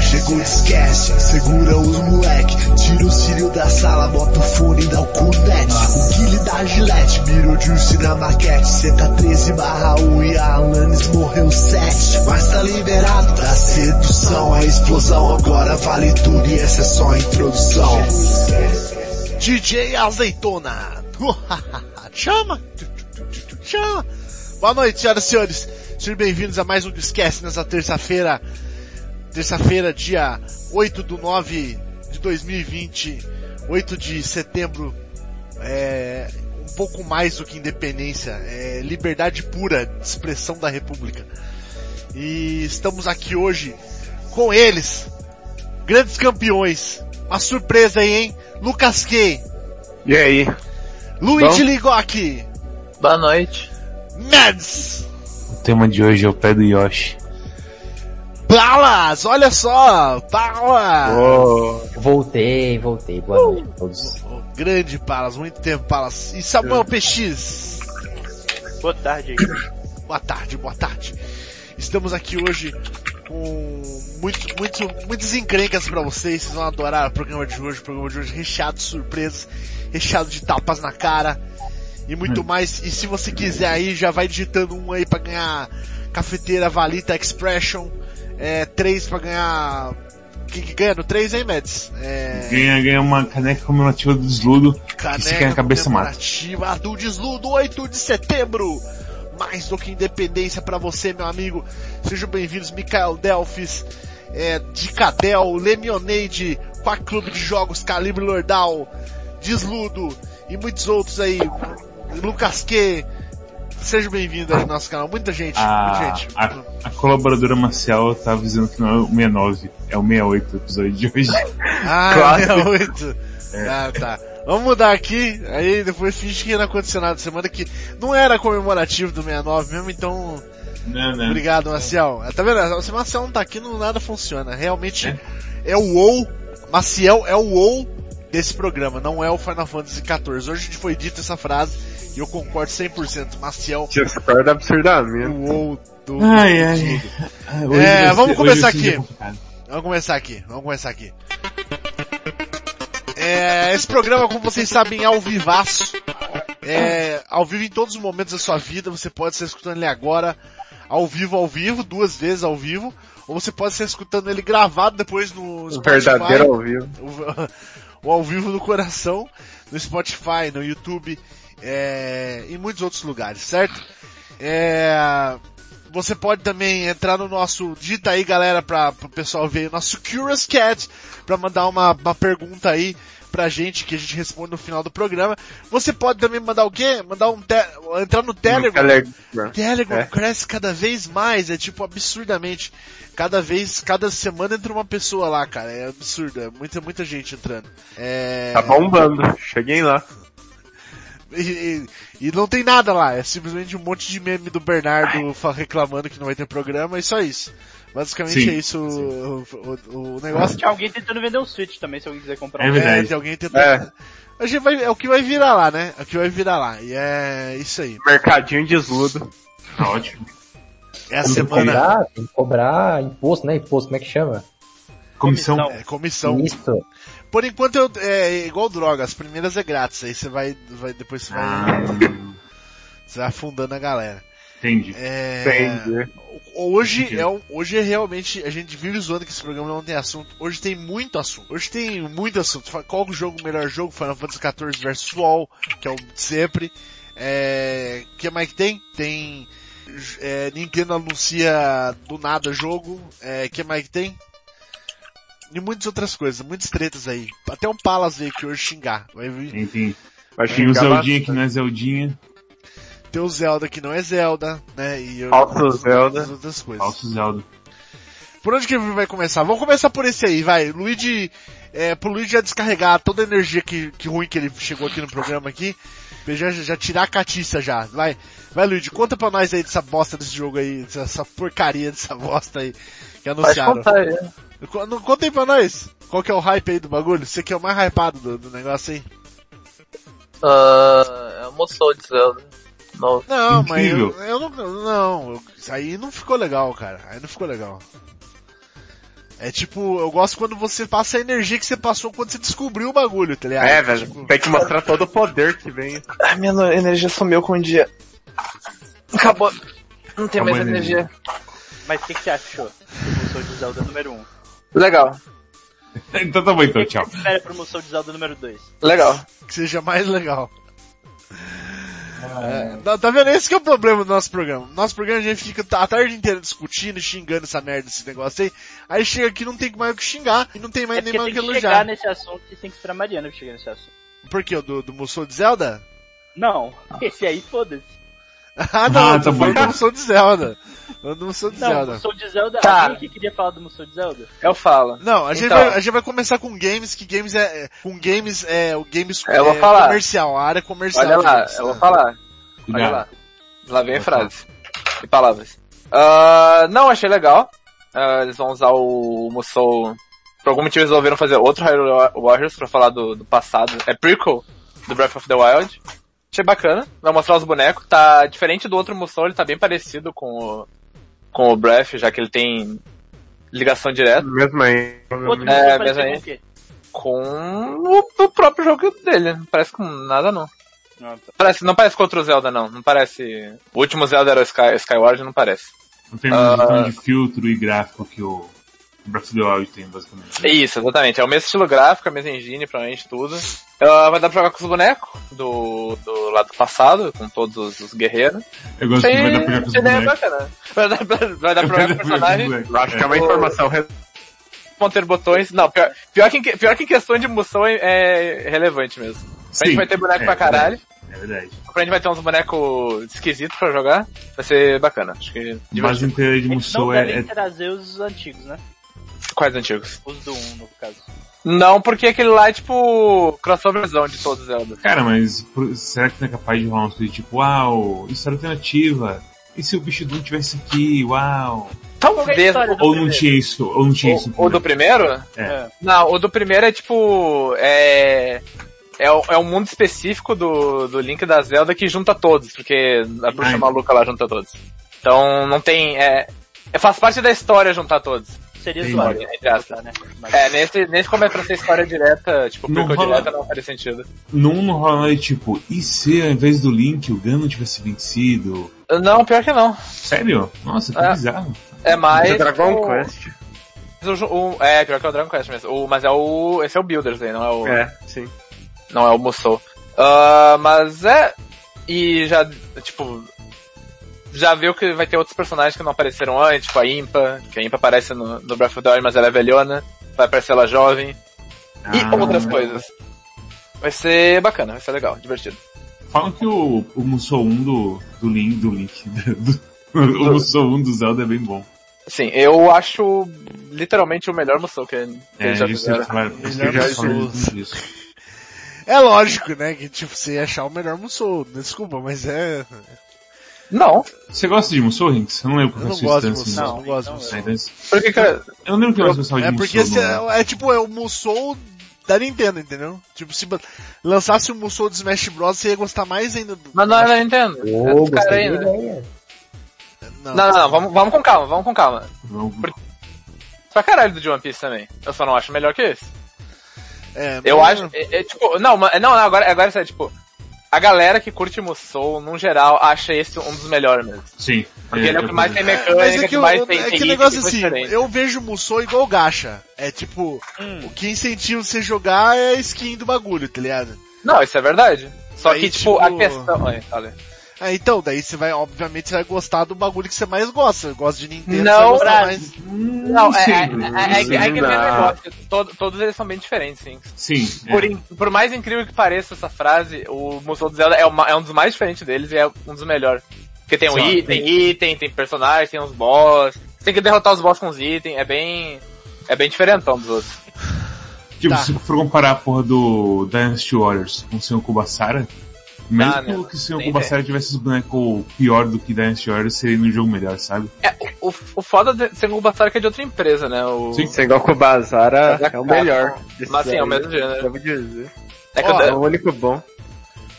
Chegou, esquece, segura os moleque. Tira o cílio da sala, bota o fone e dá o cunete. O Guile da Gillette, mirou juice na maquete. Cê tá 13 barra 1 e a Alanis morreu 7. Mas tá liberado da sedução, é explosão. Agora vale tudo e essa é só a introdução. DJ Azeitona. Chama! Chama! Boa noite, senhoras e senhores. Sejam bem-vindos a mais um que Esquece nessa terça-feira. Terça-feira, dia 8 do 9 de 2020. 8 de setembro. É, um pouco mais do que independência. É liberdade pura de expressão da república. E estamos aqui hoje com eles. Grandes campeões. Uma surpresa aí, hein? Lucas Kay. E aí? Luigi Ligoki. Boa noite. Mads. O tema de hoje é o pé do Yoshi. Balas, olha só, Balas. Oh. Voltei, voltei. Boa noite a todos. Oh, grande Balas, muito tempo Balas. E Samuel PX. Boa tarde. Boa tarde, boa tarde. Estamos aqui hoje com muito, muito, muitas encrencas para vocês. Vocês vão adorar o programa de hoje. O programa de hoje recheado de surpresas, recheado de tapas na cara e muito mais. E se você quiser aí, já vai digitando um aí para ganhar cafeteira Valita Expression, é, três para ganhar que, que ganha no 3, hein, Meds? É... Ganha, ganha uma caneca comemorativa do desludo. Caneca que a cabeça mata. comemorativa do desludo, 8 de setembro. Mais do que independência para você, meu amigo. Sejam bem-vindos, Mikael Delfis, é, Dicadel, Lemonade, Quack Clube de Jogos, Calibre Lordal, Desludo e muitos outros aí. Lucas Q. Seja bem-vindo aí no nosso canal. Muita gente, A, muita gente. a, a colaboradora Marcial tá avisando que não é o 69, é o 68 o episódio de hoje. Ah, Clássico. 68. Ah, tá. Vamos mudar aqui, aí depois finge que não aconteceu nada semana que não era comemorativo do 69 mesmo, então Não, não. Obrigado, Maciel. Tá vendo? Se o Maciel não tá aqui, não, nada funciona. Realmente é, o WoW, Maciel é o WoW desse programa, não é o Final Fantasy XIV. Hoje foi dita essa frase e eu concordo 100%. Maciel, Tinha essa parte absurdamente. o do... Ai, ai. hoje É, vamos começar aqui. Vamos começar aqui, vamos começar aqui. É, esse programa, como vocês sabem, é ao vivaço. É, ao vivo em todos os momentos da sua vida. Você pode estar escutando ele agora, ao vivo, ao vivo, duas vezes ao vivo. Ou você pode estar escutando ele gravado depois no Spotify. Verdadeiro ao vivo. O, ao vivo do coração, no Spotify, no YouTube, é, em muitos outros lugares, certo? É, você pode também entrar no nosso, digita aí galera para o pessoal ver o nosso Curious Cat, para mandar uma, uma pergunta aí pra gente que a gente responde no final do programa. Você pode também mandar o quê? Mandar um, entrar no Telegram. Telegram. Telegram É. cresce cada vez mais, é tipo absurdamente. Cada vez, cada semana entra uma pessoa lá, cara. É absurdo, é muita, muita gente entrando. É... Tá bombando. Cheguei lá. E, e- e não tem nada lá, é simplesmente um monte de meme do Bernardo reclamando que não vai ter programa e só isso. Basicamente Sim, é isso o, o- o negócio. Tinha alguém tentando vender um Switch também, se alguém quiser comprar É um. verdade. É, tem alguém tentando. É. A gente vai, é o que vai virar lá, né? É o que vai virar lá. E é isso aí. Mercadinho desludo. Tá ótimo. É a Tem semana. cobrar, tem que cobrar imposto, né? Imposto, como é que chama? Comissão. Comissão. É, comissão. Isso. Por enquanto eu, é igual droga, as primeiras é grátis, aí você vai, vai depois você vai, Ah, você vai afundando a galera. Entendi. É, Entendi. hoje Entendi. é, hoje é realmente, a gente vive zoando que esse programa não tem assunto. Hoje tem muito assunto. Hoje tem muito assunto. Qual o jogo, o melhor jogo? Final Fantasy XIV vs WoW, que é o de sempre. É, que mais que tem? Tem, é, Nintendo anuncia do nada jogo. É, que mais que tem? E muitas outras coisas, muitas tretas aí. Até um Palas veio aqui hoje xingar. Vai vir, tem o Zeldinha que não é Zeldinha. Tem o Zelda que não é Zelda, né? E eu- outras- Zelda. outras coisas. Falso Zelda. Por onde que vai começar? Vamos começar por esse aí, vai. Luigi, é, pro Luigi já descarregar toda a energia que, que ruim que ele chegou aqui no programa aqui. pra Já, já tirar a catiça já. Vai, vai Luigi, conta pra nós aí dessa bosta desse jogo aí, dessa porcaria dessa bosta aí que Pode anunciaram. contar aí. Co- Não, conta aí pra nós. Qual que é o hype aí do bagulho? Você que é o mais hypado do, do negócio aí. Ah, é uma Soul de Zelda. Novo. Não, mas eu, Incrível. eu não, não, eu- isso aí não ficou legal, cara. Aí não ficou legal. É tipo, eu gosto quando você passa a energia que você passou quando você descobriu o bagulho, tá ligado? É, velho. Tipo, Tem que mostrar todo o poder que vem. A minha energia sumiu com o dia. Acabou. Não tem mais a energia. energia. Mas o que, que você achou do Musou de Zelda número 1? Legal, Então tá bom então, tchau. Espera pro Musou de Zelda número 2. legal. que seja mais legal. É, tá- tá vendo? Esse que é o problema do nosso programa. Nosso programa a gente fica a tarde inteira discutindo, xingando essa merda, esse negócio aí. Aí chega aqui não tem mais o que xingar e não tem mais É nem mais o que que chegar elogiar. nesse assunto e tem que esperar Mariana pra chegar nesse assunto. Por quê? O do, do Musou de Zelda? Não, esse aí foda-se. ah não, Ah, eu tô tá bom, falando do. Musou de Zelda. Falando do Musou de Não, Zelda. Musou de Zelda. Tá. Alguém que queria falar do Musou de Zelda? Eu falo. Não, a gente, Então. vai, a gente vai começar com games, que games é, é- com games é, o games Eu vou é, falar. comercial, a área comercial. Olha lá, games. eu vou falar. Olha Cuidado. lá. Lá vem a frase. E palavras. Ah, não, achei legal. Ah, eles vão usar o Musou... Por algum motivo eles resolveram fazer outro Hyrule Warriors pra falar do, do passado. É prequel do Breath of the Wild. Achei bacana. Vai mostrar os bonecos. Tá diferente do outro Musou, ele tá bem parecido com o, com o Breath, já que ele tem ligação direta Mesmo aí. Outro É, parecia aí- com o com o, o próprio jogo dele. Não parece com nada não. Não, tá. Parece, não parece com outro Zelda não. Não parece... O último Zelda era o Sky, Skyward, não parece. Não tem um botão de filtro e gráfico que o Breath of the Wild tem, basicamente. Isso, exatamente. É o mesmo estilo gráfico, a mesma engine, provavelmente tudo. Uh, vai dar pra jogar com os bonecos do, do lado passado, com todos os, os guerreiros. Eu gosto que vai dar pra jogar com os é bonecos. Vai dar pra, vai dar pra jogar com personagens, Eu acho que é uma informação re- vão ter botões. Não, pior, pior, que, em pior que em questão de emoção é, é relevante mesmo. A gente vai ter boneco é, pra caralho. É verdade. A gente vai ter uns bonecos esquisitos pra jogar. Vai ser bacana. Acho que A base divertido. inteira de Eles não Musou é, devem é trazer os antigos, né? Quais antigos? Os do 1, no caso. Não, porque aquele lá é tipo crossoverzão de todos os Zelda. Cara, mas por- será que não é capaz de rolar umas coisas tipo, uau, história alternativa? E se o bicho Doom tivesse aqui, uau? É Talvez. do Ou não primeiro? tinha isso, ou não tinha isso. O, o do primeiro. primeiro? É. Não, o do primeiro é tipo. É. É, o- é um mundo específico do, do Link da Zelda que junta todos, porque a bruxa Ai. maluca lá junta todos. Então não tem. É, é, faz parte da história juntar todos. Seria Sim, zoado. entre aspas. Né? Mas- É, nesse, nesse como é pra ser história direta, tipo, Não rola. direta não faria sentido. Num não rola tipo, e se ao invés do Link o Ganon tivesse vencido? Não, pior que não. Sério? Nossa, que É. bizarro. É mais. do Dragon o- Quest. o o- é, pior que é o Dragon Quest mesmo. O, mas é o. Esse é o Builders aí, não é o. É, sim. Não é o Musou. Ah, mas é. E já, tipo. Já viu que vai ter outros personagens que não apareceram antes, tipo a Impa, que a Impa aparece no, no Breath of the Wild, mas ela é velhona. Vai aparecer ela jovem. E Ah, outras coisas. Vai ser bacana, vai ser legal, divertido. Falam que o, o Musou 1 do, do Link, do Link, do, o Musou 1 do Zelda é bem bom. Sim, eu acho literalmente o melhor Musou que, que É, eles já fizeram. é. É lógico, né, que tipo, você ia achar o melhor Musou. Desculpa, mas é... Não, Você gosta de Musou, Rinks? Eu não lembro Eu qual não a gosto sua de instância. Musou, não gosto de então Musou. Então isso- porque, cara, Eu não lembro que mais gostava de É Musou. porque esse não. é, é tipo, é o Musou da Nintendo, entendeu? Tipo, se lançasse o Musou do Smash Bros, você ia gostar mais ainda do... mas não é da Nintendo. Ô, é dos caras gostei aí, da né? Não, Não, não, não, vamos, vamos com calma, vamos com calma. Não- Pra caralho do de One Piece também. Eu só não acho melhor que esse. É, Eu mas- acho, é, é, tipo, não, não, não, agora, agora é tipo, a galera que curte Musou, no geral, acha esse um dos melhores mesmo. Sim. Porque ele é o que mais tem mecânica, Mas é que, que, o- mais tem, é que negócio que assim, diferente. eu vejo Musou igual gacha. É tipo, Hum. o que incentiva você a jogar é a skin do bagulho, tá ligado? Não, isso é verdade. Só Aí, que, tipo, a tipo- questão... Olha, olha. Ah, então, daí você vai, obviamente, você vai gostar do bagulho que você mais gosta. Eu gosto de Nintendo, Não, você vai mais... Não, é, Sim, é, é, é, que- é um negócio, todo- todos eles são bem diferentes, sim. Sim. é. Por, in- por mais incrível que pareça essa frase, o Musou do Zelda é, uma- é um dos mais diferentes deles e é um dos melhores. Porque tem um Só, item, tem item, tem personagem, tem uns boss. Você tem que derrotar os boss com os itens, é bem. É bem diferentão dos outros. Tipo, Tá. se for comparar a porra do Dynasty Warriors com o Senhor Kubassara, mesmo Ah, né? que o Senhor Nem Kubassara tivesse os bonecos pior do que Dynasty Warriors, seria no jogo melhor, sabe? É, o, o foda de Sengoku Basara é que é de outra empresa, né? O, Sim. Sengoku Bazara Mas é é o melhor. Mas sim, é o mesmo gênero. Dizer. É eu- É o único bom.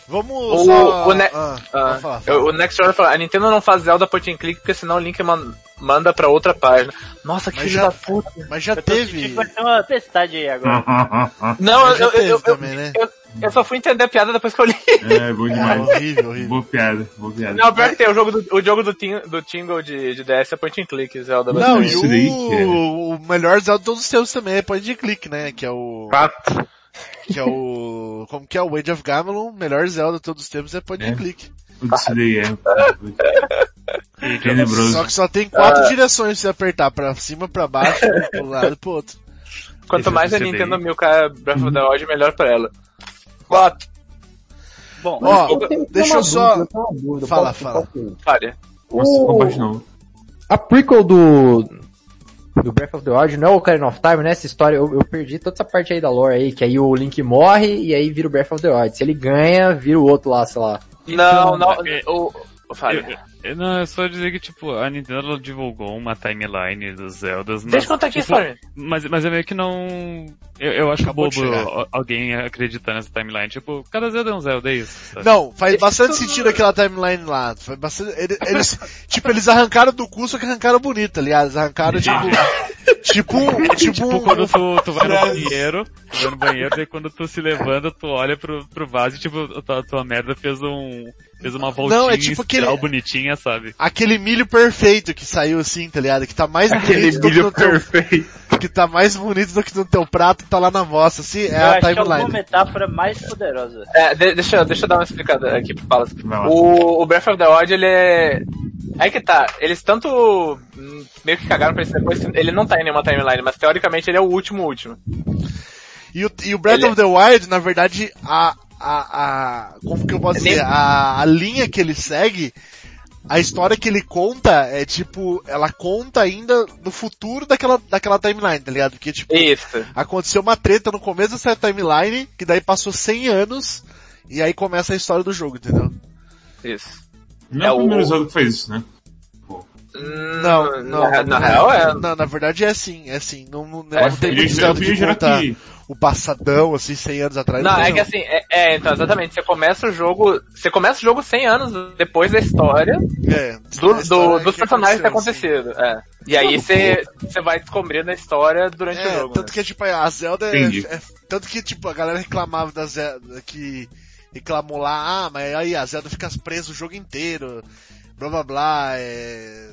Vamos O- só... o Ne- Ah, Ah, falar, fala. o Next Door falou, a Nintendo não faz Zelda point and click porque senão o Link man- manda pra outra página. Nossa, que filho já- da puta. Mas já Eu teve. vai ter uma tempestade aí agora. Não, eu, eu, eu, também, né? eu só fui entender a piada depois que eu li. é, bom Ah, demais. horrível, horrível. Boa piada, boa piada. Não, pior que tem, o jogo do, o jogo do, Ting- do Tingle de, de DS é point and click, Zelda. Não, e daí, o, o melhor Zelda de todos os tempos também é point and click, né? Que é o. Fato. Que é o. Como que é o Age of Gamelon? O melhor Zelda de todos os tempos é point and É. click. Isso daí é. Tenebroso. Só que só tem quatro direções pra você apertar, pra cima, pra baixo, pro lado e pro outro. Quanto Esse mais a CD. Nintendo milcar Breath of the Wild, melhor pra ela. Quatro. Bom, Ó, Eu tenho- deixa eu só- dúvida, eu. Fala, Posso- fala. posso- Fale. Nossa, O-. A prequel do, do Breath of the Wild não é o Ocarina of Time, né? Essa história, eu, eu perdi toda essa parte aí da lore aí, que aí o Link morre e aí vira o Breath of the Wild. Se ele ganha, vira o outro lá, sei lá. Não, não, é- o... eu- Não, é só dizer que, tipo, a Nintendo ela divulgou uma timeline dos Zeldas. Deixa eu contar aqui tipo, história. Mas, mas é meio que não... Eu, eu acho Acabou bobo alguém acreditar nessa timeline. Tipo, cada Zelda é um Zelda, é isso. sabe? Não, faz Isso- bastante sentido aquela timeline lá. Foi bastante, ele- eles, tipo, eles arrancaram do cu, só que arrancaram bonito, aliás. Eles arrancaram, tipo, tipo, tipo, Tipo, quando tu, tu vai no banheiro, tu vai no banheiro, daí quando tu se levanta, tu olha pro, pro vaso e tipo, a tua, tua merda fez um, fez uma voltinha Não, é tipo aquele- espiral sabe? aquele milho perfeito que saiu assim, tá ligado? Que tá mais Aquele bonito do que milho no teu, perfeito. que tá mais bonito do que no teu prato, tá lá na mostra, assim, é eu a acho que alguma timeline. metáfora mais poderosa. É, de- deixa, eu- deixa eu dar uma explicada aqui pro Palas. O, o Breath of the Wild, ele é... Aí que tá, eles tanto hum, meio que cagaram pra isso depois, ele não tá em nenhuma timeline, mas teoricamente ele é o último último. E o, e o Breath Ele- of the Wild, na verdade, a, a, a, como que eu posso dizer, a, a linha que ele segue, a história que ele conta é tipo, ela conta ainda no futuro daquela, daquela timeline, tá ligado? Porque tipo, Isso. aconteceu uma treta no começo dessa timeline, que daí passou 100 anos, e aí começa a história do jogo, entendeu? Isso. Não é É o primeiro o- jogo que faz isso, né? Não, não. Na, na real é... Não, na verdade é assim, é assim, não, não, É, não tem Eu muito que que... o passadão, assim, 100 anos atrás. Não, tem, é que assim, é, é, então, exatamente, você começa o jogo, você começa o jogo 100 anos depois da história É, do, história do- dos que personagens aconteceu, assim. acontecido, é. E aí você, você vai descobrindo a história durante o É, jogo, tanto né? que tipo, a Zelda é, é- Tanto que tipo, a galera reclamava da Zelda que reclamou lá, ah, mas aí a Zelda fica presa o jogo inteiro, blá blá blá, é.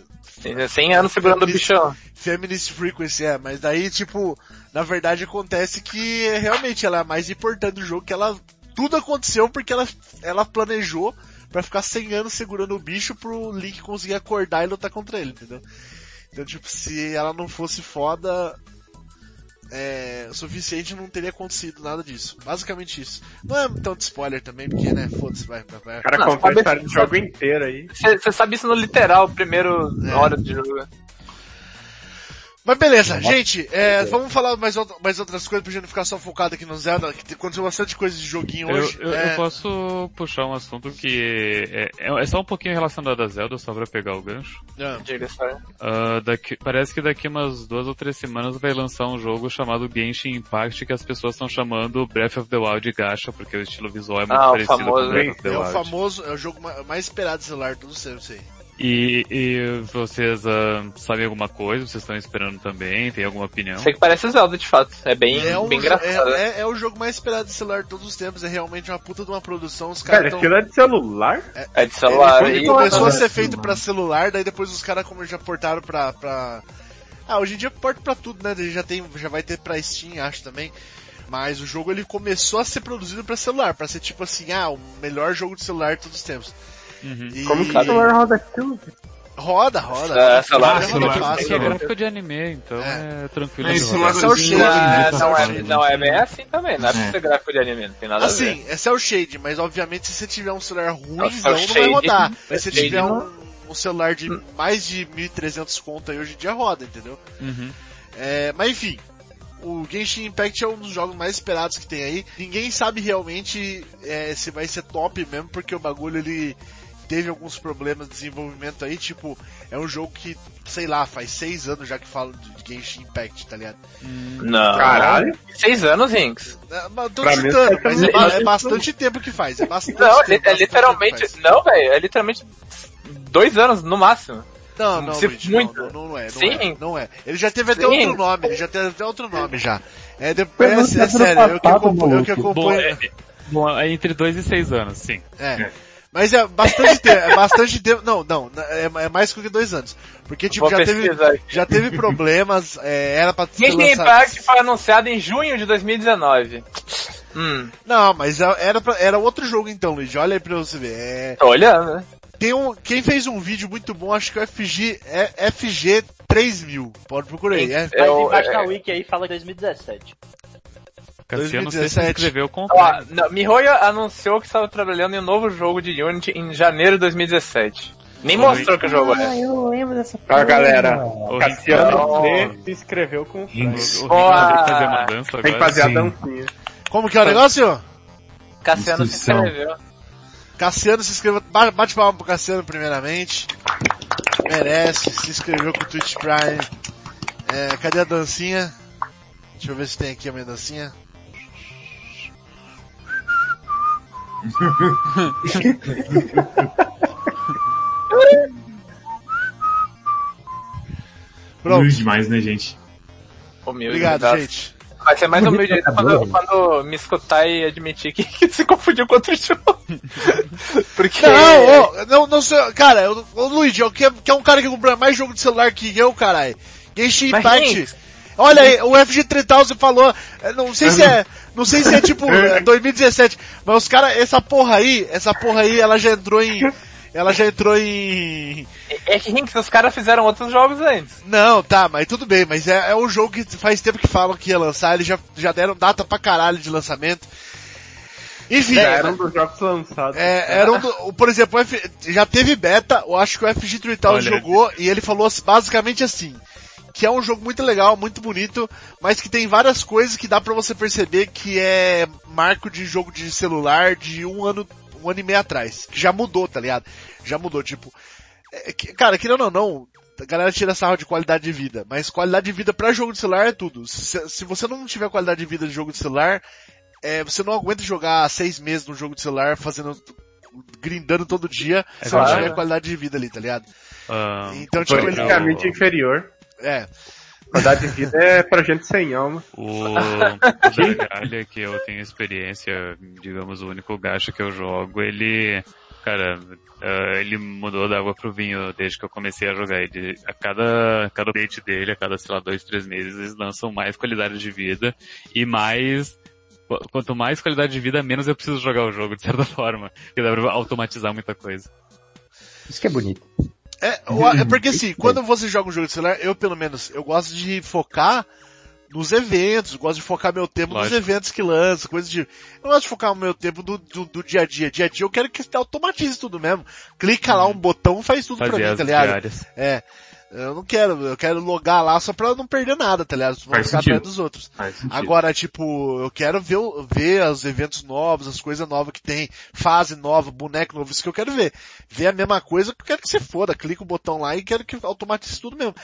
100 anos segurando o bichão. Feminist Frequency, é, mas daí, tipo, na verdade acontece que realmente ela é a mais importante do jogo, que ela. Tudo aconteceu porque ela, ela planejou pra ficar 100 anos segurando o bicho pro Link conseguir acordar e lutar contra ele, entendeu? Então, tipo, se ela não fosse foda, é, o suficiente não teria acontecido nada disso. Basicamente isso. Não é tanto spoiler também, porque, né, foda-se, vai, vai, vai. O cara Não, contou a história do jogo inteiro aí. Você sabe isso no literal, primeiro É. hora de jogo. Mas beleza, gente, é, vamos falar mais, outra- mais outras coisas pra gente não ficar só focado aqui no Zelda, que aconteceu bastante coisa de joguinho Eu, hoje. eu, é, eu posso puxar um assunto que é, é, é só um pouquinho relacionado a Zelda, só pra pegar o gancho. Ah, daqui, parece que daqui umas duas ou três semanas vai lançar um jogo chamado Genshin Impact que as pessoas estão chamando Breath of the Wild Gacha, porque o estilo visual é muito Ah, parecido famoso, com Breath of the É o Wild. famoso, é o jogo ma- mais esperado de celular os tempos aí. E, e vocês ah, sabem alguma coisa? Vocês estão esperando também? Tem alguma opinião? Sei que parece Zelda de fato. É bem, É, um bem engraçado. é, é, é o jogo mais esperado de celular de todos os tempos, é realmente uma puta de uma produção, os caras Cara, tão... aquilo é de celular? É de celular. Ele, e- começou a é ser assim, feito mano. pra celular, daí depois os caras como já portaram pra, pra... Ah, hoje em dia porta pra tudo, né? Ele já tem, já vai ter pra Steam, acho também. Mas o jogo ele começou a ser produzido pra celular, pra ser tipo assim, ah, o melhor jogo de celular de todos os tempos. Uhum. E... Como que o celular roda aquilo? Roda, roda. É, celular, celular, fácil. É que é gráfico de anime, então É. é, tranquilo É, é o shade. tá não, é, não, é bem assim também. Não é pra É. ser gráfico de anime, não tem nada a ver. Assim, esse é o shade, mas obviamente se você tiver um celular é o não vai shade. rodar. É Mas se você tiver não- um, um celular de mais de 1.300 conto aí hoje em dia roda, entendeu? Uhum. É, mas enfim, o Genshin Impact é um dos jogos mais esperados que tem aí. Ninguém sabe realmente é, se vai ser top mesmo, porque o bagulho ele teve alguns problemas de desenvolvimento aí, tipo, é um jogo que, sei lá, faz seis anos já que falo de Genshin Impact, tá ligado? Não. Caralho. Seis anos, Rinks. É, mas tô Pra mim, chutando, tá mas é, ba- é bastante tempo que faz, é bastante Não, tempo, é, tempo literalmente. faz. Não, velho, é literalmente dois anos no máximo. Não, não, Luigi, muito. não, não, não é, não Sim. é, não é. Ele já teve até Sim. outro nome, ele já teve até outro nome já. É, depois, é, é sério, eu que acompanho, eu que maluco. Bom, é, bom, é entre 2 e 6 anos, sim. É. Mas é bastante tempo, é bastante tempo, não, não, é, é mais do que dois anos. Porque, tipo, Vou já teve, pesquisar já teve problemas, é, era pra ser Genshin lançado... Impact foi anunciado em junho de 2019. Hum, Não, mas era, pra, era outro jogo então, Luigi, olha aí pra você ver. É, tô olhando, né? tem um, quem fez um vídeo muito bom, acho que é o FG, é FG 3000, pode procurar aí. É, Mas Eu- embaixo é- da wiki aí fala 2017. Cassiano, você 2017. escreveu o Ó, contrário. não, Mihoyo anunciou que estava trabalhando em um novo jogo de Unity em janeiro de 2017. Nem Oi. mostrou que o jogo é. eu lembro dessa Ó, galera. O Cassiano se inscreveu com o Frank. Vai ter que fazer uma dança Tem que fazer a dancinha. como que é o negócio? Cassiano se inscreveu. Cassiano se inscreveu, ba- bate palma pro Cassiano primeiramente. Merece, se inscreveu com o Twitch Prime. É, cadê a dancinha? Deixa eu ver se tem aqui a minha dancinha. Pronto, Humilde demais, né, gente? Humilde, obrigado, tá? gente. Vai ser mais humilde ainda quando, quando me escutar e admitir que, que se confundiu com outro jogo. Porque... Não, ô, não, não sei, cara, eu- o Luigi, que é, que é um cara que compra mais jogo de celular que eu, caralho. Genshin Mas, Impact. Rinks, Olha aí, o FG3000 falou, é, não sei se é, não sei se é tipo é, 2017, mas os caras, essa porra aí, essa porra aí, ela já entrou em, ela já entrou em, É que Rinks, os caras fizeram outros jogos antes. não, tá, mas tudo bem, mas é, é um jogo que faz tempo que falam que ia lançar, eles já, já deram data pra caralho de lançamento. Enfim, Já era um dos jogos lançados. É, era um do, por exemplo, F, já teve beta, eu acho que o FG Trital Olha. jogou e ele falou basicamente assim, que é um jogo muito legal, muito bonito, mas que tem várias coisas que dá pra você perceber que é marco de jogo de celular de um ano, um ano e meio atrás, que já mudou, tá ligado? Já mudou, tipo, é que- cara, querendo ou não, a galera tira sarro de qualidade de vida, mas qualidade de vida pra jogo de celular é tudo. Se, se você não tiver qualidade de vida de jogo de celular, é, você não aguenta jogar seis meses num jogo de celular fazendo, grindando todo dia, se não claro. tiver qualidade de vida ali, tá ligado? Ah, Então, tipo, ele- Politicamente inferior. É. Qualidade de vida é pra gente sem alma. O, o Dragalha, que eu tenho experiência, digamos, o único gacha que eu jogo, ele, cara, eh, ele mudou da água pro vinho desde que eu comecei a jogar. Ele, a cada, cada update dele, a cada, sei lá, dois, três meses, eles lançam mais qualidade de vida e mais qu- Quanto mais qualidade de vida, menos eu preciso jogar o jogo, de certa forma. Porque dá pra automatizar muita coisa. Isso que é bonito. É, é porque assim, quando você joga um jogo de celular, eu pelo menos, eu gosto de focar nos eventos, gosto de focar meu tempo Lógico. nos eventos que lançam, coisas de... Eu não gosto de focar o meu tempo do, do, do dia a dia. Dia a dia eu quero que automatize tudo mesmo. Clica lá um botão, faz tudo pra Fazer mim, as tá ligado? É. Eu não quero, eu quero logar lá só pra não perder nada, tá ligado? Não ficar atrás dos outros. Agora, tipo, eu quero ver, ver os eventos novos, as coisas novas que tem, fase nova, boneco novo, isso que eu quero ver. Ver a mesma coisa que eu quero que você foda, clica o botão lá e quero que automatize tudo mesmo.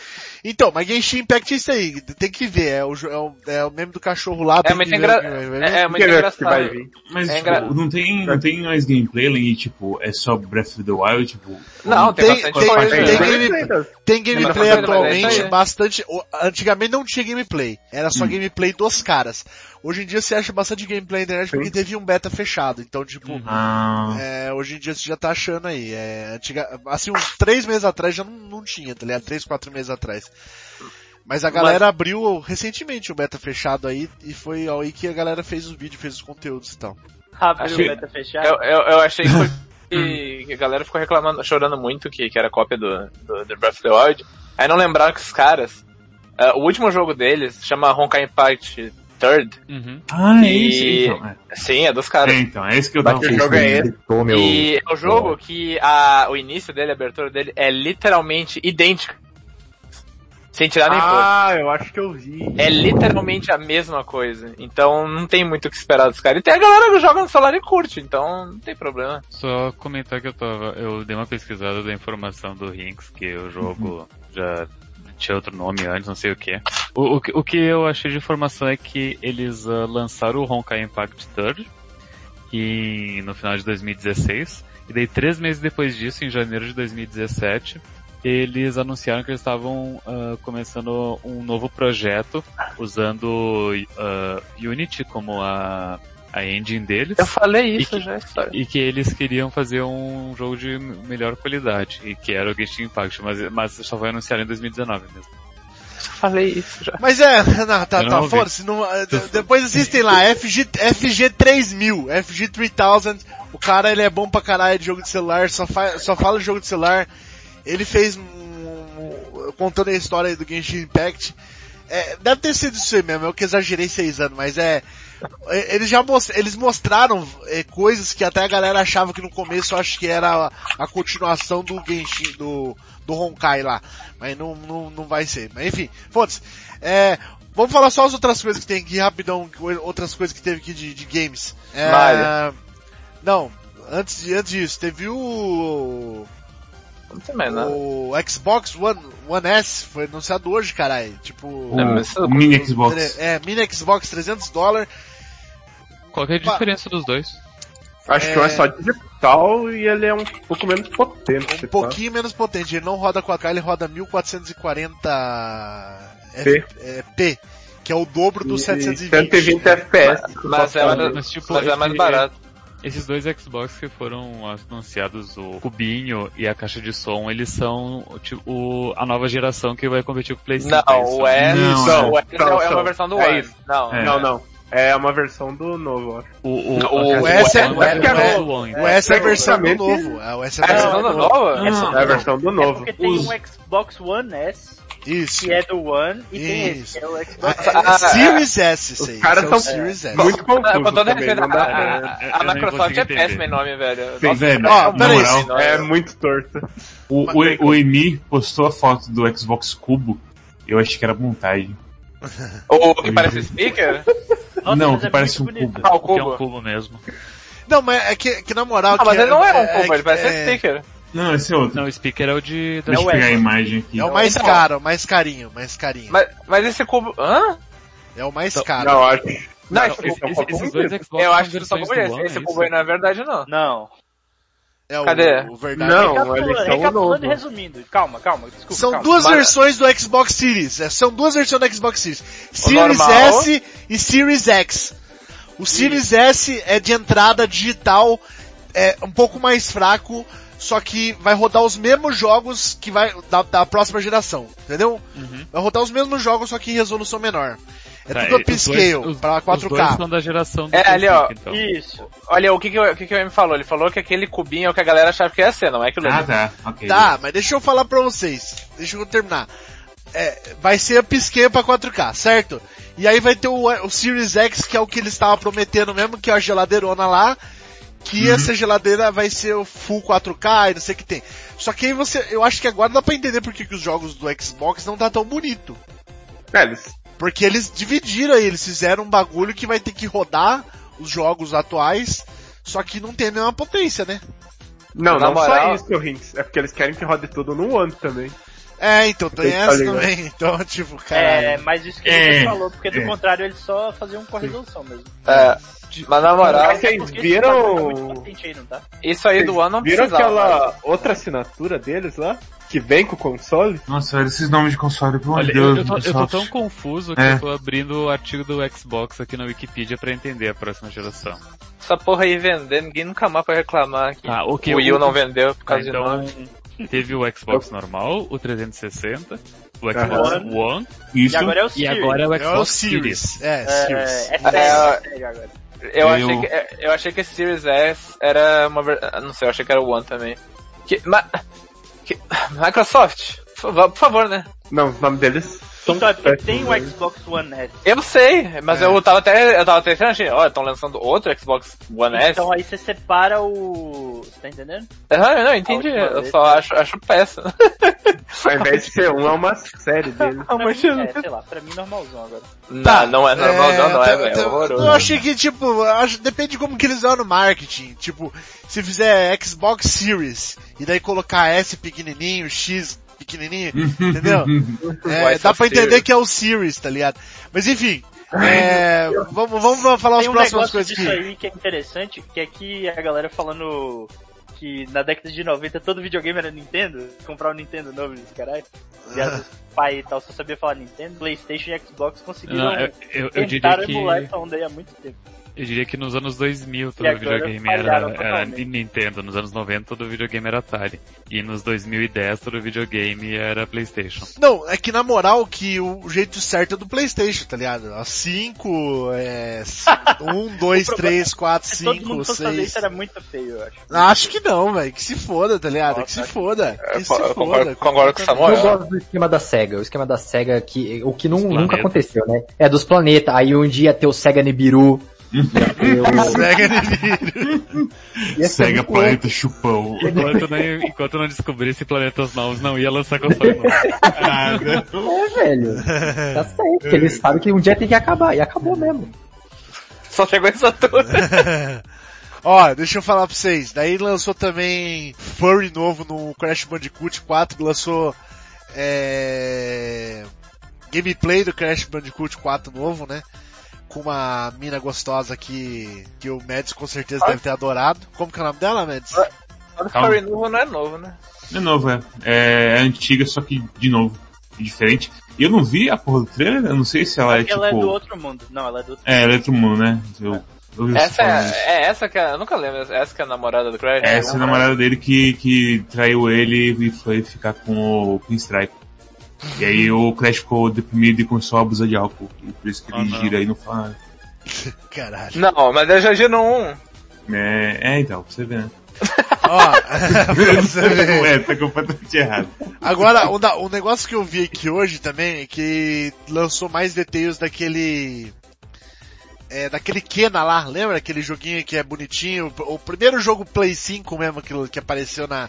Então, mas Genshin Impact é isso aí, tem que ver, é o, é o, é o meme do cachorro lá, tem muito que ver engra- o que vai- vai ver. É, é que vai engraçado. Mas, É tipo, engra- não tem, não tem mais gameplay de, tipo, é só Breath of the Wild, tipo... Não, tem, Tem- bastante tem- coisa. tem né? game- Tem gameplay mas é atualmente, aí. bastante. o- Antigamente não tinha gameplay. Era só gameplay dos caras. Hoje em dia você acha bastante gameplay na internet porque teve um beta fechado. Então, tipo, Ah, é, hoje em dia você já tá achando aí. É, antiga, assim, uns três meses atrás já não, não tinha, tá ligado? Três, quatro meses atrás. Mas a galera abriu recentemente o beta fechado aí e foi aí que a galera fez os vídeos, fez os conteúdos e tal. Abriu Achei- o beta fechado. Eu, eu, eu achei que, foi- que- que a galera ficou reclamando, chorando muito que, que era cópia do, do, do Breath of the Wild. Aí não lembraram que os caras, eh, o último jogo deles chama Honkai Impact Third. Uhum. ah é E- esse, então. É. Sim, é dos caras. É, então, é esse que eu tava jogo é meu... E é o jogo que a, o início dele, a abertura dele, é literalmente idêntica. Sem tirar nem pôr. Ah, eu acho que eu vi. É literalmente a mesma coisa. Então não tem muito o que esperar dos caras. E tem a galera que joga no celular e curte, então não tem problema. Só comentar que eu tava, eu dei uma pesquisada da informação do Rinks, que o jogo já tinha outro nome antes, não sei o que. O, o, que- o que eu achei de informação é que eles ah, lançaram o Honkai Impact Third e no final de 2016. E daí três meses depois disso, em janeiro de 2017, eles anunciaram que eles estavam ah, começando um novo projeto usando ah, Unity como a, a engine deles. Eu falei isso E que- já, história. E que eles queriam fazer um jogo de melhor qualidade, e que era o Genshin Impact, mas, mas só vai anunciar em 2019 mesmo. Eu falei isso já. Mas é, não, tá, não tá, ouvi. foda-se, eh, de- depois assistem lá, FG, FG 3000, FG 3000, o cara ele é bom pra caralho de jogo de celular, só, fa só fala de jogo de celular, ele fez, um, um- contando a história do Genshin Impact, é, deve ter sido isso aí mesmo, eu que exagerei seis anos, mas é, eles já most, eles mostraram é, coisas que até a galera achava que no começo eu acho que era a, a continuação do Genshin, do, do Honkai lá. Mas não, não, não vai ser. Mas enfim, foda-se. É, vamos falar só as outras coisas que tem aqui rapidão, outras coisas que teve aqui de, de games. É, Mario. Não, antes, de, antes disso, teve o, Não tem mais nada. o Xbox One, One S, foi anunciado hoje, caralho. Tipo, O Não, mas isso- mini Xbox. é, mini Xbox 300 dólares. Qual que é a Pa- diferença dos dois? Acho que um é só digital e ele é um pouco menos potente. Um tá? pouquinho menos potente. Ele não roda 4K, ele roda 1440 P. É, P, que é o dobro do E 720. 120 FPS. Mas é, Só mais- Mas, tipo, mas é mais barato. Esses dois Xbox que foram anunciados, o cubinho e a caixa de som, eles são tipo, o- a nova geração que vai competir com o PlayStation. Não, o S, Não, não, é. o S Não, é, é uma versão do É. Não, É. Não, não. É uma versão do novo, acho. O, o, O- S é- o S é é- do. O S é a versão do Tecnicamente- novo. É, o S é É a versão do do novo. É a versão do É novo. porque tem um Xbox One S, Isso. que é do One, e tem esse, Isso. que é o Ah, Xbox é Ah, Series S, isso aí. Os caras Esse é são Series S. Muito confuso Com todo também, respeito, não a, Microsoft é péssima em nome, velho. Bem, velho, Ó, peraí. moral, É muito torto. o, o, o Emi postou a foto do Xbox Cubo, eu achei que era montagem. O que parece speaker? Nossa, não, que é parece um cubo. Ah, o Que é um cubo. cubo mesmo. Não, mas é que, que na moral... Ah, mas ele não é um cubo, ele parece um é, speaker. Não, esse é outro. Não, o speaker é o de... da Deixa eu é o pegar a imagem aqui. é o mais Então. caro, o mais carinho, mais carinho. Mas, mas esse cubo... Hã? É o mais Então, caro. Não, acho. Não, Não, esse esse é Esse- esses dois. Xbox Eu acho que eles só One, esse. é Esse cubo aí não é verdade, não. Não. É o, Cadê? o verdade. Não, Recapitulando, o recapitulando e novo. resumindo. Calma, calma, desculpa. São calma. duas versões do Xbox Series. É, São duas versões do Xbox Series. Series. S e Series X. O Series S é de entrada digital, é um pouco mais fraco, só que vai rodar os mesmos jogos que vai da, da próxima geração, entendeu? Vai rodar os mesmos jogos, só que em resolução menor. É Tá, tudo upscale, os- pra Os dois 4K. são da geração do É, ali, ó. Então. Isso. Olha, o que que, o que que ele me falou? Ele falou que aquele cubinho é o que a galera achava que ia ser, não é aquilo Ah, ali. tá. Ok. Tá, mas deixa eu falar pra vocês. Deixa eu terminar. É, vai ser upscale pra 4K, certo? E aí vai ter o, o Series X, que é o que eles estavam prometendo mesmo, que é a geladeirona lá. Que Uhum. essa geladeira vai ser o full 4K e não sei o que tem. Só que aí você, eu acho que agora dá pra entender por que, que os jogos do Xbox não tá tão bonito. É, eles Porque eles dividiram aí, eles fizeram um bagulho que vai ter que rodar os jogos atuais, só que não tem a mesma potência, né? Não, Na não moral- só isso, Rinks. É porque eles querem que rode tudo no One também. É, então tem Tá essa também. Então, tipo, caralho. É, mas isso que É, você falou, porque do é. contrário eles só faziam com a resolução mesmo. É, mas na moral, Mas vocês é muito viram... tá? isso aí do ano não Viram aquela outra assinatura deles lá? Que vem com o console? Nossa, olha esses nomes de console, pelo amor de eu, Deus. eu, tô, eu tô tão confuso que É. eu tô abrindo o artigo do Xbox aqui na Wikipedia pra entender a próxima geração. Essa porra aí vender, ninguém nunca mais vai reclamar que Ah, o que o Wii U não vendeu por causa de então, nome. Teve o Xbox normal, o 360, o. Xbox One, Isso. E agora é o e Series. agora é o É o Xbox Series. Series. É, É, Series. é, é É, sério, é agora. Eu, Eu- achei que, é, eu achei que esse Series S era uma. Não sei, eu achei que era o One também. Que, ma... que... Microsoft, por favor, né? Não, o nome deles Então, é tem o? Xbox One S. Eu sei, mas É. eu tava até, eu tava até achando, ó, estão lançando outro Xbox One S. Então aí você separa o... Você tá entendendo? Aham, não, entendi, eu vez, só né? acho, acho péssimo. Ao invés de ser um, é uma série deles. Ah, Pra mas mim, é, sei lá, pra mim normalzão agora. Não, não é normalzão, não é, tá- velho, tá- é horroroso. Eu achei que, tipo, acho, depende de como que eles vão no marketing. Tipo, se fizer Xbox Series e daí colocar S pequenininho, X pequenininho, entendeu? É, dá pra entender que é o Series, tá ligado? Mas enfim, é, vamos, vamos falar as Tem um próximas coisas disso aqui. aí que é interessante, que é que a galera falando que que na década de 90 todo videogame era Nintendo, comprar um Nintendo novo caralho. E às vezes pai e tal só sabia falar Nintendo, Playstation e Xbox conseguiram Não, eu, eu, eu diria tentaram que, emular essa onda aí há muito tempo. Eu diria que nos anos 2000 todo E videogame era, era. Nintendo, nos anos 90 todo videogame era Atari. E nos 2010 todo videogame era Playstation. Não, é que na moral que o jeito certo é do Playstation, tá ligado? A 5, é... 1, 2, O problema 3, 4, Se todo 5, mundo fosse fazer 6... isso era muito feio, eu acho. Acho que não, velho. Que se foda, tá ligado? Que se Nossa, foda. Eu Que se eu foda. concordo, concordo com o Eu Samuel. gosto do esquema da SEGA. O esquema da SEGA, que, o que não, nunca aconteceu, né? É dos planetas. Aí um dia ia ter o SEGA Nibiru. O- Sega ser Sega Planeta Chupão. Enquanto não, enquanto não descobrisse planetas novos, não ia lançar console novo. Ah, não. É, velho. Tá certo, porque eles sabem que um dia tem que acabar. E acabou mesmo. Só chegou em Saturno. Ó, deixa eu falar pra vocês. Daí lançou também Furry novo no Crash Bandicoot 4. Lançou é... gameplay do Crash Bandicoot 4 novo, né? Com uma mina gostosa que, que o Mads com certeza deve ter adorado. Como que é o nome dela, Mads? O Calma. Furry novo não é novo, né? É novo, é. É antiga, só que de novo. Diferente. E eu não vi a porra do trailer, eu não sei se ela é Ela é do tipo. outro mundo. Não, ela é do outro É, ela é outro mundo, né? Eu, eu Essa é, é essa que é, eu nunca lembro, essa que é a namorada do Crash? Essa é a namorada dele que, que traiu ele e foi ficar com o Pinstripe. E aí o Crash ficou deprimido e começou a abusar de álcool. E por isso que ele Ah, gira aí não fala. Caralho. Não, mas eu já giro um. É, é então, pra você ver, né? Ó, pra você ver. é, tá completamente errado. Agora, um, da- um negócio que eu vi aqui hoje também é que lançou mais detalhes daquele. É, daquele Kena lá, lembra? Aquele joguinho que é bonitinho. O primeiro jogo Play 5 mesmo que, que apareceu na,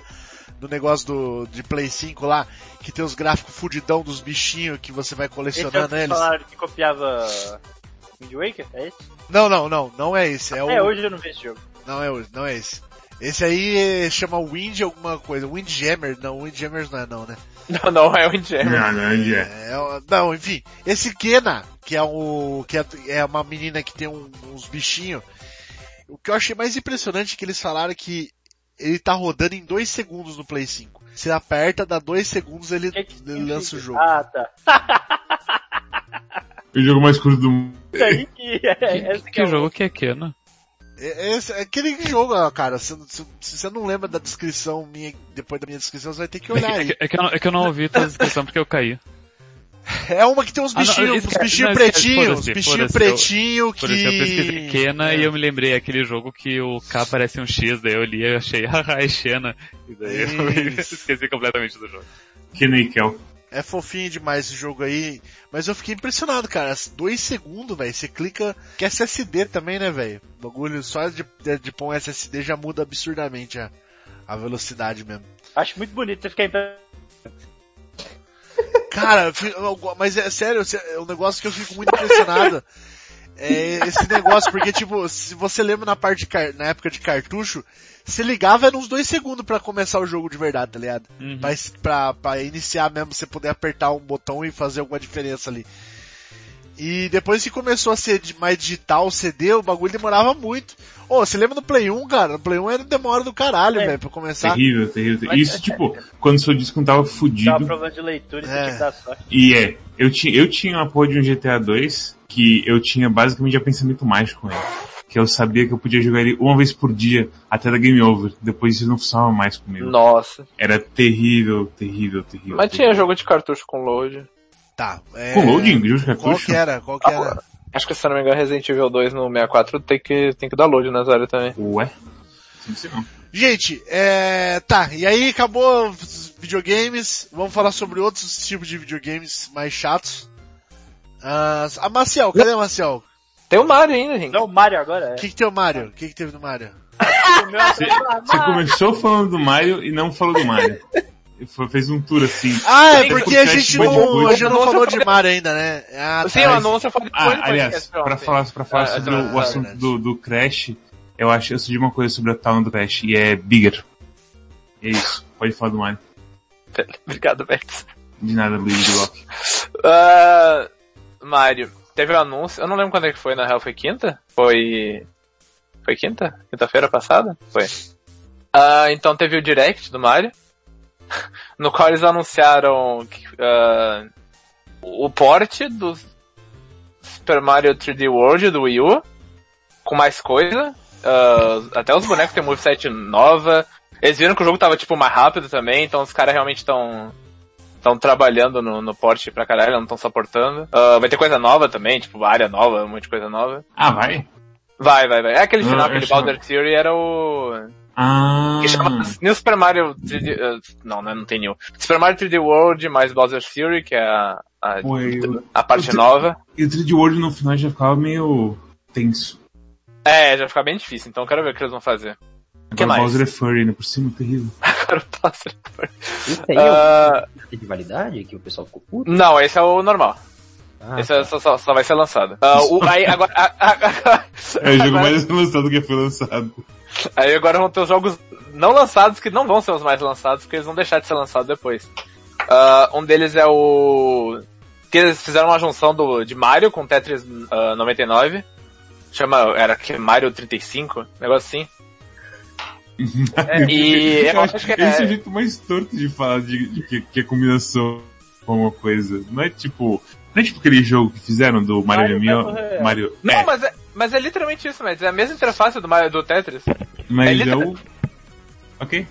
no negócio do, de Play 5 lá, que tem os gráficos fudidão dos bichinhos que você vai Esse é o colecionando que eles. falaram que copiava Wind Waker? É esse? Não, não, não, não é esse. É, o, É, hoje eu não vi esse jogo. Não é hoje, não é esse. Esse aí é- chama Wind alguma coisa. Windjammer, não, Windjammer não é não, né? Não, não, é Indiana. Não, não, é. É, o- não, enfim, esse Kena, que é o que é, é uma menina que tem um- uns bichinhos, o que eu achei mais impressionante é que eles falaram que ele tá rodando em 2 segundos no Play 5. Você aperta, dá 2 segundos ele, Que que ele lança o jogo. Ah, tá. O jogo mais curto do mundo. Aí que é, Que, que é jogo que é Kena? É, é esse- é aquele jogo, cara, se, se- se você não lembra da descrição minha, depois da minha descrição, você vai ter que É olhar que, é aí. que- é que eu, não, é que eu não ouvi tua descrição porque eu caí. É uma que tem uns Ah, bichinhos, esquece- uns bichinhos pretinhos, uns bichinhos eu- pretinhos que... Por isso eu pesquisei Kena É. e eu me lembrei aquele jogo que o K parece um X, daí eu li e achei, haha, é Xena. E daí eu Isso. esqueci completamente do jogo. Kenny Kel. É fofinho demais esse jogo aí. Mas eu fiquei impressionado, cara. Dois segundos, velho. Você clica. Que é SSD também, né, velho? O bagulho só de, de, de pôr um SSD já muda absurdamente a, a velocidade mesmo. Acho muito bonito você ficar pé. Cara, mas é sério, é um negócio que eu fico muito impressionado. É esse negócio, porque tipo, se você lembra na parte de na época de cartucho, você ligava era uns dois segundos pra começar o jogo de verdade, tá ligado? Uhum. Pra, pra, pra iniciar mesmo, você poder apertar um botão e fazer alguma diferença ali. E depois que começou a ser mais digital o CD, o bagulho demorava muito. Ô, você lembra do Play 1, cara? No Play 1 era demora do caralho, É. velho, pra começar. Terrível, terrível. terrível. Isso, tipo, quando seu disco não tava fudido. prova de leitura e É. tinha que dar sorte. E é, eu tinha, eu tinha uma porra de um GTA 2 que eu tinha basicamente a pensamento mágico com ele. Que eu sabia que eu podia jogar ele uma vez por dia até da Game Over. Depois isso não funcionava mais comigo. Nossa. Era terrível, terrível, terrível. Mas terrível. tinha jogo de cartucho com load. Tá. É... Com loading, Qual que era? Qual que era? Acho que se não me engano Resident Evil 2 no 64 tem que, tem que dar load nas áreas também. Ué? Não. Gente, é... Tá, e aí acabou os videogames. Vamos falar sobre outros tipos de videogames mais chatos. Ah, a Maciel, cadê a Maciel? Tem o Mario ainda, gente. Não, o Mario agora O é. que, que tem o Mario? O que, que teve no Mario? O Você, você começou falando do Mario e não falou do Mario. Fez um tour assim. Ah, é porque que a gente esse não, a gente não falou eu de Mario ainda, né? Ah, Sim, tá. o anúncio foi depois Ah, aliás, pra falar, pra falar Ah, sobre tá, o, o tá, assunto do, do Crash, eu acho, eu de uma coisa sobre a Town do Crash, e é Bigger. É isso, pode falar do Mario. Obrigado, Bex. De nada, Bleed Rock. Ah, Mario, teve um anúncio, eu não lembro quando é que foi, na real foi quinta? Foi... Foi quinta? Quinta-feira passada? Foi. Ah, então teve o Direct do Mario, no qual eles anunciaram ah, o port do Super Mario 3D World do Wii U, com mais coisa, ah, até os bonecos têm moveset nova, eles viram que o jogo tava tipo mais rápido também, então os caras realmente estão estão trabalhando no, no port pra caralho, não estão suportando. Ah, vai ter coisa nova também, tipo área nova, um monte de coisa nova. Ah, vai? Vai, vai, vai. É aquele final, aquele Bowser Theory era o... Ah. Que chama New Super Mario 3D... uh, não, né, não tem New. Super Mario 3D World mais Bowser Theory, que é a, a, Pô, eu- a parte eu- nova. E o 3D World no final já ficava meio tenso. É, já fica bem difícil, então eu quero ver o que eles vão fazer. O que Agora o mais? Bowser é furry ainda por cima, terrível. Agora o Bowser Isso aí Ah, é o de validade que o pessoal ficou puto? Não, esse é o normal. Ah, esse é só, só, só vai ser lançado. Ah, o, aí, agora, a- a- a- É o jogo agora- mais lançado que foi lançado. Aí agora vão ter os jogos não lançados que não vão ser os mais lançados, porque eles vão deixar de ser lançados depois. Ah, um deles é o. que eles fizeram uma junção do, de Mario com Tetris ah, 99. Chama. Era que Mario 35? Negócio assim. E eu acho que Esse é o é. jeito mais torto de falar de, de que, que a combinação com uma coisa. Não é tipo. Não é tipo aquele jogo que fizeram do Mario Mario Mio. Mario. Não, é, mas é, mas é literalmente isso, mas é a mesma interface do, Mario, do Tetris. mas é é, literal- o. Ok.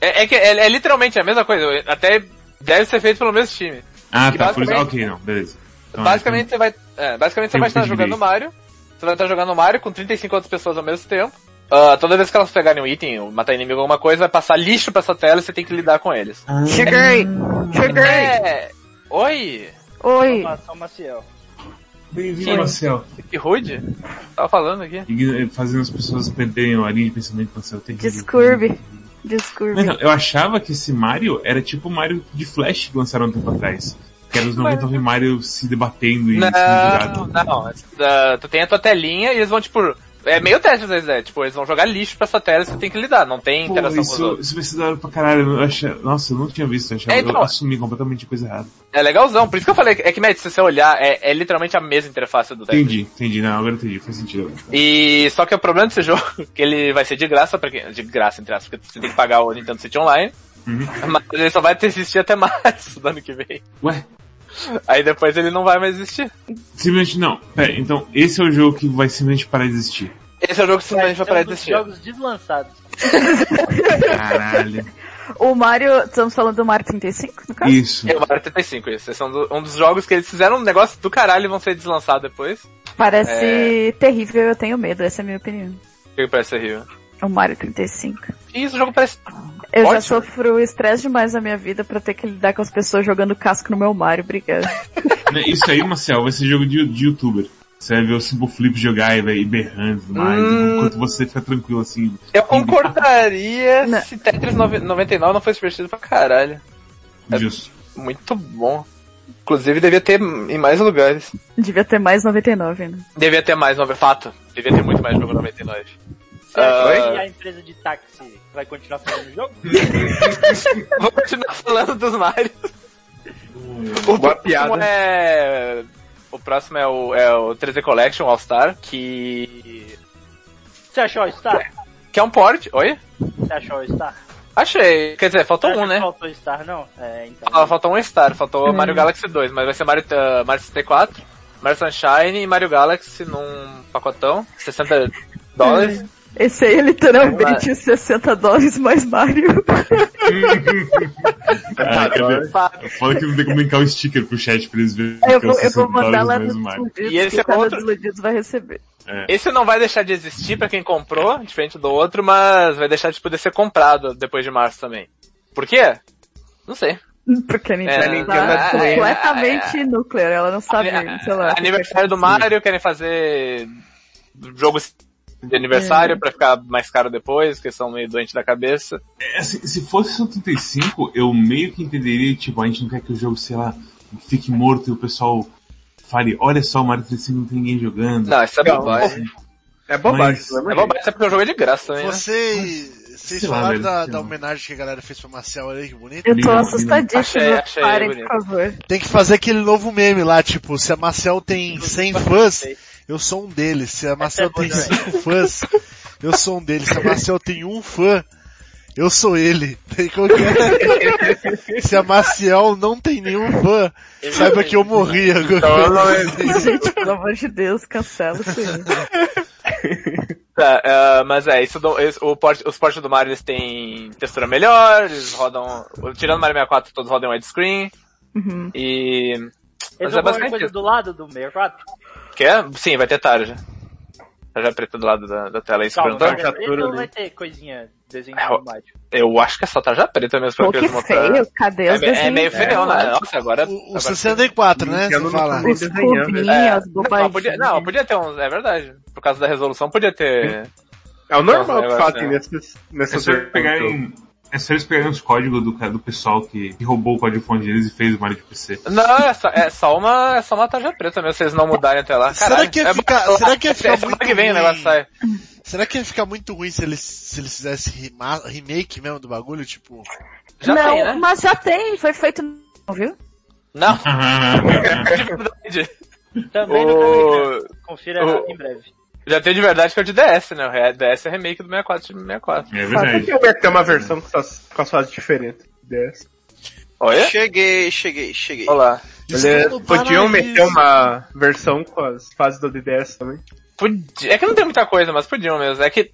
É, é que é, é literalmente a mesma coisa. Até deve ser feito pelo mesmo time. Ah, Que tá, por isso. basicamente- Ok, não, beleza. Então, basicamente você vai, é, basicamente você vai estar jogando. Mario, você vai estar jogando Mario com 35 outras pessoas ao mesmo tempo. Ah, toda vez que elas pegarem um item, ou matar inimigo ou alguma coisa, vai passar lixo pra essa tela e você tem que lidar com eles. Ah, Cheguei! Cheguei! É... Oi! Oi! São Maciel. Bem-vindo, Marcel. Que rude. Tava falando aqui. Ign- Fazendo as pessoas perderem a linha de pensamento Marcel. terrível. Descurbe. Descurbe. Não, eu achava que esse Mario era tipo o Mario de Flash que lançaram um tempo atrás. Que era os 99 Mario se debatendo e sendo Não, jogado. não. Ah, tu tem a tua telinha e eles vão, tipo... É meio teste às vezes, é. Tipo, eles vão jogar lixo pra essa tela e você tem que lidar. Não tem Pô, interação com os isso, outros. isso vai ser da hora pra caralho. Eu achei, nossa, eu não tinha visto. Eu, achava, É, então- eu assumi completamente coisa errada. É legalzão. Por isso que eu falei, é que, Matt, se você olhar, é, é literalmente a mesma interface do Tetris. Entendi, entendi. Não, agora entendi. Faz sentido. E só que o problema desse jogo que ele vai ser de graça para quem, de graça entre aspas, porque você tem que pagar o Nintendo Switch Online, Uhum. mas ele só vai ter existir até março do ano que vem. Ué, Aí depois ele não vai mais existir. simplesmente não. Pera, então esse é o jogo que vai simplesmente parar de existir. Esse é o jogo que simplesmente vai parar de dos existir. jogos deslançados. Caralho. O Mario, estamos falando do Mario 35, no caso? Isso. É o Mario 35, isso. Esse é um, do- um dos jogos que eles fizeram um negócio do caralho e vão ser deslançados depois. Parece terrível, eu tenho medo, essa é a minha opinião. O que parece horrível? O Mario 35. E isso, o jogo parece... Eu já Ótimo. sofro estresse demais na minha vida pra ter que lidar com as pessoas jogando casco no meu Mario, obrigado. Né, Isso aí, Marcel, vai ser jogo de, de youtuber. Você vai ver o Simple Flip jogar e berrando e tudo mais, Hum. enquanto você fica tranquilo assim. Eu concordaria Não. se Tetris 9- 99 não fosse divertido pra caralho. É- Justo. Muito bom. Inclusive devia ter em mais lugares. Devia ter mais 99, né? Devia ter mais, fato. Devia ter muito mais jogo 99. Você acha que a empresa de táxi vai continuar fazendo o jogo? Vou continuar falando dos Mario. O Boa próximo piada. é... O próximo é o, é o 3D Collection All Star, que... Você achou o Star? Que é um port... Oi? Você achou o Star? Achei. Quer dizer, faltou um, né? Faltou Star, não? É, então. Ah, faltou um Star, faltou Hum. Mario Galaxy 2, mas vai ser Mario, uh, Mario 64, Mario Sunshine e Mario Galaxy num pacotão, 60 dólares. Esse aí é literalmente 60 dólares mais Mario. Ah, cadê? Fala que não tem como linkar o sticker pro chat pra eles verem eu que é vou, eu vou 60 mandar lá dólares nos mais o Mario. desiludidos E esse que é outro- desiludidos vai receber. Esse não vai deixar de existir pra quem comprou, diferente do outro, mas vai deixar de poder ser comprado depois de março também. Por quê? Não sei. Porque a Nintendo É, tá Nintendo é completamente nuclear, ela não sabe, sei lá. Aniversário do Mario, querem fazer jogo de aniversário pra ficar mais caro depois, porque são meio doentes da cabeça. É, assim, se fosse o 35, eu meio que entenderia, tipo, a gente não quer que o jogo, sei lá, fique morto e o pessoal fale, olha só, o Mario 35 não tem ninguém jogando. Não, isso é bobagem. É bobagem. Mas- é É bobagem, é porque o jogo é de graça também, né? Vocês, vocês lá, falaram velho, da, da lá. homenagem que a galera fez pra Marcel, aí que bonito. Eu tô Achei, achei parem, por favor. Tem que fazer aquele novo meme lá, tipo, se a Marcel tem 100 fãs, eu sou um deles. Se a Marcel tem 5 fãs, eu sou um deles. Se a Marcel tem um fã, Eu sou ele. Como que é? Se a Maciel não tem nenhum fã, saiba que eu morri agora. Então, não é- Gente, pelo amor de Deus, cancela isso aí. Tá, ah, mas é, isso, do- esse- o port, os portes do Mario eles têm textura melhor, eles rodam, tirando o Mario 64 todos rodam widescreen, Uhum. e... Mas Eles é basicamente coisa isso. do lado do 64? Que é? Sim, vai ter tarja. Tarja preta do lado da, da tela, é Calma, vai, captura ou vai ter coisinha desenho É, automático? Eu acho que é só tarja preta mesmo, Pô, porque que feio. Cadê os É, é desenhos? meio feião, né? Nossa, agora... O, o agora 64, né? Você não fala. Os cubinhos, É, não, podia, não, podia ter uns, é verdade. Por causa da resolução, podia ter... É o normal que fazem acho, nessas, É nessas só eles pegarem, é só eles pegarem os códigos do, do pessoal que, que roubou o código fonte deles e fez o Mario de PC. Não, é só, é só uma, é só uma tarja preta mesmo, se eles não mudarem até lá. Será Caralho, que ia é ficar- será que ia ficar é, muito que vem ruim? sai. Será que ia ficar muito ruim se eles, se eles fizessem rema- remake mesmo do bagulho? Tipo, Já não, tem, né? mas já tem, foi feito, não viu? Não. Também não O... tá Confira o- em breve. Já tem de verdade que é o de DS, né? O DS é remake do 64 de 64. É verdade. Tem que ter uma versão com as, com as fases diferentes dessa. Olha. Cheguei, cheguei, cheguei. Olá. Eles podiam meter uma versão com as fases do DDS também. Podia... É que não tem muita coisa, mas podiam mesmo. É que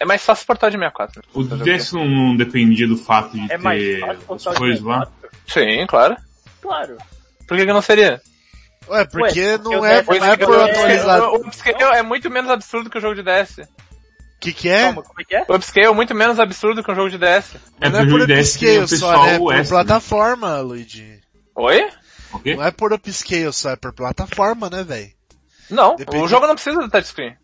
é mais fácil portar de 64. né? O DS não, não dependia do fato de É mais ter fácil as coisas lá. 64? Sim, claro. Claro. Por que, que não seria? Ué, porque Ué, não o é, não é por atualizar. O upscale é muito menos absurdo que o jogo de DS. que que é? Como é que é? O upscale é muito menos absurdo que um jogo de DS. É não é por upscale o só? É por extra. plataforma, Luigi. Oi? O? Não é por upscale só, é por plataforma, né, velho? Não, Depende- o jogo não precisa do touchscreen.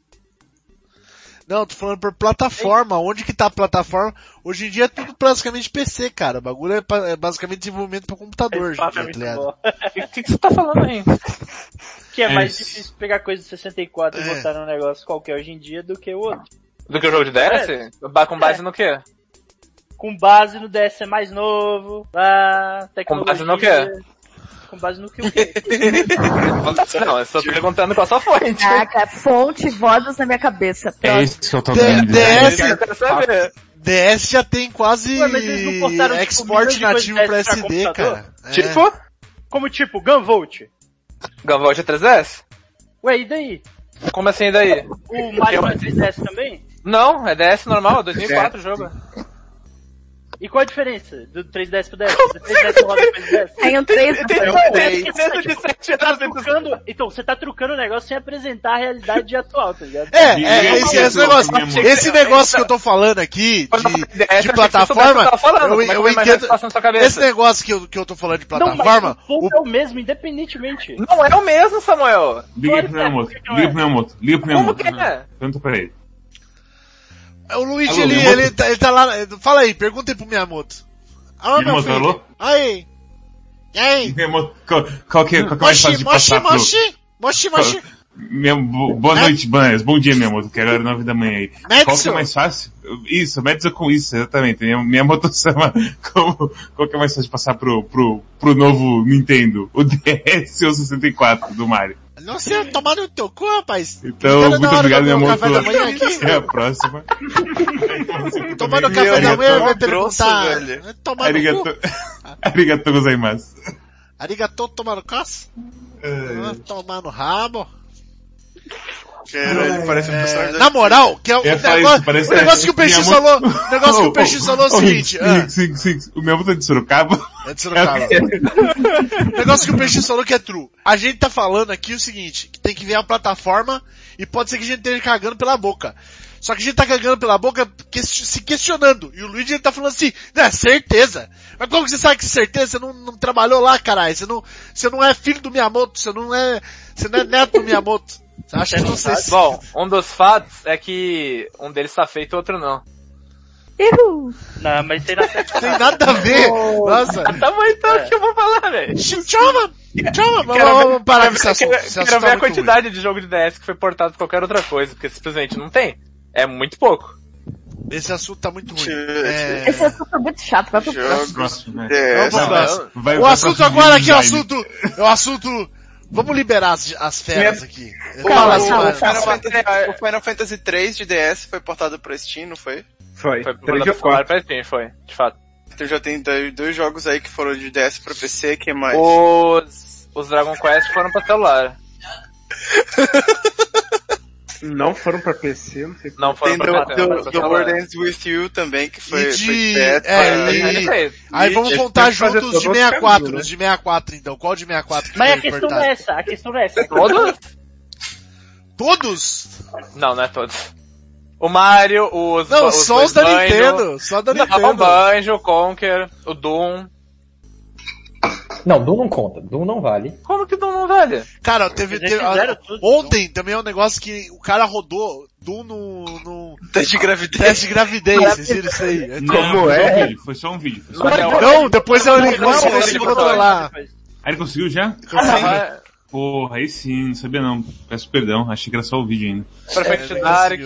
Não, tô falando por plataforma. Onde que tá a plataforma? Hoje em dia é tudo basicamente PC, cara. O bagulho é, é basicamente desenvolvimento pra computador, é tá muito ligado? bom. O que, que, você tá falando aí? Que é É mais difícil pegar coisa de 64 e É. botar num negócio qualquer hoje em dia do que o outro. Do que o jogo de DS? Ba- Com base no quê? Com base no DS é mais novo, lá, tecnologia... base no quê? Com base no que o quê? Não, eu estou perguntando qual a sua fonte. Caraca, fonte, vozes na minha cabeça. É isso que eu tô dizer. DS, Eu quero saber. DS já tem quase Ué, tipo, export nativo pra SD, cara. É. Tipo, Como tipo, Gunvolt. Gunvolt é 3DS? Ué, e daí? Como assim daí? O Mario é 3DS também? Não, é DS normal, 2004 o jogo. E qual a diferença do 3DS pro DS? Do 3DS roda pro 3DS? Tem um 3 Menos de 7 Você tá anos entre os- trucando, então, você tá trucando o negócio sem apresentar a realidade atual, tá ligado? É, é, esse, esse negócio, esse negócio que eu tô falando aqui, de, de que plataforma, que eu eu, como é que entendo, esse negócio que eu, que eu tô falando de Não, plataforma, mas o é o mesmo, independentemente. Não é o mesmo, Samuel. Liga pro Miyamoto, liga pro Miyamoto, liga pro Como Miyamoto. que é? Pergunta pra ele. O Luigi, Alô, ele, ele, tá, ele tá lá, fala aí, pergunta aí pro Miyamoto. Alô, meu Miyamoto, filho. alô? Aí. E aí? Miyamoto, qual, qual que é, qual é mais fácil Moshi, de moshi, passar pro... moshi, moshi, moshi. Minha, bo- boa noite, Banhas. Bom dia, Miyamoto, que é nove da manhã aí. Qual que Metsu. é mais fácil? Isso, Metsu com isso, exatamente. Minha, minha moto-sama, como, qual que é mais fácil de passar pro, pro, pro novo Nintendo? O DS ou o 64 do Mario? Não sei, tomar no teu cu, rapaz. Então, Tá na muito obrigado, meu moto. café da manhã aqui. Até a próxima. Tomando café da manhã, vai perguntar. Tomar no cu. Arigato, arigato gozaimasu. Arigatou tomar no caço? Ah, Tomar no rabo. Caralho, parece um É, personagem na moral, que é o, falar negócio, parece o negócio que o Peixe Miyamoto- falou, o negócio que o Peixe falou é o seguinte, ah, Sim, sim, sim. O meu é de Sorocaba. é de Sorocaba. O negócio que o Peixe falou que é true. A gente tá falando aqui o seguinte, que tem que ver a plataforma e pode ser que a gente esteja cagando pela boca. Só que a gente tá cagando pela boca que- se questionando. E o Luigi ele tá falando assim, né, certeza. Mas como que você sabe que é certeza? Você não, não trabalhou lá, caralho. Você não, você não é filho do Miyamoto, você não é, você não é neto do Miyamoto. Você acha que não sei se... Bom, um dos fatos é que um deles tá feito e o outro não. Uhul. Não, mas tem na Tem nada a ver. Nossa. Tá bom então, o que eu vou falar, velho? Chama! Chama! Vamos, Quero ver- vamos parar quero com esse ver- assunto. Quero, quero ver tá a muito quantidade de jogo de DS que foi portado por qualquer outra coisa, porque simplesmente não tem. É muito pouco. ruim. Esse assunto tá muito ruim. É... Esse assunto é muito chato, vai pro próximo. Né? Vamos pro não, próximo. Vai- O vai assunto agora aqui é o design. assunto... É o assunto... Vamos liberar as, as feras aqui. Calma, calma, o Final Fantasy 3 de DS foi portado pra Steam, não foi? Foi. Foi quatro. pra Steam, foi, de fato. Então já tem dois dois jogos aí que foram de DS pra PC, que mais? Os, os Dragon Quest foram pra celular. Não foram pra PC, não sei Não foram Tem do, pra PC, do, pra do. World Ends With You também, que foi, E de- foi é, e- aí. Aí vamos contar juntos os de todo o 64, caminho, né? os de 64 então. Qual de 64 que Mas a questão não é essa, a questão é essa. Todos? Todos? Não, não é todos. O Mario, os Não, os só os da Banjo, Nintendo. Só da Não, Nintendo. o Banjo, o Conker, o Doom. Não, Doom não conta. Doom não vale. Como que Doom não vale? Cara, teve, teve- fizeram ah, tudo. ontem também é um negócio que o cara rodou Doom no, no Teste de gravidez. teste de gravidez, vocês viram isso aí? Não, Como foi só é? um vídeo, foi só um vídeo. Foi só um vídeo. é o- Não, depois eu ele Não, botou, controlar. Ah, ele conseguiu já? Ah, Porra, aí sim, não sabia não. Peço perdão, achei que era só o vídeo ainda. Perfect É, Dark.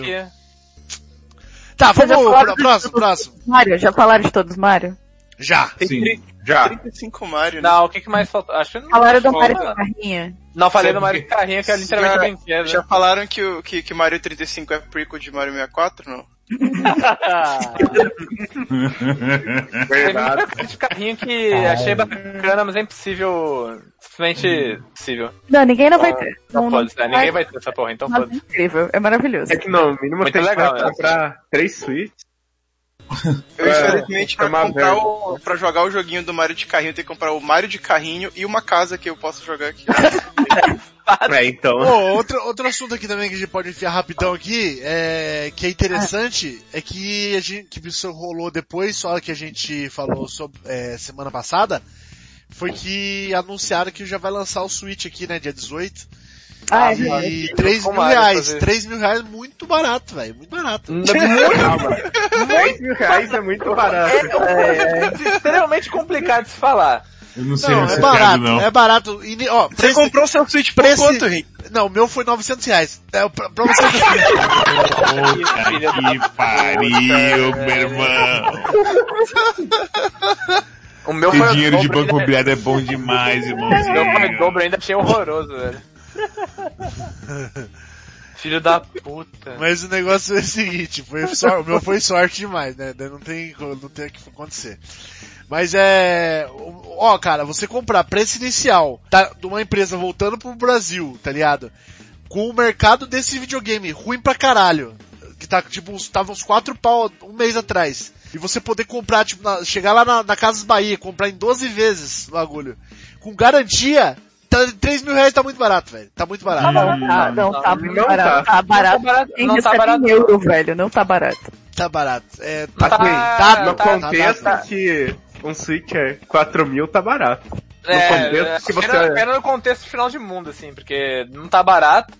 Tá, vamos pro próximo, próximo. Mario, já falaram de todos Mario? Já. Tem Sim. tri- Já. 35 Mario, né? Não, o que, que mais faltou? Acho que não. Falaram do Mario de né? carrinha. Não, falei do Mario de carrinho, que é literalmente Já- o brinquedo. Já falaram que, o, que, que Mario 35 é prequel de Mario 64, não? Verdade. de carrinho que achei bacana, mas é impossível. Simplesmente impossível. Não, ninguém não vai ter. Não, Não, pode, não né? Ninguém vai ter essa porra, então Mas é incrível, é maravilhoso. É que no mínimo Muito tem legal, que né? comprar três Switch. Eu, É, infelizmente, pra, tomar comprar o, pra jogar o joguinho do Mario de carrinho, eu tenho que comprar o Mario de carrinho e uma casa que eu posso jogar aqui. É, então. Outro, outro assunto aqui também que a gente pode enfiar rapidão aqui, é, que é interessante, é que a gente, que isso rolou depois, só que a gente falou sobre, é, semana passada, foi que anunciaram que já vai lançar o Switch aqui, né, dia 18. Ah, é E 3 Com mil reais, inclusive. 3 mil reais muito barato, velho, muito barato. Calma. 10 mil reais é muito barato. É extremamente complicado de se falar. Eu não sei Não, é barato, não. é barato. E, ó, Você preço, comprou seu Switch por preço- quanto, Rick? não, o meu foi 900 reais. É, pra, pra você Puta que pariu, meu irmão. O meu Ter dinheiro de banco ainda- imobiliário é bom demais, O meu foi o dobro, ainda achei horroroso, velho. Filho da puta. Mas o negócio é o seguinte, foi sor- o meu foi sorte demais, né? Não tem, não tem o que acontecer. Mas é, ó, cara, você comprar preço inicial, tá, de uma empresa voltando pro Brasil, tá ligado? Com o mercado desse videogame ruim pra caralho, que tá, tipo, tava uns 4 pau um mês atrás. E você poder comprar, tipo, na- chegar lá na, na Casas Bahia, comprar em 12 vezes o bagulho, com garantia, tá, 3 mil reais tá muito barato, velho. Tá muito barato. Não, tá, não, tá muito não barato. Tá barato. Não tá barato, não tá barato. em euro, velho. Não tá barato. Tá barato. É, Tá, tá, tá, No tá, contexto tá, tá. que um Switch é 4 mil, tá barato. É, contexto é, que você- pena, pena no contexto final de mundo, assim, porque não tá barato.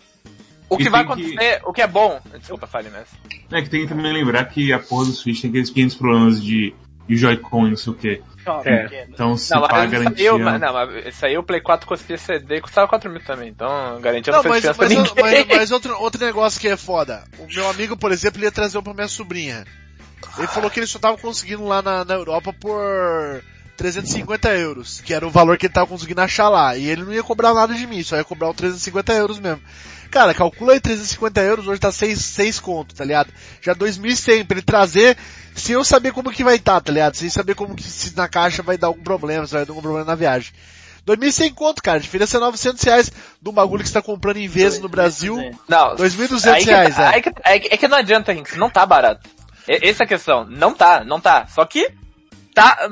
O E que vai tem que- acontecer, o que é bom, desculpa, fale mesmo. É que tem que também lembrar que a porra do Switch tem aqueles pequenos problemas de, de Joy-Con e não sei o que. É. Então se Não, mas garantia... saiu, mas, não, mas saiu o Play 4 com esse CD e custava 4 mil também, então garantia Não, não, foi mas, mas, ninguém. mas, mas outro, outro negócio que é foda. O meu amigo, por exemplo, ele ia trazer um pra minha sobrinha. Ele falou que ele só tava conseguindo lá na, na Europa por 350 euros, que era o valor que ele tava conseguindo achar lá. E ele não ia cobrar nada de mim, só ia cobrar o 350 euros mesmo. Cara, calcula aí 350 euros, hoje tá 6, 6 conto, tá ligado? Já 2.100 pra ele trazer, sem eu saber como que vai estar, tá, tá ligado? Sem saber como que se na caixa vai dar algum problema, se vai dar algum problema na viagem. 2.100 conto, cara, a diferença é 900 reais um bagulho que você tá comprando em vezes no Brasil. Não, 2.200 aí que- reais, é. aí que, aí que- é que não adianta, Rinks, não tá barato. Essa é a questão, não tá, não tá. Só que tá,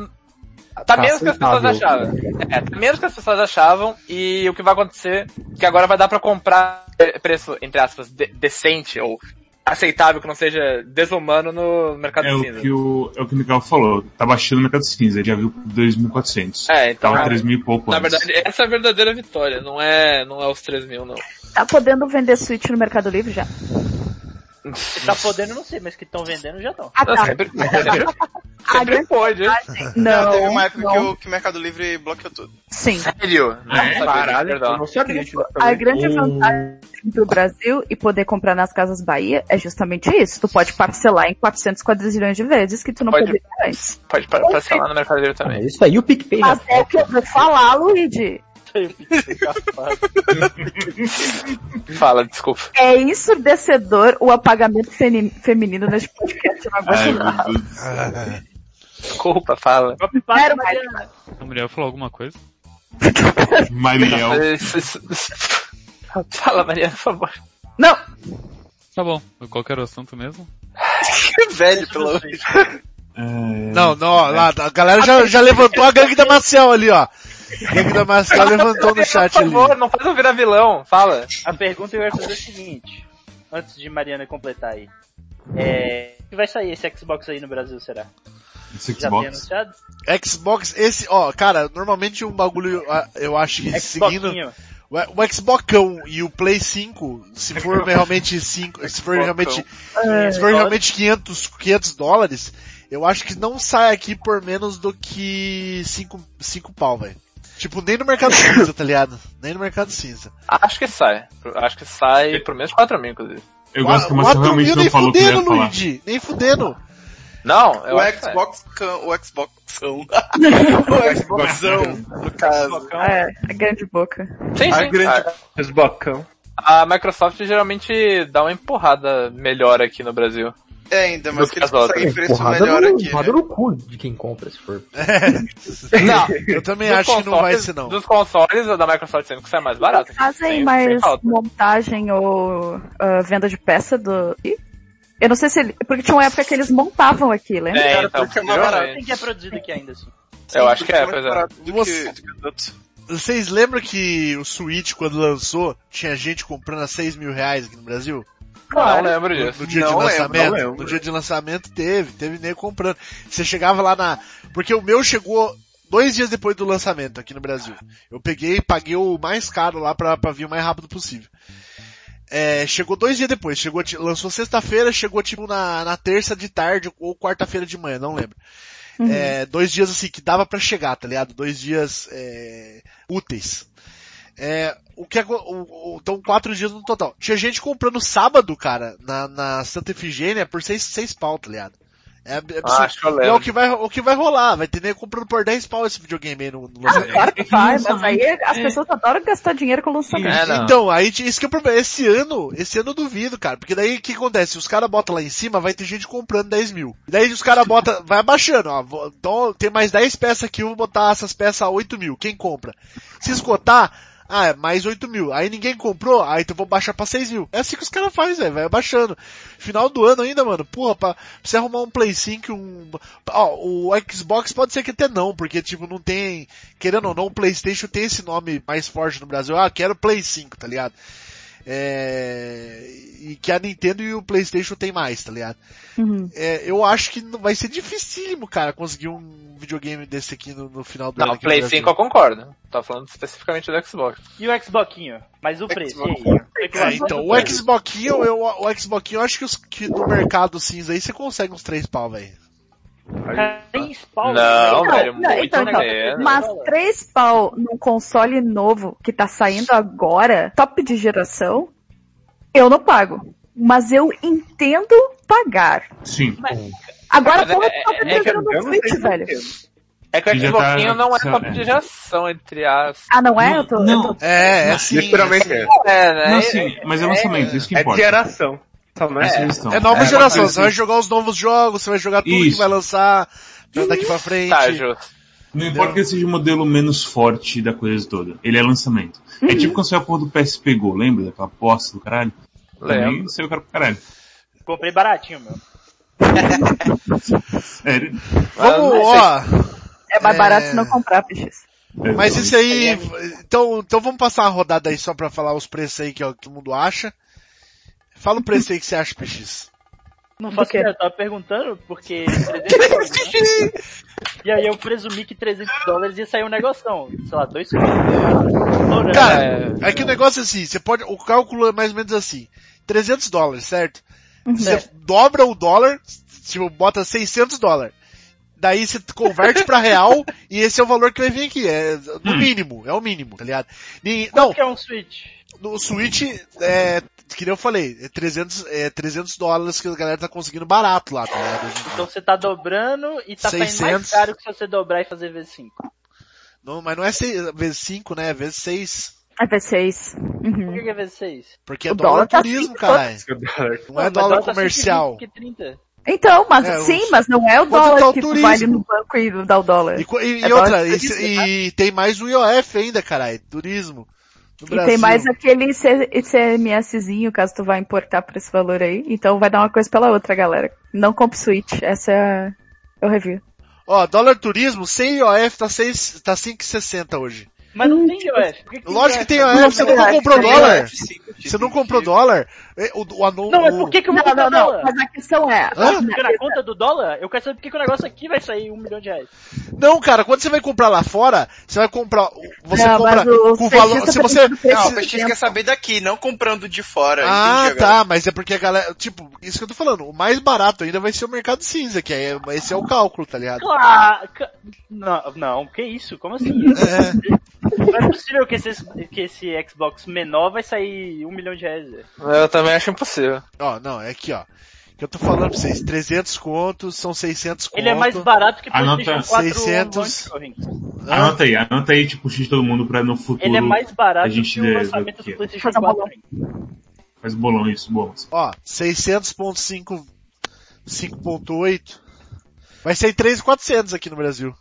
tá, menos que as pessoas achavam. É, tá menos que as pessoas achavam e o que vai acontecer, que agora vai dar pra comprar pre- preço, entre aspas, de- decente ou aceitável, que não seja desumano no mercado É o cinza. que o, é o que o Miguel falou. Tá baixando o mercado cinza, ele já viu por 2.400. É, então, Tava 3 mil e pouco na antes. verdade, essa é a verdadeira vitória, não é, não é os 3 mil, não. Tá podendo vender Switch no Mercado Livre já. Se tá podendo, eu não sei, mas que estão vendendo já estão. Ah, tá. Sempre, A sempre grande pode. Não, Teve uma época que, não. o, que o Mercado Livre bloqueou tudo. Sim. Sério? Não É? Caralho, eu não sabia disso A grande O- vantagem do Brasil e poder comprar nas Casas Bahia é justamente isso. Tu pode parcelar em 400 quadrilhões de vezes que tu não Pode. poderia antes. Pode pa- passar lá no Mercado Livre É também. isso aí, o PicPay. Mas né? é o que eu vou falar, Luigi. Fala, desculpa. É ensurdecedor o apagamento feminino neste podcast. Eu não aguento nada. Desculpa, fala. Quero mais. A mulher falou alguma coisa? Mariel. Fala, Mariana, por favor. Não! Tá bom. Qual que era o assunto mesmo? Que velho, pelo amor de Deus. Não, não, ó, lá, a galera já, já levantou a gangue da Maciel ali, ó. A gangue da levantou no chat Por ali. favor, não faz eu virar vilão. Fala. A pergunta eu ia fazer é o seguinte, antes de Mariana completar aí. É, que vai sair esse Xbox aí no Brasil, será? Esse Já tem Xbox. anunciado? Xbox, esse, ó, cara, normalmente um bagulho, ah, eu acho que seguindo, o, o Xboxão e o Play 5, se for realmente 5, se for realmente, se for realmente 500, 500 dólares, eu acho que não sai aqui por menos do que 5, 5 pau, velho. Tipo, nem no mercado cinza, tá ligado? Nem no mercado cinza. Acho que sai. Acho que sai por menos 4 mil, inclusive. Eu gosto que Marcelo realmente mil não nem falou que ia fudendo, falar. Luigi! Nem fudendo! Não, eu O que. Xbox, cão- o Xboxão. o Xboxão, no caso. É, a grande boca. Sim, A sim. grande A, Xboxão. a Microsoft geralmente dá uma empurrada melhor aqui no Brasil. É, ainda mais Do que eles conseguem preço Porrada melhor no, aqui, né? porrada no cu de quem compra, se for. Não, Eu também dos acho que não vai consoles- ser não. Dos consoles, da Microsoft sempre que sai mais barato. Fazem Sem- sem mais falta. montagem ou ah, venda de peça do... Ih, Eu não sei se ele... Porque tinha uma época que eles montavam aqui, lembra? É, então, porque é mais barato. geralmente. Tem que é produzido aqui ainda, assim. Eu acho que é, mais pois é. Você-. Vocês lembram que o Switch, quando lançou, tinha gente comprando a 6 mil reais aqui no Brasil? Não lembro No, disso. no dia Não de lembro, lançamento? não lembro. No dia de lançamento teve, teve nego comprando. Você chegava lá na... Porque o meu chegou dois dias depois do lançamento aqui no Brasil. Eu peguei e paguei o mais caro lá pra, pra vir o mais rápido possível. É, chegou dois dias depois, chegou, lançou sexta-feira, chegou tipo na, na terça de tarde ou quarta-feira de manhã, não lembro. É, dois dias assim, que dava pra chegar, tá ligado? Dois dias, é, úteis. É, o que aco- o, o, então quatro dias no total. Tinha gente comprando sábado, cara, na, na Santa Efigênia por seis, seis pau, tá ligado? É, absurdo. Ah, acho que eu é o que vai, o que vai rolar, vai ter nego comprando por 10 pau esse videogame aí no, no lançamento. Claro que É vai, mas aí as pessoas adoram gastar dinheiro com lançamento. É. Então, aí isso que é o problema. Esse ano, esse ano eu duvido, cara. Porque daí o que acontece? Os caras botam lá em cima, vai ter gente comprando 10 mil. Daí os caras botam, vai abaixando, ó. vou- Então tem mais 10 peças aqui, eu vou botar essas peças a 8 mil. Quem compra? Se esgotar, ah, é mais 8 mil. Aí ninguém comprou, aí então eu vou baixar pra 6 mil. É assim que os caras fazem, velho. Vai abaixando. Final do ano ainda, mano. Porra, pra, pra você arrumar um Play 5, um... Ó, o Xbox pode ser que até não, porque tipo, não tem... Querendo ou não, o Playstation tem esse nome mais forte no Brasil. Ah, quero Play 5, tá ligado? É... E que a Nintendo e o Playstation tem mais, tá ligado? Uhum. É, eu acho que não- vai ser dificílimo, cara, conseguir um videogame desse aqui no, no final do Não, ano. no Play Brasil. 5 eu concordo. Tô falando especificamente do Xbox. E o Xboxinho? Mas o preço, É, então, o? Xboxinho, eu, o Xboxinho, eu acho que, os, que no mercado cinza aí você consegue uns 3 pau, velho. Três pau? Não, Não, velho, não, muito então, então, menos. Mas três pau num console novo que tá saindo agora, top de geração, eu não pago. Mas eu entendo pagar. Sim. Agora, Mas porra, é- tá é- vendendo eu no não sei Switch, velho. entendo. É que o já Xboxinho tá- não é top é. de geração, entre as... Ah, não é? Eu tô, eu Não, tô- É, é sim. Literalmente é. É, né? não, sim, mas é lançamento, isso que É de importa. geração. É a é. É nova É, geração, você vai jogar os novos jogos, você vai jogar tudo que Isso. vai lançar pra daqui pra frente. Tá, justo. Não importa que ele seja o modelo menos forte da coisa toda. Ele é lançamento. É tipo quando saiu a porra do PSP Go, lembra daquela posta do caralho? Lembro. saiu caro pra caralho. Comprei baratinho, meu. Sério. Vamos, ó. é mais É. barato se não comprar, peixes. É, Mas isso aí, então, então vamos passar uma rodada aí só pra falar os preços aí que, ó, que todo mundo acha. Fala o preço aí que você acha, PX. Não faço ideia, eu tava perguntando porque 300 dólares, né? E aí eu presumi que 300 dólares ia sair um negoção, sei lá, dois Estourando. Cara, é que o negócio é assim, você pode, o cálculo é mais ou menos assim. 300 dólares, certo? Você É. dobra o dólar, tipo, bota 600 dólares. Daí você converte pra real e esse é o valor que vai vir aqui. É no mínimo, é o mínimo, tá ligado? E, não, Quanto que é um Switch? No Switch, é, que nem eu falei, é 300, é 300 dólares que a galera tá conseguindo barato lá, tá ligado? Então você tá dobrando e tá saindo 600. mais caro que se você dobrar e fazer vezes 5. Não, mas não é seis, vezes 5, né? É vezes 6. É V6. Por Uhum. que que é vezes 6? Porque é O dólar, dólar tá turismo, caralho. Dólar. Não é dólar comercial. Que 30. Então, mas É, sim, mas não é o Quanto tá dólar o que tu turismo? vai ali no banco e dá o dólar. E, e- É e outra, dólar e, turismo, e tem mais o IOF ainda, caralho. Turismo. No E Brasil. tem mais aquele C- CMSzinho, caso tu vá importar por esse valor aí. Então vai dar uma coisa pela outra, galera. Não compre Switch. Essa é, a... é o review. Ó, dólar turismo, sem IOF tá, 6, tá 5,60 hoje. Mas não tem IOF. Por que que Lógico que tem IOF? Você nunca IOF, comprou dólar. Você não comprou dólar? É, O, o, anão- Não, mas por que que eu Não, vou não, não. dólar? Mas a questão é... Hã? Porque na conta do dólar, eu quero saber por que que o negócio aqui vai sair um milhão de reais. Não, cara, quando você vai comprar lá fora, você vai comprar, você Não, compra com o valor, se tá você, Não, o Peixe quer saber daqui, não comprando de fora. Ah, entendi agora. tá, mas é porque a galera, tipo, isso que eu tô falando, o mais barato ainda vai ser o mercado cinza, que é, esse é o cálculo, tá ligado? Claro! Não, não, que isso? Como assim? É, Não é possível que esse, que esse Xbox menor vai sair um milhão de reais. Eu também acho impossível. ó, não, é aqui, ó. Que eu tô falando pra vocês, 300 contos, são 600 contos. Ele é mais barato que Anota PlayStation 4 600. Monitoring. Anota aí, anota aí, tipo, X todo mundo pra no futuro. Ele é mais barato a gente que o lançamento o do? PlayStation Fazer um 4. Faz bolão isso, bolão. Ó, 600.5, 5.8. Vai sair 3.400 aqui no Brasil.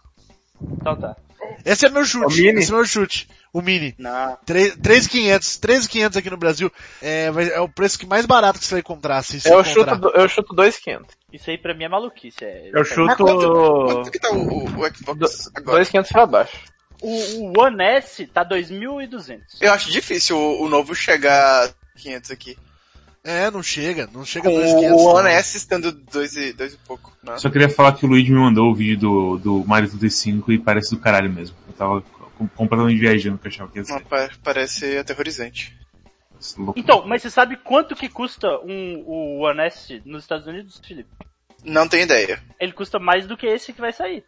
Então tá. Esse é meu chute. O mini? Esse é meu chute. O mini. Não. 3.500. 3.500 aqui no Brasil. É, é o preço que mais barato que você vai encontrar. Se você Eu encontrar. chuto, eu chuto 2,500. Isso aí pra mim é maluquice. É, Eu Mas chuto... quanto, quanto que tá o, o, Xbox agora? 2,500 pra baixo. O, o One S tá 2.200. Eu acho difícil o, o novo chegar a 500 aqui. É, não chega. Não chega Com a 2.500. o One. S estando 2 e, dois e pouco. Né? Só queria falar que o Luigi me mandou o vídeo do, do Mario 35 e parece do caralho mesmo. Eu tava com- completamente viajando que eu achava que ia ser. pa- parece aterrorizante. louco. Então, mas você sabe quanto que custa um, o One S nos Estados Unidos, Felipe? Não tenho ideia. Ele custa mais do que esse que vai sair.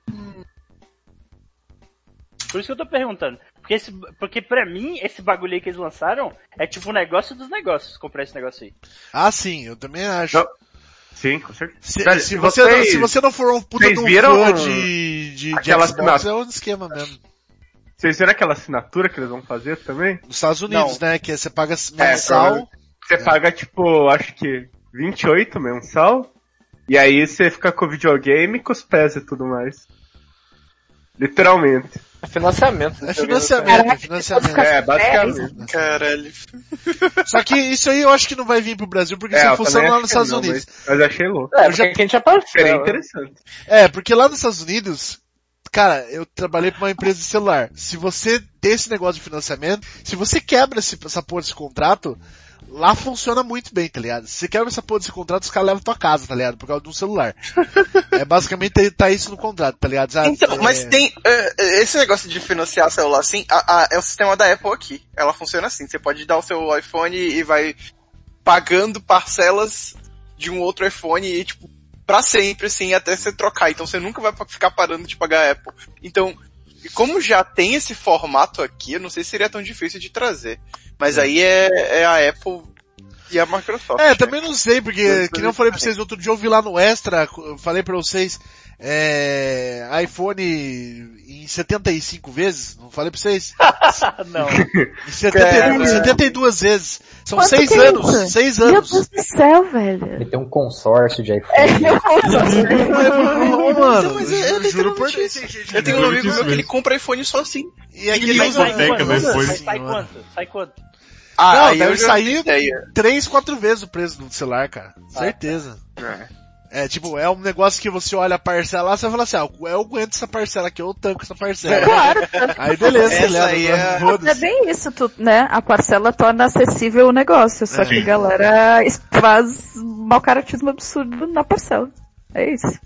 Por isso que eu tô perguntando. Porque, esse, porque pra mim, esse bagulho aí que eles lançaram é tipo o negócio dos negócios, comprar esse negócio aí. Ah, sim, eu também acho. Não. Sim, com certeza. Se, se você, vocês- se você não for um puta vocês de um fã de, de, de Xbox, é outro esquema mesmo. Vocês viram aquela assinatura que eles vão fazer também? Nos Estados Unidos, Não. né? Que você paga mensal. provavelmente. Você paga, tipo, acho que 28 mensal. E aí você fica com o videogame, com os pés e tudo mais. Literalmente. É financiamento. É financiamento, é financiamento. É, basicamente. Caralho. Só que isso aí eu acho que não vai vir pro Brasil porque É, isso eu funciona lá acho nos que Estados não, Unidos. Mas, mas achei louco. É, Eu já- porque a gente apareceu. Seria né? interessante. É, porque lá nos Estados Unidos, cara, eu trabalhei pra uma empresa de celular. Se você tem esse negócio de financiamento, se você quebra esse, essa porra desse contrato, lá funciona muito bem, tá ligado? Se você quebra essa porra desse contrato, os caras levam tua casa, tá ligado? Por causa de um celular. é basicamente tá isso no contrato, tá ligado? Ah, Então, é- mas tem, é, esse negócio de financiar celular assim, a- a- é o sistema da Apple aqui. Ela funciona assim, você pode dar o seu iPhone e vai pagando parcelas de um outro iPhone e tipo, pra sempre assim, até você trocar. Então você nunca vai ficar parando de pagar a Apple. Então, e como já tem esse formato aqui, eu não sei se seria tão difícil de trazer. Mas aí é, é a Apple e a Microsoft. É, né? também não sei, porque, que nem eu falei pra vocês outro dia, eu vi lá no Extra, eu falei pra vocês, é, iPhone em 75 vezes, não falei pra vocês? não. Em 70, 72 vezes. São Quanto seis que é anos, isso? seis Meu anos. Deus do céu, velho. Ele tem um consórcio de iPhone. É, meu consórcio. Ô, mano, mas é eu juro por Deus. Eu tenho um amigo meu que ele compra iPhone só assim. E aquele Ele usa iPhone. Sai quanto? Sai quanto? Ah, Não, aí deve sair- três, quatro vezes o preço do celular, cara. Certeza. É, tipo, é um negócio que você olha a parcela lá, você fala assim, ah, eu aguento essa parcela aqui, eu tanco essa parcela. Claro. Aí beleza, você Essa leva, aí né? é- É foda-se. bem isso, tu, né? A parcela torna acessível o negócio, só É. que a galera faz mau caratismo absurdo na parcela. É isso.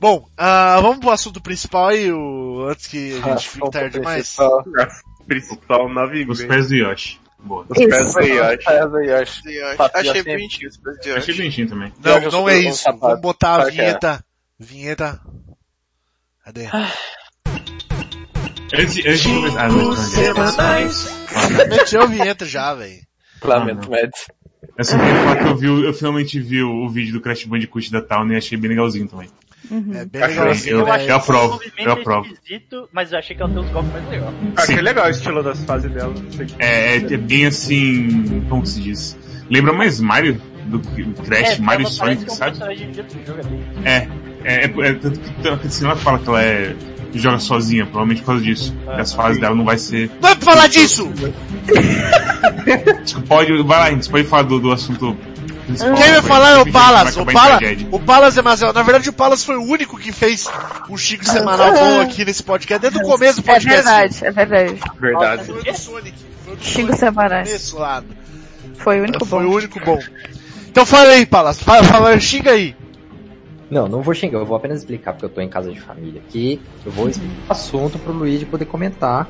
Bom, ah, vamos pro assunto principal aí, o... antes que a gente fique Assunto tarde demais. principal. Principal nove Os pés do Yoshi. Boa. Os pés Isso. aí, eu acho. Daí, eu acho. Eu acho- Papi, Achei bonitinho esse preço de Achei hoje. bonitinho também. Não, não os- é os isso. Vamos botar a é? vinheta. Vinheta. Cadê? Antes, antes de começar... Ah, não, não, Meteu a vinheta já, velho. Lamento, Mads. Eu só queria falar que eu, vi, eu finalmente vi o, o vídeo do Crash Bandicoot da Town e achei bem legalzinho também. É bem Eu- legal assim. eu- né? eu aprovo, eu aprovo. é esquisito, mas eu achei que ela tem os golpes mais legais. Achei legal o estilo das fases dela. É, é, é bem assim, como que se diz? Lembra mais Mario do que Crash, É, Mario e Sonic, que é sabe? é É, é, é, é tanto que que assim, ela fala que ela é joga sozinha, provavelmente por causa disso. Ah, E as fases dela não vai ser. Não é pra falar disso! Desculpa, Pode, vai lá, a gente pode falar do, do assunto. Quem vai falar é o Palas. O Palas, o Palas é mais. Na verdade, o Palas foi o único que fez um Chico semanal bom aqui nesse podcast, desde o começo do É podcast. verdade, é verdade. Verdade. Foi do Sonic. Foi do Xingo começo lá. Foi o único Foi bom. o único bom. Então fala aí, Palas. Fala, fala, xinga aí. Não, não vou xingar, eu vou apenas explicar porque eu tô em casa de família aqui. Eu vou explicar o assunto pro Luigi poder comentar.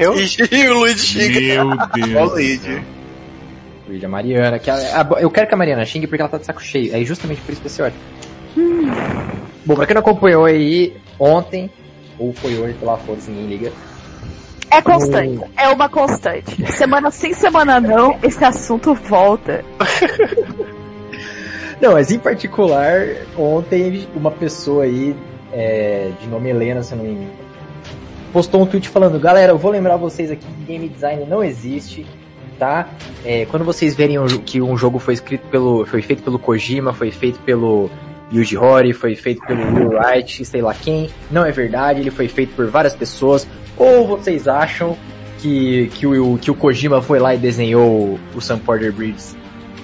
Eu? E o Luigi xinga. Meu Ó, Deus. do Luigi. Luigi, a Mariana, que a- a- eu quero que a Mariana xingue porque ela tá de saco cheio. É justamente por isso que esse ódio. Bom, pra quem não acompanhou aí, ontem, ou foi hoje, lá, foda-se, ninguém liga. É constante, é uma constante. Semana sim, semana não, esse assunto volta. Não, mas em particular, ontem uma pessoa aí, é, de nome Helena, se eu não me engano, postou um tweet falando, galera, eu vou lembrar vocês aqui que game design não existe, tá? É, quando vocês verem um que um jogo foi escrito pelo, foi feito pelo Kojima, foi feito pelo Yuji Horii, foi feito pelo Will Wright, sei lá quem, não é verdade, ele foi feito por várias pessoas, ou vocês acham que, que, o, que o Kojima foi lá e desenhou o, Sam Porter Bridges?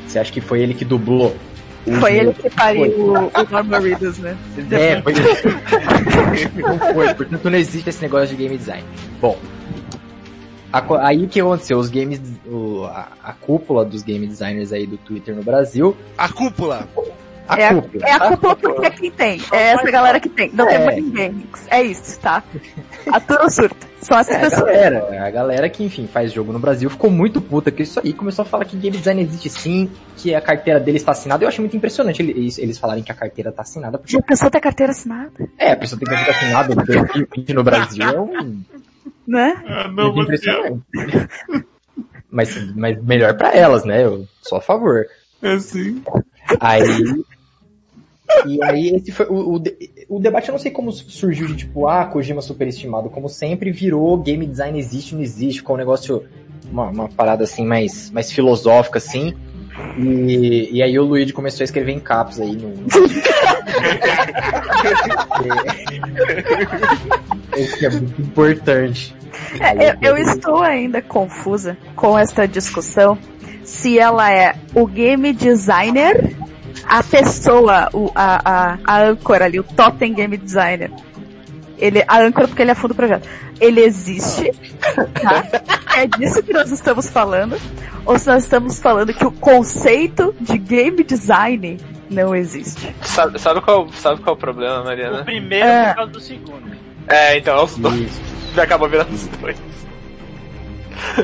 Você acha que foi ele que dublou? Foi ele que pariu o, o Norman Reedus, né? É, foi Não foi, portanto não existe esse negócio de game design. Bom, a aí o que aconteceu? Os games, o- a, a cúpula dos game designers aí do Twitter no Brasil, A cúpula. a é, a, cúpula, é a cúpula porque é quem tem. É essa galera que tem. Não É. tem mais ninguém. É isso, tá? A turma surta. São essas É, a pessoas. galera, a galera que, enfim, faz jogo no Brasil ficou muito puta com isso aí, começou a falar que game design existe sim, que a carteira dele está assinada. Eu acho muito impressionante eles, eles falarem que a carteira está assinada, porque Uma pessoa tem carteira assinada, é, a pessoa tem carteira assinada no 2020 no Brasil, é um, né? Ah, não, muito meu impressionante. Mas, mas melhor pra elas, né? Eu sou a favor. É assim. Aí. E aí esse foi o, o, o debate eu não sei como surgiu de tipo, ah, Kojima superestimado, como sempre virou game design existe ou não existe, ficou um negócio, uma, uma parada assim mais, mais filosófica assim. E, e aí o Luigi começou a escrever em caps aí no. Esse é muito importante. É, eu, eu estou ainda confusa com esta discussão se ela é o game designer, a pessoa, o, a, a, a âncora ali, o totem game designer. Ele, a âncora porque ele é fundo do projeto. Ele existe, tá? É disso que nós estamos falando. Ou se nós estamos falando que o conceito de game design não existe. Sabe, sabe, qual, sabe qual é o problema, Mariana? O primeiro É. por causa do segundo. É, então, é os dois. Isso. Acabou virando os dois.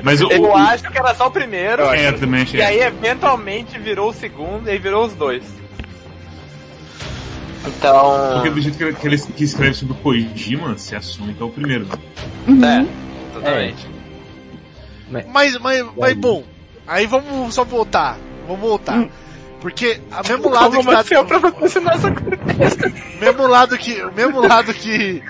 Mas o. Eu o- acho que era só o primeiro. É, eu também achei. E aí, eventualmente, virou o segundo e aí virou os dois. Então. Porque do jeito que ele, que ele que escreve sobre o Kojima, se assume que é o primeiro. né? É, totalmente. Mas, mas, mas bom, aí vamos só voltar. Vamos voltar. Porque a mesmo lado que tá... pra patrocinar essa coisa. mesmo lado que, o mesmo lado que,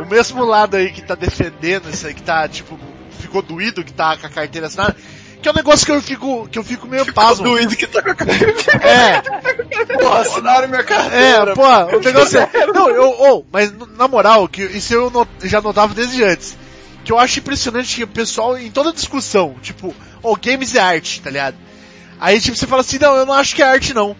o mesmo lado aí que tá defendendo isso aí, que tá, tipo, ficou doído que tá com a carteira assinada, que é um negócio que eu fico, que eu fico meio pasmo. Doído que tá com a carteira. É, Porra, assinaram minha é, carteira. pô, o negócio é, não, eu, oh, mas na moral, que isso eu not- já notava desde antes, que eu acho impressionante que o pessoal, em toda discussão, tipo, oh, games é arte, tá ligado? Aí, tipo, você fala assim, não, eu não acho que é arte, não.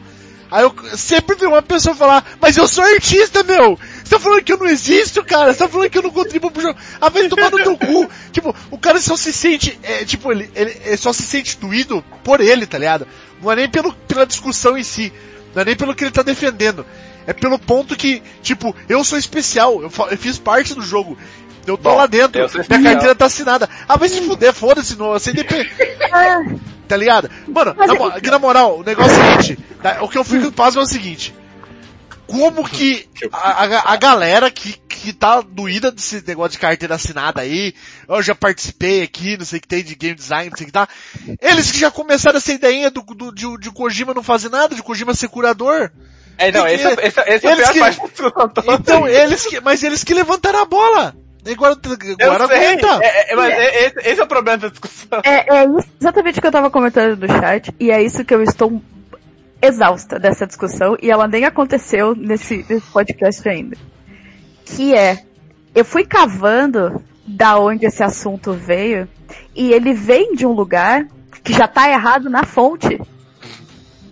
Aí eu sempre vi uma pessoa falar, mas eu sou artista, meu! Você tá falando que eu não existo, cara? Você tá falando que eu não contribuo pro jogo? Ah, vai tomar no teu cu! Tipo, o cara só se sente, é, tipo, ele, ele, ele só se sente doído por ele, tá ligado? Não é nem pelo, pela discussão em si. Não é nem pelo que ele tá defendendo. É pelo ponto que, tipo, eu sou especial, eu, eu fiz parte do jogo. Eu tô Bom, lá dentro, minha especial. carteira tá assinada. Ah, vai se fuder, foda-se, não, você independe. Tá ligado? Mano, na, mo- aqui na moral, o negócio é o seguinte, tá? o que eu fico pasmo é o seguinte. Como que a, a, a galera que, que tá doída desse negócio de carteira assinada aí, eu já participei aqui, não sei o que tem de game design, não sei o que tá, eles que já começaram essa ideinha do, do, de, de Kojima não fazer nada, de Kojima ser curador, É, então, Que esse, é- esse, esse é o eles pior que- parte. Então, eles que, mas eles que levantaram a bola. Agora, sei, aguenta. é, é, mas é- esse, esse é o problema da discussão. É, é exatamente o que eu tava comentando no chat, e é isso que eu estou exausta dessa discussão, e ela nem aconteceu nesse, nesse podcast ainda. Que é, eu fui cavando da onde esse assunto veio, e ele vem de um lugar que já tá errado na fonte.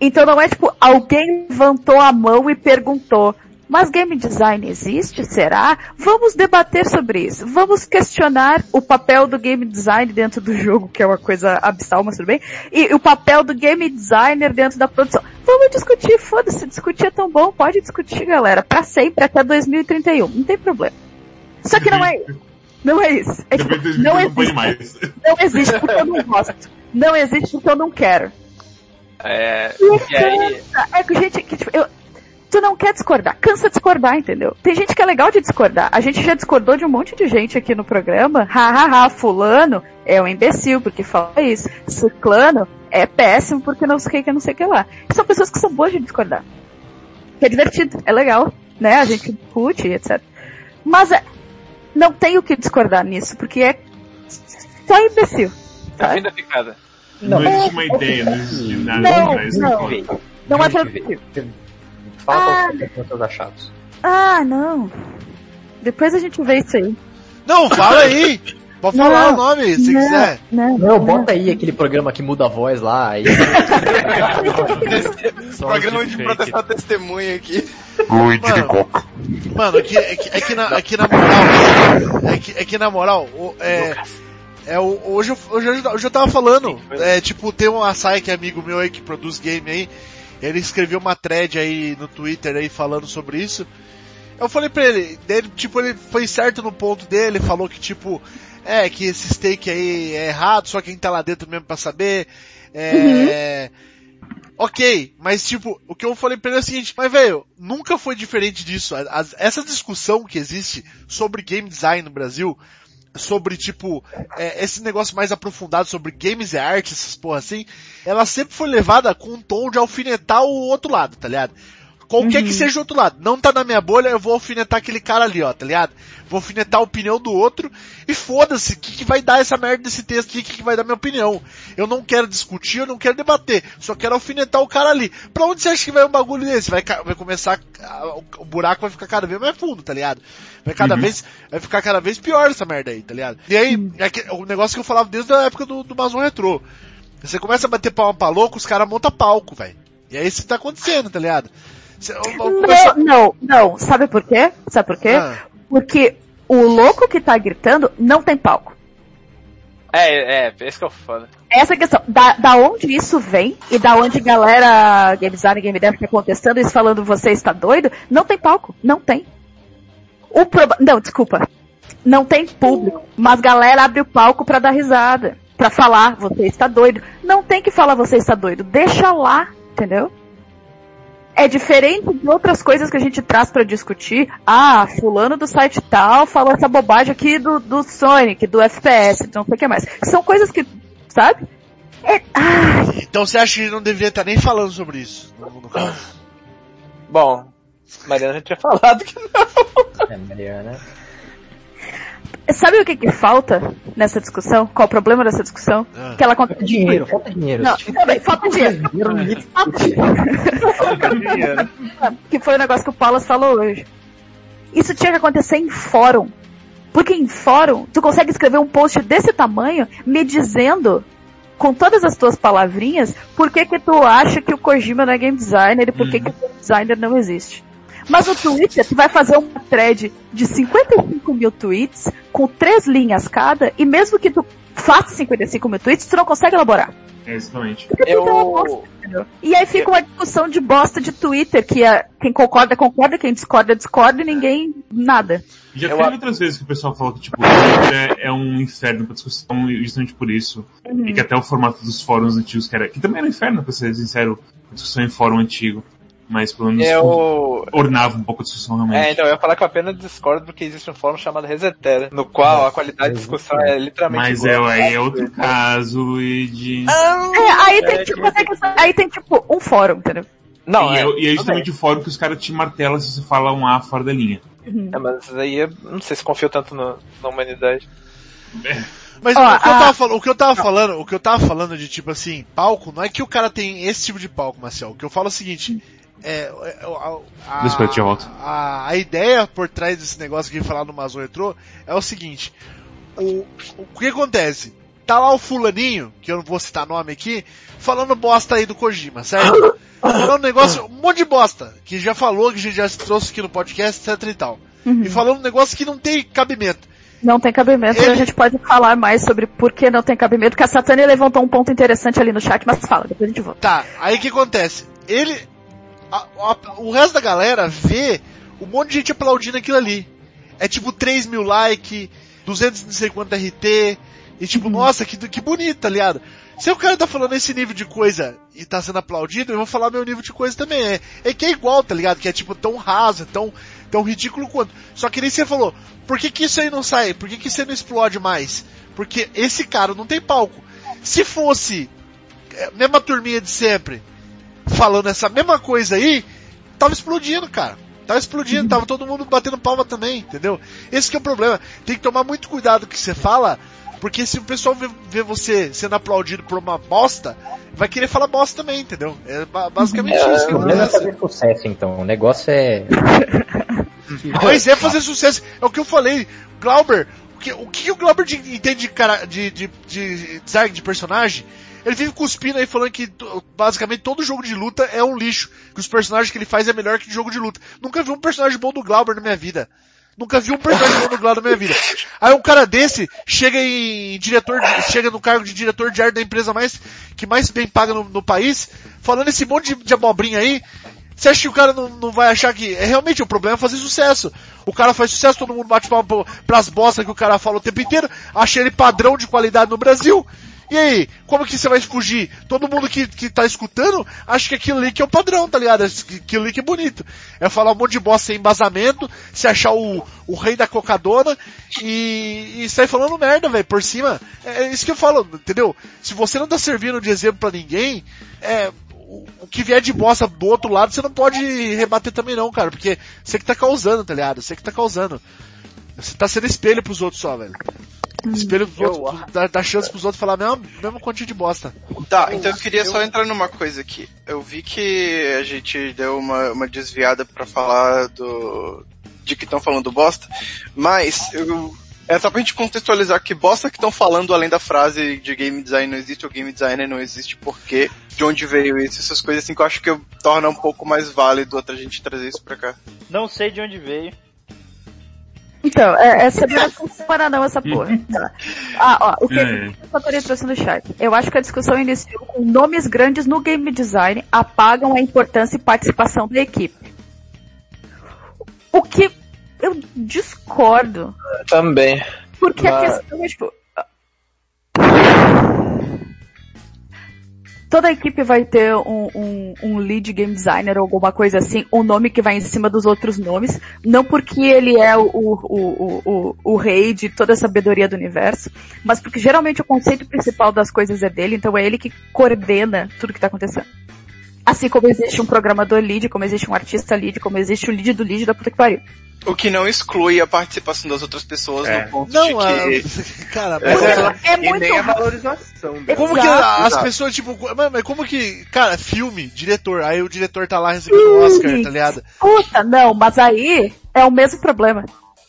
Então não é tipo, alguém levantou a mão e perguntou, mas game design existe? Será? Vamos debater sobre isso. Vamos questionar o papel do game design dentro do jogo, que é uma coisa abissal, mas tudo bem. E o papel do game designer dentro da produção. Vamos discutir, foda-se, discutir é tão bom, pode discutir, galera, pra sempre, até 2031, não tem problema. Só que não é isso. Não é isso. É, tipo, não não pode existe. Não existe porque eu não gosto. Não existe porque eu não quero. É, E e aí. É que gente que, tipo, eu, tu não quer discordar. Cansa de discordar, entendeu? Tem gente que é legal de discordar. A gente já discordou de um monte de gente aqui no programa. Ha, ha, ha, fulano é um imbecil porque fala isso. Ciclano é péssimo porque não sei o que, que não sei o que lá. São pessoas que são boas de discordar. É divertido, é legal, né? A gente discute, etc. Mas é, não tem o que discordar nisso, porque é só imbecil. tá fim da picada. Não, Não, existe uma ideia, não existe nada Não, não. né? Não é Gente, Fala Ah. os seus achados. Ah, não. Depois a gente vê isso aí. Não, fala aí. Pode Não, falar o nome, se não. quiser. Não, Não, bota aí aquele programa que muda a voz lá. Aí... Programa de proteção testemunha aqui. Mano, mano é, que, é, que, é, que na, é que na moral, é que, é que na moral, o- é, é o, hoje, eu, hoje, hoje eu tava falando, é, tipo, tem um Asai que é amigo meu aí que produz game aí, ele escreveu uma thread aí no Twitter aí falando sobre isso. Eu falei pra ele, tipo, ele foi certo no ponto dele, falou que tipo, é, que esse steak aí é errado, só quem tá lá dentro mesmo pra saber, é... Ok, mas tipo, o que eu falei pra ele é o seguinte, mas velho, nunca foi diferente disso. As- essa discussão que existe sobre game design no Brasil, sobre tipo, é, esse negócio mais aprofundado sobre games e arte, essas porra assim, ela sempre foi levada com um tom de alfinetar o outro lado, tá ligado? Qualquer que seja o outro lado. Não tá na minha bolha, eu vou alfinetar aquele cara ali, ó, tá ligado? Vou alfinetar a opinião do outro e foda-se, o que, que vai dar essa merda desse texto aqui, o que, que vai dar minha opinião. Eu não quero discutir, eu não quero debater, só quero alfinetar o cara ali. Pra onde você acha que vai um bagulho desse? Vai, vai começar, o, buraco vai ficar cada vez mais fundo, tá ligado? Vai cada vez, vai ficar cada vez pior essa merda aí, tá ligado? E aí, é o negócio que eu falava desde a época do, do Mazon Retro. Você começa a bater palma pra louco, os caras montam palco, velho. E é isso que tá acontecendo, tá ligado? Não, não, não. Sabe por quê? Sabe por quê? Ah. Porque o louco que tá gritando não tem palco. É, é, esse que é o foda. Essa é questão. Da, da onde isso vem e da onde galera game design e game dev tá contestando isso falando você está doido, não tem palco. Não tem. O proba- Não, desculpa. Não tem público. Mas galera abre o palco pra dar risada. Pra falar, você está doido. Não tem que falar você está doido. Deixa lá, entendeu? É diferente de outras coisas que a gente traz pra discutir. Ah, fulano do site tal falou essa bobagem aqui do, do Sonic, do FPS, não sei o que mais. São coisas que, sabe? É, Então você acha que ele não deveria estar nem falando sobre isso, no, no caso? Bom, Mariana já tinha falado que É, Mariana. Sabe o que que falta nessa discussão? Qual o problema dessa discussão? Ah. Que ela acontece Dinheiro, falta dinheiro. Não, também, falta dinheiro. dinheiro, ninguém que foi o negócio que o Paulo falou hoje. Isso tinha que acontecer em fórum. Porque em fórum, tu consegue escrever um post desse tamanho, me dizendo, com todas as tuas palavrinhas, por que que tu acha que o Kojima não é game designer e por que que o game designer não existe. Mas no Twitter, tu vai fazer uma thread de 55 mil tweets, com três linhas cada, e mesmo que tu faça 55 mil tweets, tu não consegue elaborar. É, exatamente. eu. E aí fica uma discussão de bosta de Twitter, que é, quem concorda, concorda, quem discorda, discorda e ninguém, nada. Já Eu teve outras vezes que o pessoal falou que, tipo, o Twitter é, é um inferno pra discussão justamente por isso. Uhum. E que até o formato dos fóruns antigos, que era, que também era um inferno, pra ser sincero, a discussão em fórum antigo. Mas pelo menos Eu. ornava um pouco a discussão realmente. É, então eu ia falar que eu apenas discordo porque existe um fórum chamado Resetera, no qual a qualidade de discussão é literalmente Mas é, aí é outro caso, Luigi. É, aí tem, É, tipo, questão- aí tem tipo um fórum, entendeu? Não, e, é, é, e é justamente o fórum que os caras te martelam se você fala um A fora da linha. É, mas aí eu não sei se confio tanto no- na humanidade. Mas Ó, o, que eu a- tava falando, o que eu tava falando, o que eu tava falando de tipo assim, palco, não é que o cara tem esse tipo de palco, Marcel. O que eu falo é o seguinte, é, é, a, a, a, a ideia por trás desse negócio que eu falar no Mazon Retro é o seguinte, o, o que acontece? Tá lá o fulaninho, que eu não vou citar nome aqui, falando bosta aí do Kojima, certo? Falando um negócio, um monte de bosta, que já falou, que a gente já trouxe aqui no podcast, etc e tal. Uhum. E falando um negócio que não tem cabimento. Não tem cabimento, Ele- a gente pode falar mais sobre por que não tem cabimento, que a Satânia levantou um ponto interessante ali no chat, mas fala, depois a gente volta. Tá, aí o que acontece? Ele. A- a- o resto da galera vê um monte de gente aplaudindo aquilo ali. É tipo 3 mil like, 200 não sei quanto RT, e tipo, nossa, que, que bonito, tá ligado? Se o cara tá falando esse nível de coisa e tá sendo aplaudido, eu vou falar meu nível de coisa também. É, é que é igual, tá ligado? Que é tipo tão raso, tão, tão ridículo quanto. Só que nem você falou, por que que isso aí não sai? Por que que isso aí não explode mais? Porque esse cara não tem palco. Se fosse é, mesma turminha de sempre, falando essa mesma coisa aí, tava explodindo, cara. Tava explodindo, tava todo mundo batendo palma também, entendeu? Esse que é o problema. Tem que tomar muito cuidado com o que você fala, porque se o pessoal vê, vê você sendo aplaudido por uma bosta, vai querer falar bosta também, entendeu? É ba- basicamente isso O que problema é fazer sucesso, então. O negócio é. Mas é fazer sucesso. É o que eu falei. Glauber, o que o, que o Glauber de- entende de, cara, de, de, de design de personagem? Ele vive cuspindo aí falando que basicamente todo jogo de luta é um lixo. Que os personagens que ele faz é melhor que jogo de luta. Nunca vi um personagem bom do Glauber na minha vida. Nunca vi um personagem bom do Glauber na minha vida. Aí um cara desse chega em diretor, de- chega no cargo de diretor de arte da empresa mais, que mais bem paga no, no país, falando esse monte de, de abobrinha aí, você acha que o cara não, não vai achar que. É realmente o problema é fazer sucesso. O cara faz sucesso, todo mundo bate pro- pras bostas que o cara fala o tempo inteiro, acha ele padrão de qualidade no Brasil. E aí, como que você vai fugir? Todo mundo que, que tá escutando acha que aquilo ali que é o padrão, tá ligado? Aquilo ali que é bonito. É falar um monte de bosta sem embasamento, se achar o, o rei da cocadona e, e sair falando merda, velho, por cima. É, é isso que eu falo, entendeu? Se você não tá servindo de exemplo pra ninguém, é, o que vier de bosta do outro lado, você não pode rebater também não, cara, porque você que tá causando, tá ligado? Você que tá causando. Você tá sendo espelho pros outros só, velho. Espelho pros Eu dá, dá chance pros outros falar a mesma, mesma quantia de bosta. Tá, então eu queria só entrar numa coisa aqui. Eu vi que a gente deu uma, uma desviada pra falar do. de que estão falando bosta, mas eu. É só pra gente contextualizar que bosta que estão falando além da frase de game design não existe ou game designer não existe porque de onde veio isso, essas coisas assim que eu acho que torna um pouco mais válido a gente trazer isso pra cá. Não sei de onde veio. Então, é, essa não funciona não, essa porra. Ah, ó, o que É. o Fatori trouxe no chat? Eu acho que a discussão iniciou com nomes grandes no game design apagam a importância e participação da equipe. O que eu discordo, Também. porque a Mas- questão é, tipo... Toda equipe vai ter um, um, um lead game designer ou alguma coisa assim, um nome que vai em cima dos outros nomes, não porque ele é o, o, o, o, rei de toda a sabedoria do universo, mas porque geralmente o conceito principal das coisas é dele, então é ele que coordena tudo que tá acontecendo. Assim como existe um programador lead, como existe um artista lead, como existe o lead do lead da puta que pariu. O que não exclui a participação das outras pessoas É. no ponto Não, de que. a... cara, É, mas é- É e muito nem a valorização dela. como que Exato, as exato. pessoas, tipo, mas, mas como que, cara, filme, diretor, aí o diretor tá lá recebendo o Oscar, tá ligado? Puta, não, mas aí é o mesmo problema.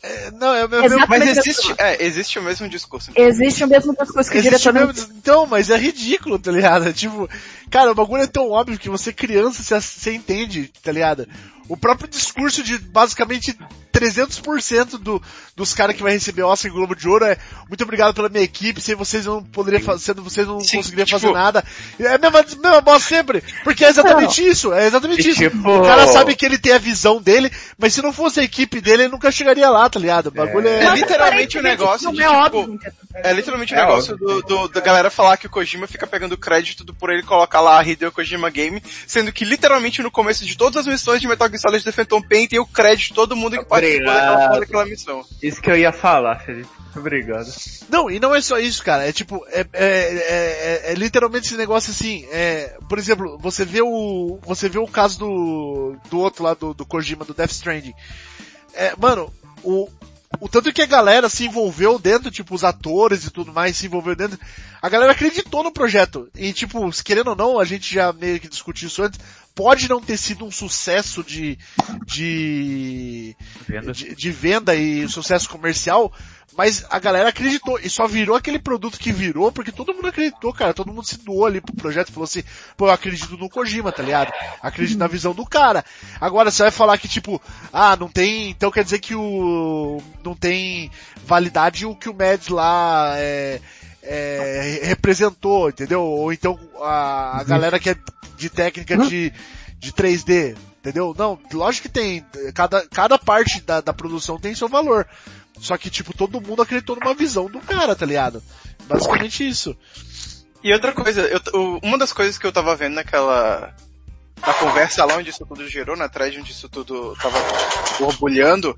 É, não, é o Exato. Mas existe, é, existe o mesmo discurso. Existe o mesmo discurso que o Existe diretor não... mesmo, então, mas é ridículo, tá ligado? Tipo, cara, o bagulho é tão óbvio que você criança, você, você entende, tá ligado? O próprio discurso de basicamente 300% do, dos caras que vai receber Oscar e Globo de Ouro é muito obrigado pela minha equipe, sem vocês eu não poderia fazer, sendo vocês não Sim, conseguiria tipo- fazer nada. É a mesma, mesma bosta sempre, porque é exatamente isso, é exatamente E isso. tipo- O cara sabe que ele tem a visão dele, mas se não fosse a equipe dele, ele nunca chegaria lá, tá ligado? O bagulho é... É literalmente o negócio não de, é tipo, óbvio. É literalmente o É negócio do, do- da galera falar que o Kojima fica pegando crédito do, por ele colocar lá a Hideo Kojima Game, sendo que literalmente no começo de todas as missões de Metal Gear Solid The Phantom Pain tem o crédito de todo mundo que Por Obrigado. aquela missão. Isso que eu ia falar, Felipe. Obrigado. Não, e não é só isso, cara. É tipo, é, é, é, é- é literalmente esse negócio assim. É, por exemplo, você vê o. Você vê o caso do. do outro lá, do, do Kojima, do Death Stranding. É, mano, o. O tanto que a galera se envolveu dentro, tipo, os atores e tudo mais se envolveu dentro, a galera acreditou no projeto. E, tipo, querendo ou não, a gente já meio que discutiu isso antes, pode não ter sido um sucesso de, de, Venda. de, de venda e sucesso comercial, mas a galera acreditou e só virou aquele produto que virou porque todo mundo acreditou, cara. Todo mundo se doou ali pro projeto e falou assim, pô, eu acredito no Kojima, tá ligado? Acredito na visão do cara. Agora você vai falar que tipo, ah, não tem, então quer dizer que o, não tem validade o que o Mads lá, é, é, representou, entendeu? Ou então a, a galera que é de técnica de, de 3D, entendeu? Não, lógico que tem, cada, cada parte da, da produção tem seu valor. Só que, tipo, todo mundo acreditou numa visão do cara, tá ligado? Basicamente isso. E outra coisa, eu, uma das coisas que eu tava vendo naquela. Na conversa lá onde isso tudo gerou, na thread onde isso tudo tava borbulhando,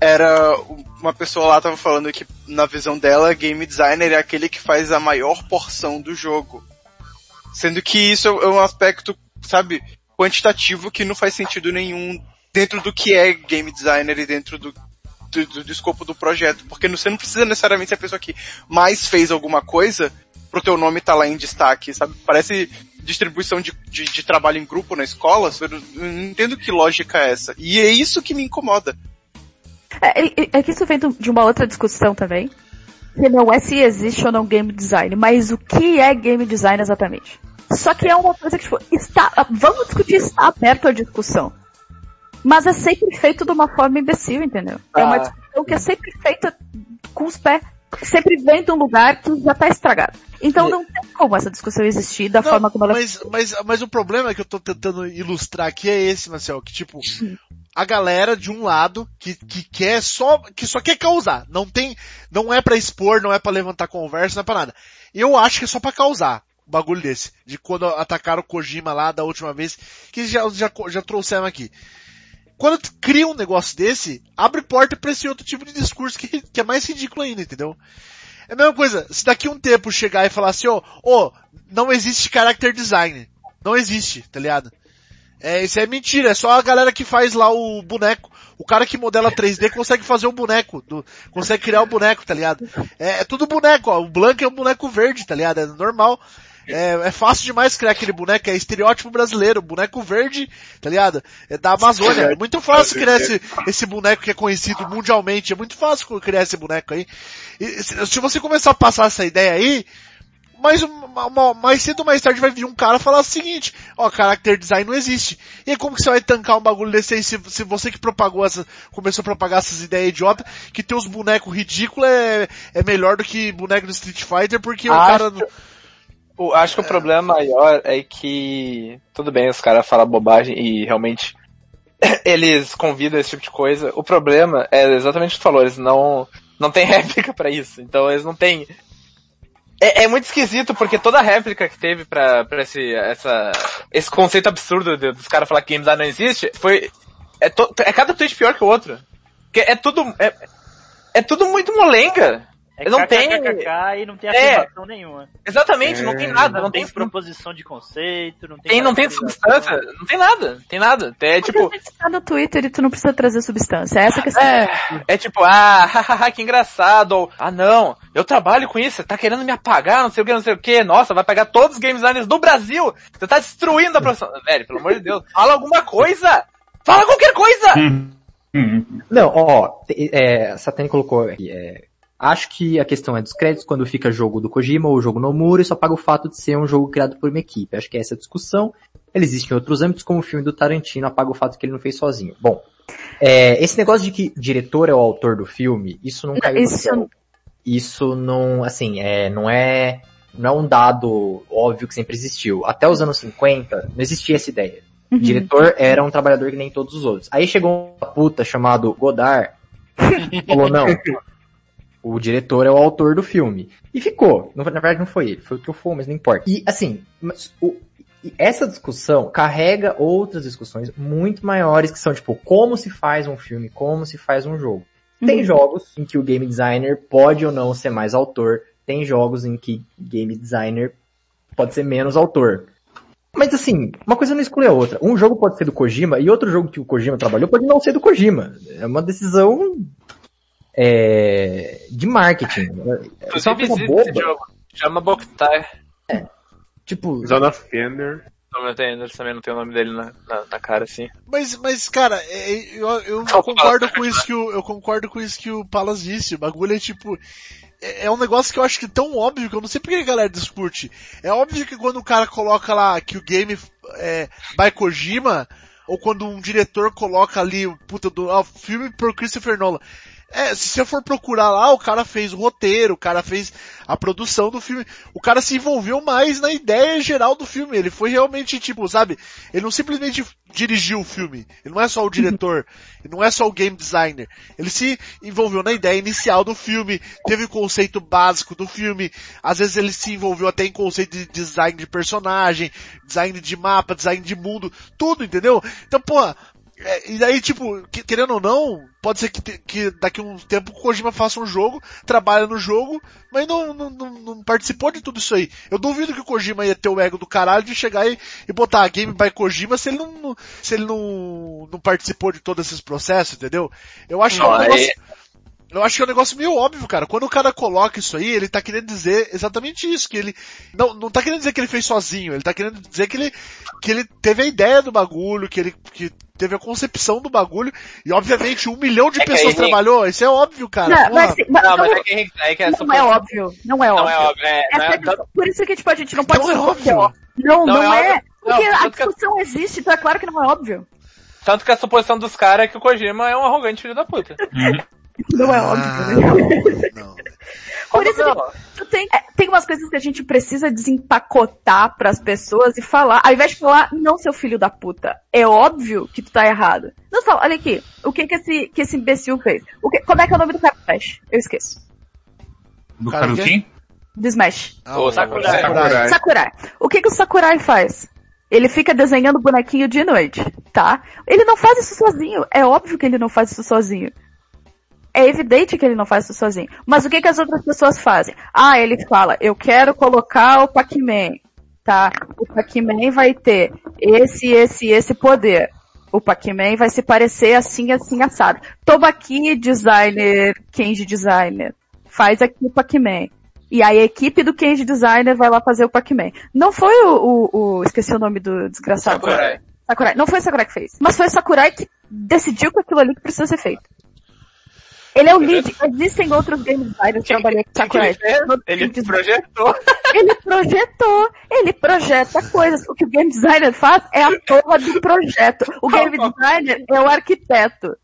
era uma pessoa lá tava falando que na visão dela, game designer é aquele que faz a maior porção do jogo. Sendo que isso é um aspecto, sabe, quantitativo que não faz sentido nenhum dentro do que é game designer e dentro do, do, do- do escopo do projeto. Porque você não precisa necessariamente ser a pessoa que mais fez alguma coisa pro teu nome estar lá em destaque, sabe? Parece distribuição de, de, de trabalho em grupo na escola, eu não entendo que lógica é essa. E é isso que me incomoda. É, é- que isso vem de uma outra discussão também. Que não é se existe ou não game design, mas o que é game design exatamente. Só que é uma coisa que, tipo, está, vamos discutir, está aberto à discussão. Mas é sempre feito de uma forma imbecil, entendeu? É uma Ah. discussão que é sempre feita com os pés. Sempre vem de um lugar que já tá estragado. Então não tem como essa discussão existir da Não, forma como ela mas, mas, mas o problema que eu tô tentando ilustrar aqui é esse, Marcel, que tipo, a galera de um lado que, que quer só, que só quer causar. Não tem, não é pra expor, não é pra levantar conversa, não é pra nada. Eu acho que é só pra causar um bagulho desse. De quando atacaram o Kojima lá da última vez, que já, já, já trouxeram aqui. Quando tu cria um negócio desse, abre porta pra esse outro tipo de discurso que, que é mais ridículo ainda, entendeu? É a mesma coisa, se daqui um tempo chegar e falar assim, ó, ô, não existe character design. Não existe, tá ligado? É, isso é mentira, é só a galera que faz lá o boneco. O cara que modela 3D consegue fazer o boneco, do- consegue criar o boneco, tá ligado? É, é tudo boneco, ó. O Blank é um boneco verde, tá ligado? É normal. É, é fácil demais criar aquele boneco, é estereótipo brasileiro, boneco verde, tá ligado? É da Amazônia. É muito fácil criar esse, esse boneco que é conhecido mundialmente, é muito fácil criar esse boneco aí. E se, você começar a passar essa ideia aí, mais, uma- uma- mais cedo ou mais tarde vai vir um cara falar o seguinte, ó, character design não existe. E aí como que você vai tancar um bagulho desse aí se, se você que propagou essa, começou a propagar essas ideias idiotas, que ter os bonecos ridículos é, é melhor do que boneco do Street Fighter porque o Acho- cara... O- acho que o problema maior é que, tudo bem, os caras falam bobagem e realmente eles convidam esse tipo de coisa. O problema é exatamente o que tu falou, eles não, não tem réplica pra isso. Então eles não têm. É, é muito esquisito porque toda a réplica que teve pra, pra esse, essa, esse conceito absurdo de- dos caras falar que game design não existe foi. É, to- é cada tweet pior que o outro. Porque é tudo. É, é tudo muito molenga. É não tem. e não tem É. afirmação nenhuma. Exatamente, não tem nada. Não, Não tem tem, proposição de conceito, não tem... tem, não tem substância, não tem nada, tem nada. É tipo, tá no Twitter e tu não precisa trazer substância. Essa é a questão. é, é tipo, ah, hahaha, que engraçado, ou, ah não, eu trabalho com isso, você tá querendo me apagar, não sei o que, não sei o que, nossa, vai pegar todos os game designers do Brasil, você tá destruindo a profissão. Velho, pelo amor de Deus, fala alguma coisa! Fala qualquer coisa! Não, ó, é, Satani colocou aqui, é, acho que a questão é dos créditos quando fica jogo do Kojima ou jogo Nomura e só paga o fato de ser um jogo criado por uma equipe. Acho que é essa a discussão. Ele existe em outros âmbitos, como o filme do Tarantino apaga o fato que ele não fez sozinho. Bom, é, esse negócio de que diretor é o autor do filme, isso não caiu Isso- céu. Isso não, assim, é, não é, não é um dado óbvio que sempre existiu. Até os anos 50, não existia essa ideia. O diretor era um trabalhador que nem todos os outros. Aí chegou uma puta chamado Godard, falou, não, o diretor é o autor do filme. E ficou. Na verdade não foi ele, foi o Truffaut, mas não importa. E assim, mas o- essa discussão carrega outras discussões muito maiores que são tipo como se faz um filme, como se faz um jogo. Tem Uhum. jogos em que o game designer pode ou não ser mais autor, tem jogos em que game designer pode ser menos autor. Mas assim, uma coisa não exclui a outra. Um jogo pode ser do Kojima e outro jogo que o Kojima trabalhou pode não ser do Kojima. É uma decisão é, de marketing. É só uma coisa boba. jogo. Chama Boktai. Tipo, Zone of Ender. Não, eu tenho- eu também não tem o nome dele na, na, na cara, assim. Mas, mas, cara, é- é- eu, eu concordo com isso que o, eu concordo com isso que o Palas disse. O bagulho é tipo, é, é um negócio que eu acho que é tão óbvio que eu não sei porque a galera discute. É óbvio que quando o cara coloca lá que o game é by Kojima, ou quando um diretor coloca ali o puta do ah, filme por Christopher Nolan. É, se você for procurar lá, o cara fez o roteiro, o cara fez a produção do filme, o cara se envolveu mais na ideia geral do filme, ele foi realmente tipo, sabe, ele não simplesmente dirigiu o filme, ele não é só o diretor, ele não é só o game designer, ele se envolveu na ideia inicial do filme, teve o conceito básico do filme, às vezes ele se envolveu até em conceito de design de personagem, design de mapa, design de mundo, tudo, entendeu? Então, pô, é, e daí, tipo, que- querendo ou não, pode ser que, te- que daqui a um tempo o Kojima faça um jogo, trabalha no jogo, mas não, não, não, não participou de tudo isso aí. Eu duvido que o Kojima ia ter o ego do caralho de chegar e, e botar Game by Kojima se ele não, se ele não, não participou de todos esses processos, entendeu? Eu acho que é Não, aí- negócio, eu acho que é um negócio meio óbvio, cara. Quando o cara coloca isso aí, ele tá querendo dizer exatamente isso, que ele não, não tá querendo dizer que ele fez sozinho, ele tá querendo dizer que ele, que ele teve a ideia do bagulho, que ele, que teve a concepção do bagulho, e obviamente um milhão de É pessoas aí, trabalhou, isso é óbvio, cara. Não, mas, sim, mas Não, mas não- é que, é que é não super- é óbvio. Não é Não óbvio. é óbvio, é, não Essa é- questão- por isso que tipo, a gente não pode Não é óbvio. Não, Não não, é é. óbvio. Porque Não, a tanto que- discussão existe, então é claro que não é óbvio. Tanto que a suposição dos caras é que o Kojima é um arrogante filho da puta. Não é Ah, óbvio. né? não, não. Por isso que tem, é, tem umas coisas que a gente precisa desempacotar pras pessoas e falar, ao invés de falar, não seu filho da puta, é óbvio que tu tá errado. Não fala, olha aqui, o que que esse, que esse imbecil fez? O que, como é que é o nome do cara do Smash? Eu esqueço. Do Cara, do quem? Do Smash. Ah, Sakurai. Sakurai. Sakurai. O que que o Sakurai faz? Ele fica desenhando bonequinho de noite, tá? Ele não faz isso sozinho. É óbvio que ele não faz isso sozinho. É evidente que ele não faz isso sozinho. Mas o que que as outras pessoas fazem? Ah, ele fala, eu quero colocar o Pac-Man, tá? O Pac-Man vai ter esse, esse, esse poder. O Pac-Man vai se parecer assim, assim, assado. Toma aqui, designer, Kenji designer. Faz aqui o Pac-Man. E aí a equipe do Kenji Designer vai lá fazer o Pac-Man. Não foi o, o, o- esqueci o nome do desgraçado. Sakurai. Sakurai. Não foi o Sakurai que fez. Mas foi o Sakurai que decidiu que aquilo ali que precisa ser feito. Ele é o lead. Existem outros game designers que trabalham com ele Sakurai. Ele design. projetou. Ele projetou, ele projeta coisas. O que o game designer faz é a porra do projeto. O game designer é o arquiteto.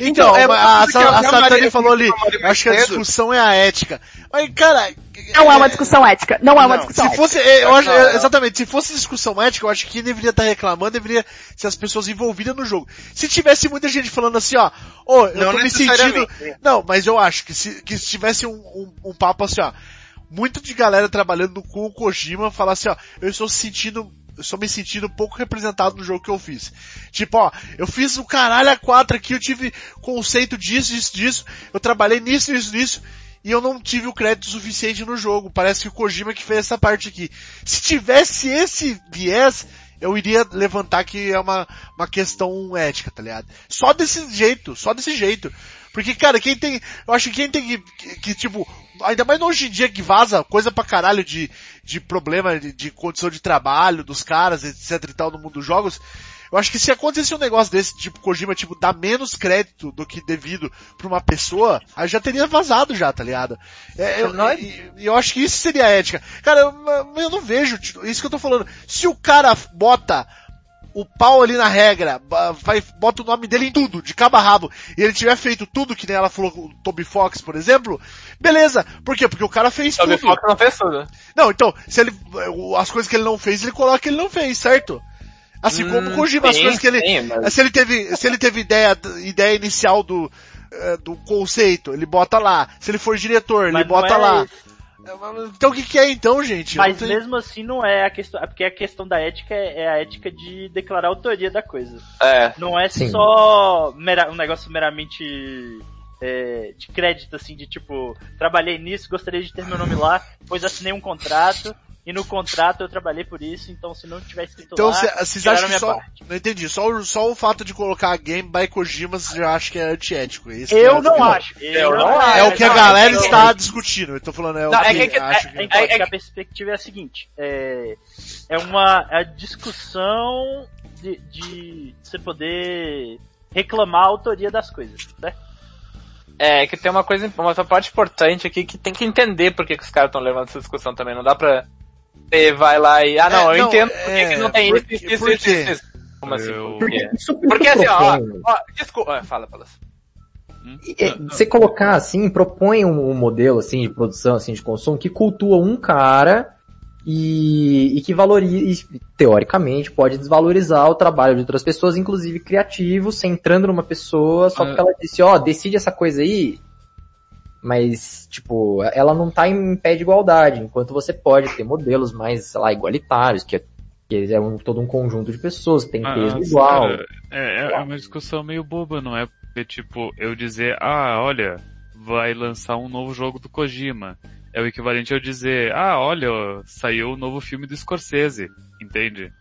Então, é a, uma a, eu- a eu Satani falou ali, acho que a discussão é a ética. Mas, cara... Não é uma discussão ética. Não é uma Não, discussão se ética. fosse, é, eu acho, não. exatamente, se fosse discussão ética, eu acho que quem deveria estar reclamando deveria ser as pessoas envolvidas no jogo. Se tivesse muita gente falando assim, ó, ô, eu Não tô me sentindo, não, mas eu acho que se, que se tivesse um, um, um papo assim, ó, muito de galera trabalhando com o Kojima falar assim, ó, eu estou sentindo, estou me sentindo um pouco representado no jogo que eu fiz. Tipo, ó, eu fiz o caralho a quatro aqui, eu tive conceito disso, disso, disso, eu trabalhei nisso, nisso, nisso, e eu não tive o crédito suficiente no jogo. Parece que o Kojima que fez essa parte aqui. Se tivesse esse viés, eu iria levantar que é uma, uma questão ética, tá ligado? Só desse jeito, só desse jeito. Porque, cara, quem tem, eu acho que quem tem que, que, que, tipo, ainda mais hoje em dia que vaza coisa pra caralho de, de problema de, de condição de trabalho dos caras, etc e tal, no mundo dos jogos, eu acho que se acontecesse um negócio desse, tipo, Kojima, tipo, dar menos crédito do que devido pra uma pessoa, aí já teria vazado já, tá ligado? É, eu, e- e eu acho que isso seria ética. Cara, eu, eu não vejo, tipo, isso que eu tô falando. Se o cara bota o pau ali na regra, vai, bota o nome dele em tudo, de cabo a rabo, e ele tiver feito tudo, que nem ela falou com o Toby Fox, por exemplo, beleza. Por quê? Porque o cara fez Toby tudo. Fox não fez tudo. Não, então, se ele, as coisas que ele não fez, ele coloca que ele não fez, certo? Assim como o Kojima, as coisas que ele, sim, mas- se ele teve, se ele teve ideia, ideia inicial do, eh, do conceito, ele bota lá. Se ele for diretor, ele Mas não bota é lá. isso. Então o que, que é então, gente? Mas tenho- mesmo assim não é a questão. É porque a questão da ética é é a ética de declarar a autoria da coisa. É. Não é Sim. só mera- um negócio meramente é, de crédito, assim, de tipo, trabalhei nisso, gostaria de ter meu nome lá, pois assinei um contrato, e no contrato eu trabalhei por isso, então se não tiver escrito Então lá, cê- vocês acham que minha só. parte. Não entendi. Só, o- só o fato de colocar Game by Kojima você já acha que é antiético. é isso que Eu é- não acho. Eu não É o que a Não, galera é que- está discutindo. Eu tô falando, é o Não, é que, que- acho é- que... Então, é- é- a perspectiva é a seguinte, é, é uma a discussão de, de você poder reclamar a autoria das coisas, certo? É, que tem uma coisa, uma parte importante aqui que tem que entender por que, que os caras estão levando essa discussão também. Não dá pra você vai lá e, ah não, É, eu não, entendo por que, é, que não tem por isso, isso, isso, Por isso, quê? isso, isso. Como assim? Eu- Por quê? Isso, Porque assim, ó, ó, desculpa, ah, fala, fala. É, Você colocar assim, propõe um, um modelo assim de produção, assim, de consumo que cultua um cara e, e que valoriza, e, teoricamente, pode desvalorizar o trabalho de outras pessoas, inclusive criativos, centrando numa pessoa só Ah. porque ela disse, ó, decide essa coisa aí, mas, tipo, ela não tá em pé de igualdade, enquanto você pode ter modelos mais, sei lá, igualitários, que é, que é um, todo um conjunto de pessoas que tem Ah, peso igual. cara, é, é uma discussão meio boba, não é? Porque, tipo, eu dizer, ah, olha, vai lançar um novo jogo do Kojima. É o equivalente a eu dizer, ah, olha, saiu o novo filme do Scorsese, entende?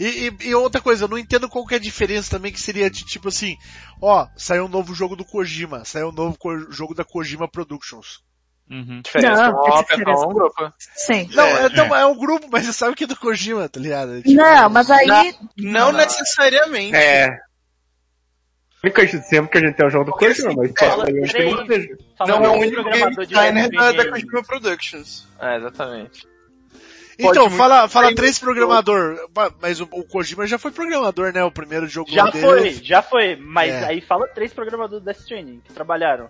E, e- e outra coisa, eu não entendo qual que é a diferença também que seria de tipo assim, ó, saiu um novo jogo do Kojima, saiu um novo jogo da Kojima Productions. Uhum. Diferença, Não, pessoa, diferença. um grupo. Sim. Não, é, não, é um grupo, mas você sabe que é do Kojima, tá ligado? Tipo, Não, mas aí. Não necessariamente. É. O único exemplo que a gente tem é o jogo do Kojima, mas Fala não Não é o de único game designer da, da. Kojima Productions. É, exatamente. Então, fala, fala três programador, mas o, o Kojima já foi programador, né? O primeiro jogo Já dele. foi, já foi, mas É. aí fala três programadores do Death Stranding que trabalharam.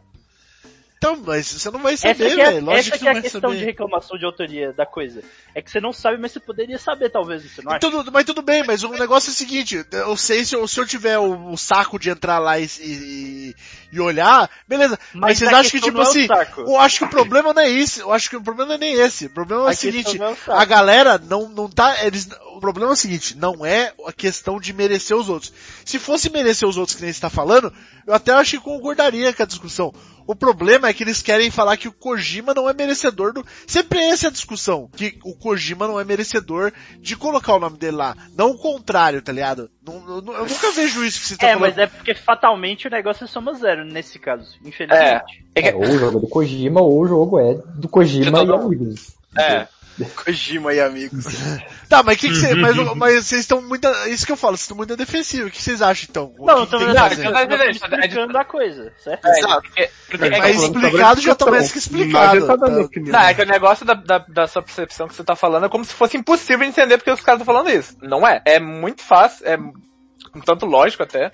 Então, mas você não vai Essa saber, que é, velho. Lógico essa que que é a questão saber. de reclamação de autoria da coisa. É que você não sabe, mas você poderia saber talvez, você não acha? Tudo, mas tudo bem, mas o negócio é o seguinte, eu sei se eu, se eu tiver o, o saco de entrar lá e, e, e olhar, beleza. Mas, Mas vocês acham que, tipo é assim, saco. eu acho que o problema não é isso, eu acho que o problema não é nem esse. O problema é o seguinte, é o a galera não, não tá, eles, o problema é o seguinte, não é a questão de merecer os outros. Se fosse merecer os outros que nem você tá falando, eu até acho que concordaria com a discussão. O problema é que eles querem falar que o Kojima não é merecedor do. Sempre é essa a discussão. Que o Kojima não é merecedor de colocar o nome dele lá. Não o contrário, tá ligado? Não- não- eu nunca vejo isso que você tá É, falando. mas é porque fatalmente o negócio é soma zero nesse caso, infelizmente. É, ou o jogo é do Kojima, ou o jogo é do Kojima e amigos. É. Kojima e amigos. Tá, mas que que você, mas, mas vocês estão muito, isso que eu falo, vocês estão muito defensivos. O que vocês acham então? O Não, que eu tô explicando a coisa, certo? É, Exato. porque- porque é Mas explicado já tá mais que explicado. Dando Tá- opinião. Não, é que o negócio da, da, da sua percepção que você tá falando é como se fosse impossível entender porque os caras estão falando isso. Não é. É muito fácil, é um tanto lógico até.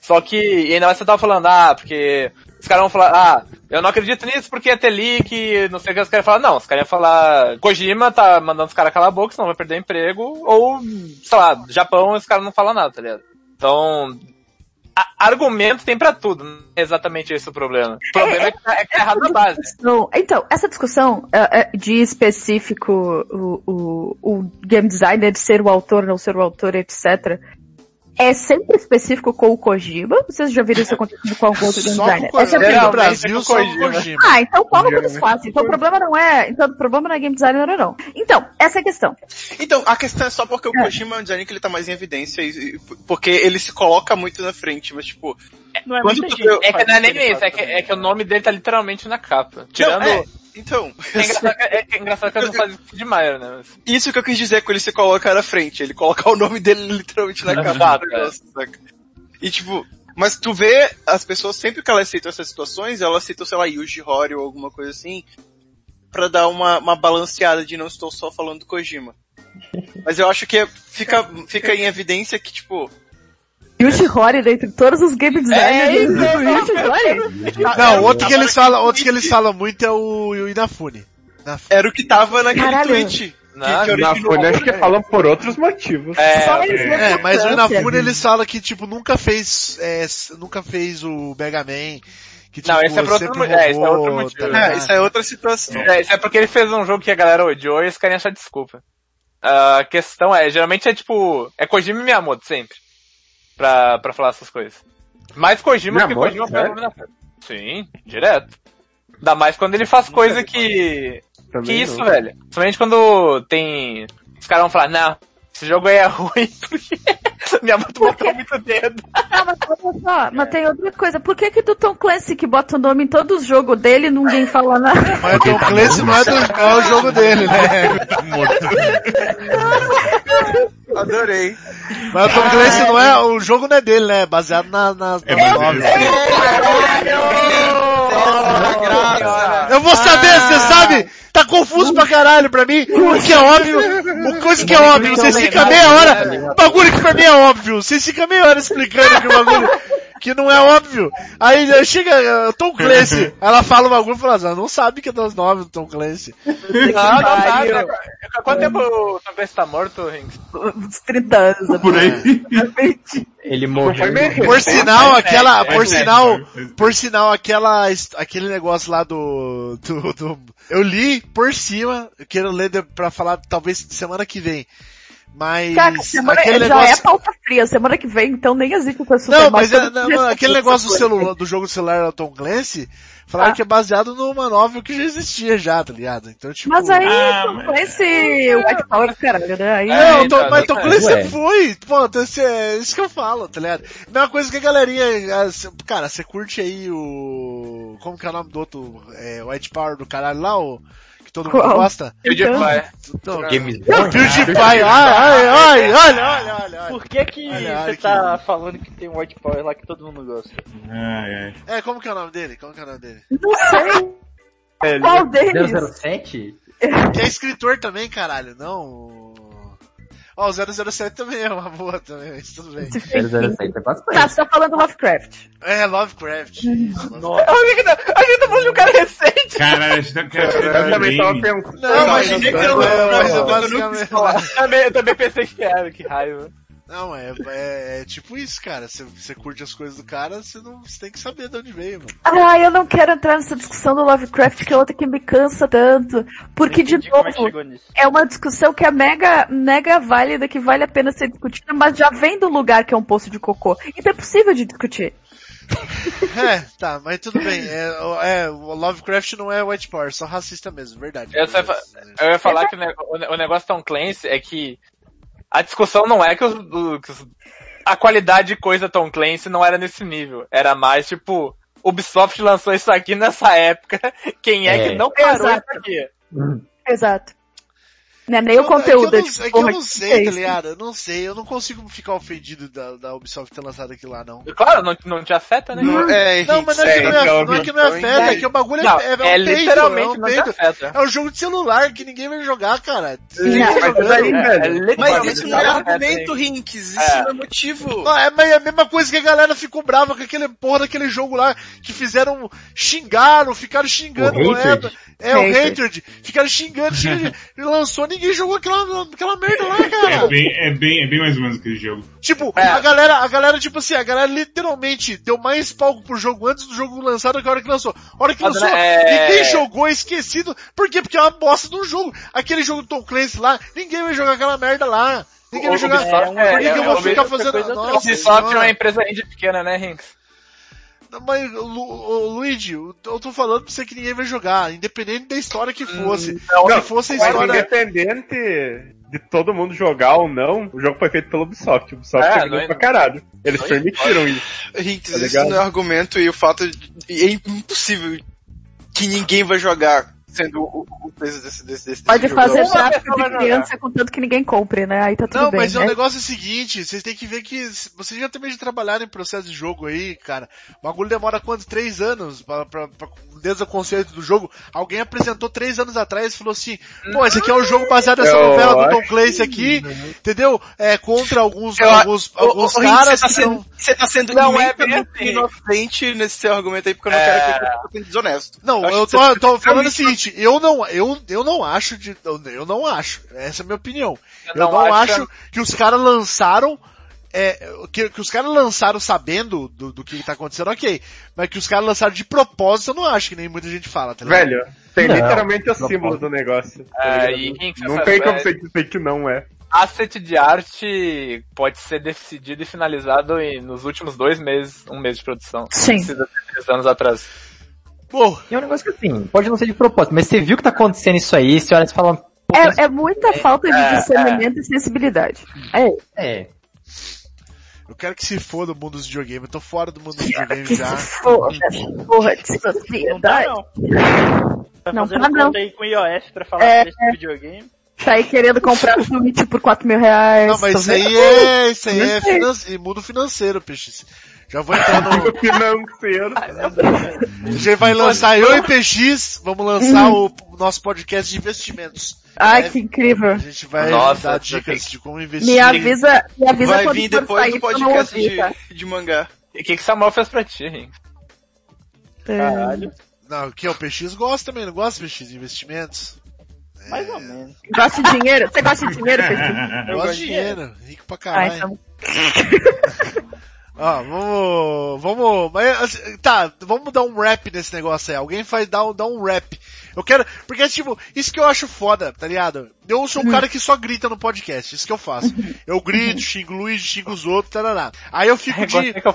Só que, e ainda mais você tava falando, ah, porque os caras vão falar, ah, eu não acredito nisso porque ia ter leak, não sei o que os caras falar. Não, os caras iam falar, Kojima tá mandando os caras calar a boca, senão vai perder emprego, ou, sei lá, Japão, os caras não falam nada, tá ligado? Então, argumento tem pra tudo, não é exatamente esse o problema. O problema é, que, tá, é que tá errado na base. Então, essa discussão é, é, de específico o, o, o game designer ser o autor, não ser o autor, etc. É sempre específico com o Kojima? Vocês já viram isso acontecendo com algum outro game Só com o designer? Essa é pergunta. No Brasil, só com o Kojima. Ah, então qual que eles fazem? Então o problema não é, então o problema não é game designer não. Então, essa é a questão. Então, a questão é só porque o Kojima é um designer que ele tá mais em evidência, e, e- porque ele se coloca muito na frente, mas tipo... Não é Quando tu É que não é nem isso, é que, é que o nome dele tá literalmente na capa. Tirando. Não, é, então... É engraçado, que- é, que é engraçado que ele não faz isso de Maia, né? Isso que eu quis dizer com ele se colocar na frente, ele colocar o nome dele literalmente na capa. E tipo, mas tu vê as pessoas, sempre que elas citam essas situações, elas citam, sei lá, Yuji Horii ou alguma coisa assim, pra dar uma, uma balanceada de não estou só falando do Kojima. Mas eu acho que é- fica, fica em evidência que, tipo, Yuji Horii, dentre todos os game designers, isso, o Yuji Horii. Não, outro que eles falam, outro que eles falam muito é o, o Inafune. era o que tava naquele Caralho. tweet. Que, que Na Folha acho que falam por outros motivos. É, eles É, mas o. Inafune eles falam que, tipo, nunca fez, é, nunca fez o Mega Man, Que, tipo, Não, esse é por outro mo- é, esse é outro roubou, motivo. tá É, isso é outra situação. É, isso é porque ele fez um jogo que a galera odiou e eles querem achar desculpa. A questão é, geralmente é tipo, é Kojima e Miyamoto sempre. Pra, pra falar essas coisas. Mais Kojima que Kojima sério? pra na. Sim, direto. Ainda mais quando ele faz coisa que... Também Que isso, não. velho. Principalmente quando tem... Os caras vão falar, não, esse jogo aí é ruim porque Miyamoto botou muito dedo. Não, mas olha só, mas tem outra coisa. Por que que do Tom Clancy que bota o nome em todos os jogos dele e ninguém fala nada? Mas o Tom Clancy não é, do, não é o jogo dele, né? Adorei. Mas o Tom Clancy não é, o jogo não é dele, né? É baseado na, na, É na baseado- Eu vou saber, você sabe? Tá confuso pra caralho pra mim. O que é óbvio, o coisa que é óbvio, vocês ficam meia hora, bagulho que pra mim é óbvio, vocês ficam meia hora explicando que o bagulho que não é óbvio. Aí eh, chega uh, Tom Clancy, ela fala o bagulho e fala assim, "Ah, não sabe que é das nove do Tom Clancy. Não, não tá, né? Quanto tempo o Tom Clancy tá morto, Rinks? Uns 30 anos. Por aí. Ele morreu. Por sinal, aquela, por sinal, por sinal, aquela, aquele negócio lá do, do, do- eu li por cima, eu quero ler pra falar talvez semana que vem. Mas, Cara, semana, aquele já é negócio, pauta fria. Semana que vem, então nem existe super não, mas é, não, não, aquele negócio do celular, do jogo celular do Tom Clancy, falaram Ah. que é baseado numa novel que já existia já, tá ligado? Então, tipo, Mas aí, Ah, Tom Clancy, White Power, caralho, né? Aí, É, Não, então, Tom- mas Tom é. Clancy Ué. foi, pô, então, é isso que eu falo, tá ligado? Mesma coisa que a galerinha, cara, você curte aí o, como que é o nome do outro, é, White Power do caralho lá, o, que todo mundo Qual? gosta? PewDiePie. Não, Games PewDiePie, ai, ai, ai, olha, olha, olha, olha. Por que que Olha, você tá falando que tem um White Power lá que todo mundo gosta? Ai, ai. É, como que é o nome dele? Como que é o nome dele? não sei Ele- qual deles. 007? Que é escritor também, caralho, não... Ó, o 007 também é uma boa também, mas tudo bem. 007 é Tá, bastante. você tá falando Lovecraft. É, Lovecraft. A gente tá a gente tá falando de um cara recente. Caralho, a gente tá querendo Eu também tava pensando. Não, imaginei que era o Lovecraft. eu também pensei que era, que raiva. Não, é, é, é tipo isso, cara. Você, você curte as coisas do cara, você não você tem que saber de onde veio, mano. Ah, eu não quero entrar nessa discussão do Lovecraft, que é outra que me cansa tanto. Porque, de é novo, nisso. é uma discussão que é mega, mega válida, que vale a pena ser discutida, mas já vem do lugar que é um poço de cocô. Então é possível de discutir. É, tá, mas tudo bem. É, o- é, o Lovecraft não é white power, só racista mesmo, verdade. Eu, só ia fa- eu ia falar que o, ne- o ne- o negócio Tom Clancy é que a discussão não é que, os, o- que os- a qualidade de coisa Tom Clancy não era nesse nível. Era mais tipo, Ubisoft lançou isso aqui nessa época, quem é, É. que não parou Exato. isso aqui? Exato. Não é nem o É que eu conteúdo, não- é É tipo, que eu não que sei, é tá ligado? Eu não sei, eu não consigo ficar ofendido da, da Ubisoft ter lançado aquilo lá, não. Claro, não, não te afeta, né? Não, é, Não, mas não é que não é, então, não é, que não é então, afeta, é que o bagulho Não, é, é, é, um peido, é literalmente um não afeta. É um jogo de celular que ninguém vai jogar, cara. Não. Ninguém vai Mas É, velho. é Mas literalmente isso não é não argumento? Rinks. Isso É. não é motivo. Ah, é, mas é a mesma coisa que a galera ficou brava com aquele porra daquele jogo lá, que fizeram, xingaram, ficaram xingando, O não é, Hatred? é o Hatred. Ficaram xingando, xingando, lançou, ninguém jogou aquela, aquela merda lá, É cara. bem, é bem, é bem mais ou menos aquele jogo. Tipo, É. a galera, a galera, tipo assim, a galera literalmente deu mais palco pro jogo antes do jogo lançado que a hora que lançou. A hora que lançou, é- ninguém jogou, é esquecido. Por quê? Porque é uma bosta do jogo. Aquele jogo do Tom Clancy lá, ninguém vai jogar aquela merda lá. Ninguém vai jogar. Ubisoft Por é- que, que eu é- vou ficar fazendo... Nossa, O Ubisoft é uma empresa indie pequena, né, Rinks? Mas, Lu, ô, Luigi, eu tô falando pra você que ninguém vai jogar, independente da história que fosse. Não, se fosse a Mas história... independente de todo mundo jogar ou não, o jogo foi feito pelo Ubisoft. O Ubisoft É, é, não é- pra caralho. Eles não é- permitiram isso. Rinks, Tá isso não é argumento e o fato de... é impossível que ninguém vai jogar sendo o, o peso desse, desse, desse Pode jogo. fazer Uma tráfico de criança contanto que ninguém compre, né? Aí tá tudo Não, bem, mas né? o negócio é o seguinte, vocês têm que ver que vocês já também já trabalharam em processo de jogo aí, cara. O bagulho demora quantos? Três anos pra, pra, pra, desde o conceito do jogo. Alguém apresentou três anos atrás e falou assim, pô, esse aqui é um jogo baseado nessa Eu novela do Tom Clancy aqui, entendeu? É, contra alguns, Eu- alguns, alguns caras você tá que sendo, são... você tá sendo Não é bem assim. inocente nesse seu argumento aí, porque eu não quero que eu tô sendo desonesto. Não, eu tô, eu tô falando o realmente- seguinte, eu não, eu, eu não acho de, eu, eu não acho, essa é a minha opinião. Eu, não não, acho- acho que os caras lançaram é, que, que os caras lançaram sabendo do, do que tá acontecendo, ok. Mas que os caras lançaram de propósito, eu não acho que nem muita gente fala, tá ligado? Velho, tem Não, literalmente o símbolo do negócio. tá É, e quem não tem como é- você dizer que não é. Asset de arte pode ser decidido e finalizado em- nos últimos dois meses, um mês de produção. Sim. Precisa ter três anos atrás. Pô, E é um negócio que assim, pode não ser de propósito, mas você viu que tá acontecendo isso aí, você olha e fala, É, é muita falta de é, discernimento e sensibilidade. É, é, eu quero que se foda o mundo dos videogames. Eu tô fora do mundo dos videogames já. porra, porra de Não tá sensibilidade. não. Tá Não fazendo tá, não. conta aí com iOS pra falar É. preço de videogame. Tá aí querendo comprar Switch por 4 mil reais. Não, mas isso aí é, isso aí é Não finance, mundo financeiro, peixe. Já vou entrar no, Financeiro. a gente vai lançar eu e PX, vamos lançar o, o nosso podcast de investimentos. Ai, É, que incrível. A gente vai Nossa, dar você dicas de como investir. Me avisa, me avisa Vai quando vir depois sair do eu podcast ouvir, tá? de, de mangá. E o que que Samuel fez pra ti, hein? É. Caralho. Não, o que? O PX gosta também, não gosta PX de investimentos? Mais ou menos. Gosta de dinheiro? Você gosta de dinheiro, Peixinho? Eu gosto de dinheiro, rico pra caralho. então. Ó, vamos, vamos, mas, assim, tá, vamos dar um rap nesse negócio aí. Alguém faz dar um, dar um rap. Eu quero, porque tipo, isso que eu acho foda, tá ligado? Eu sou um cara que só grita no podcast, isso que eu faço. Eu grito, xingo o Luiz, xingo os outros, tarará. Aí eu fico de, Gostei que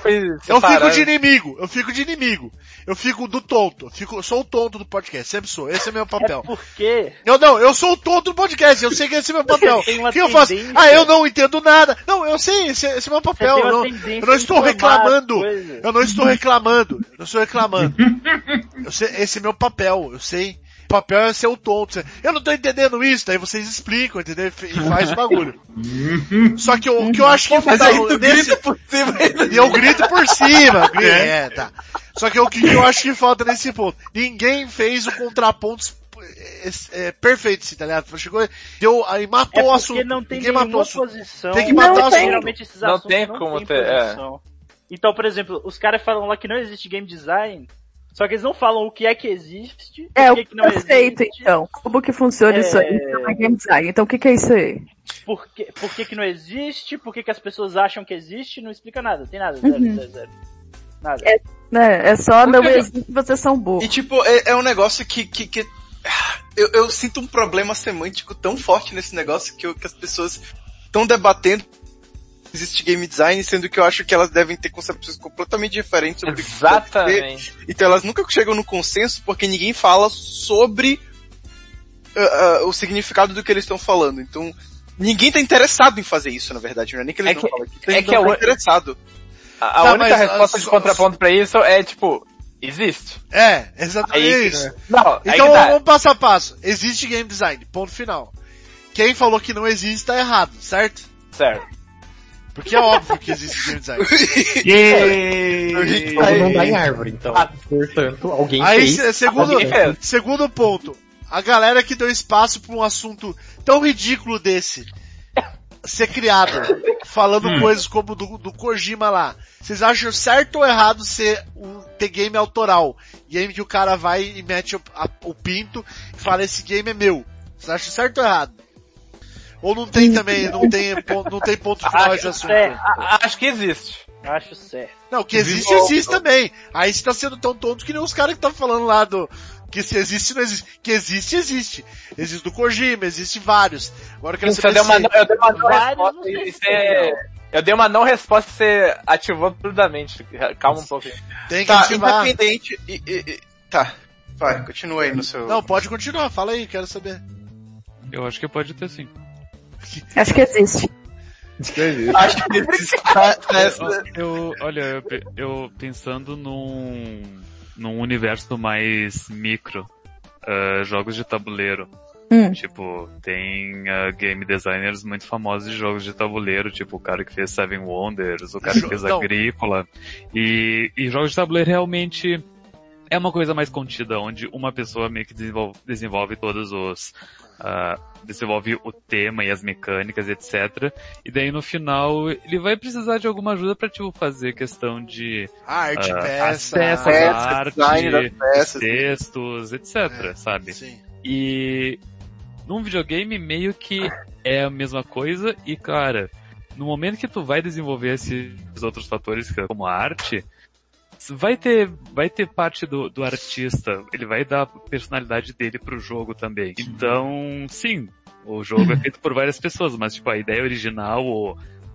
eu fico de inimigo, eu fico de inimigo. Eu fico do tonto, eu fico, sou o tonto do podcast, sempre sou, esse é meu papel. Porque Eu não, eu sou o tonto do podcast, eu sei que esse é meu papel. O que eu faço? Ah, eu não entendo nada. Não, eu sei, esse, esse é meu papel. Eu não, eu não estou reclamando. Eu não estou reclamando. Eu não estou reclamando. Eu sei, esse é meu papel, eu sei. O papel é ser o tonto. Eu não tô entendendo isso, daí vocês explicam, entendeu? E faz o bagulho. Só que o que eu acho que Mas tá aí tu nesse- grita por cima e eu grito por cima. grito- É, tá. Só que o que eu acho que falta nesse ponto? Ninguém fez o contraponto é, é, perfeito, assim, tá ligado? Chegou, deu, aí matou É o porque assunto. não tem Ninguém nenhuma posição. Tem que matar Não o assunto. Geralmente esses Não assuntos tem não como tem ter, é. posição. Então, por exemplo, os caras falam lá que não existe game design, só que eles não falam o que é que existe, É, o que, que não conceito, existe, então. Como que funciona É. isso aí? Então, é game design. Então, o que que é isso aí? por, que, por que, que não existe, por que, que as pessoas acham que existe, não explica nada, tem nada, zero, Uhum. zero, zero. Nada. É, né, é só não Porque- existe, vocês são burros. E tipo, é, é um negócio que, que, que- eu, eu sinto um problema semântico tão forte nesse negócio que, eu- que as pessoas estão debatendo existe game design, sendo que eu acho que elas devem ter concepções completamente diferentes sobre o que. Exatamente. Então elas nunca chegam no consenso porque ninguém fala sobre ah, ah, o significado do que eles estão falando. Então, ninguém tá interessado em fazer isso, na verdade, não é nem que eles É não que- falam, que é que não é o- interessado. A, a Tá, única mas, resposta ah, de contraponto pra isso é tipo, existe. É, exatamente Aí, isso. Não, aí Então tá. vamos passo a passo. Existe game design, ponto final. Quem falou que não existe tá errado, certo? Certo. Porque é óbvio que existe game design. Então não dá em árvore, então. Portanto, alguém Aí, fez. se- segundo, Alguém fez. segundo ponto, a galera que deu espaço pra um assunto tão ridículo desse ser criado, falando coisas como do, do Kojima lá. Vocês acham certo ou errado ser um ter game autoral? Game que o cara vai e mete o, a- o pinto e fala esse game é meu. Vocês acham certo ou errado? Ou não tem também, não tem, ponto- não tem ponto final esse assunto? É, acho que existe. acho certo. Não, que existe, existe também. Aí você tá sendo tão tonto que nem os caras que estão falando lá do. Que se existe, não existe. Que existe, existe. Existe do Kojima, existe vários. Agora eu quero saber se... não- eu dei uma não resposta e você... Eu dei uma não resposta e você ativou absurdamente. Calma um pouco. tem que Tá, ativar. independente. e- e- e- tá, vai, continua aí no seu. Não, pode continuar, fala aí, quero saber. Eu acho que pode ter sim. Acho que existe. Acho que tá, essa- Eu, olha, eu, eu pensando num, num universo mais micro, ah, jogos de tabuleiro. Hum. Tipo, tem ah, game designers muito famosos de jogos de tabuleiro, tipo o cara que fez Seven Wonders, o cara que fez. Agrícola. E, e jogos de tabuleiro realmente é uma coisa mais contida, onde uma pessoa meio que desenvolve, desenvolve todos os. Ah, desenvolve o tema e as mecânicas, etc. E daí no final ele vai precisar de alguma ajuda pra tipo fazer questão de Arte, ah, peça. as peças, arte, peças. textos, etc. Sabe? Sim. E num videogame meio que é a mesma coisa e cara, no momento que tu vai desenvolver esses outros fatores, é como a arte, vai ter, vai ter parte do, do artista, ele vai dar a personalidade dele pro jogo também. Então, sim, o jogo é feito por várias pessoas, mas tipo, a ideia original, o,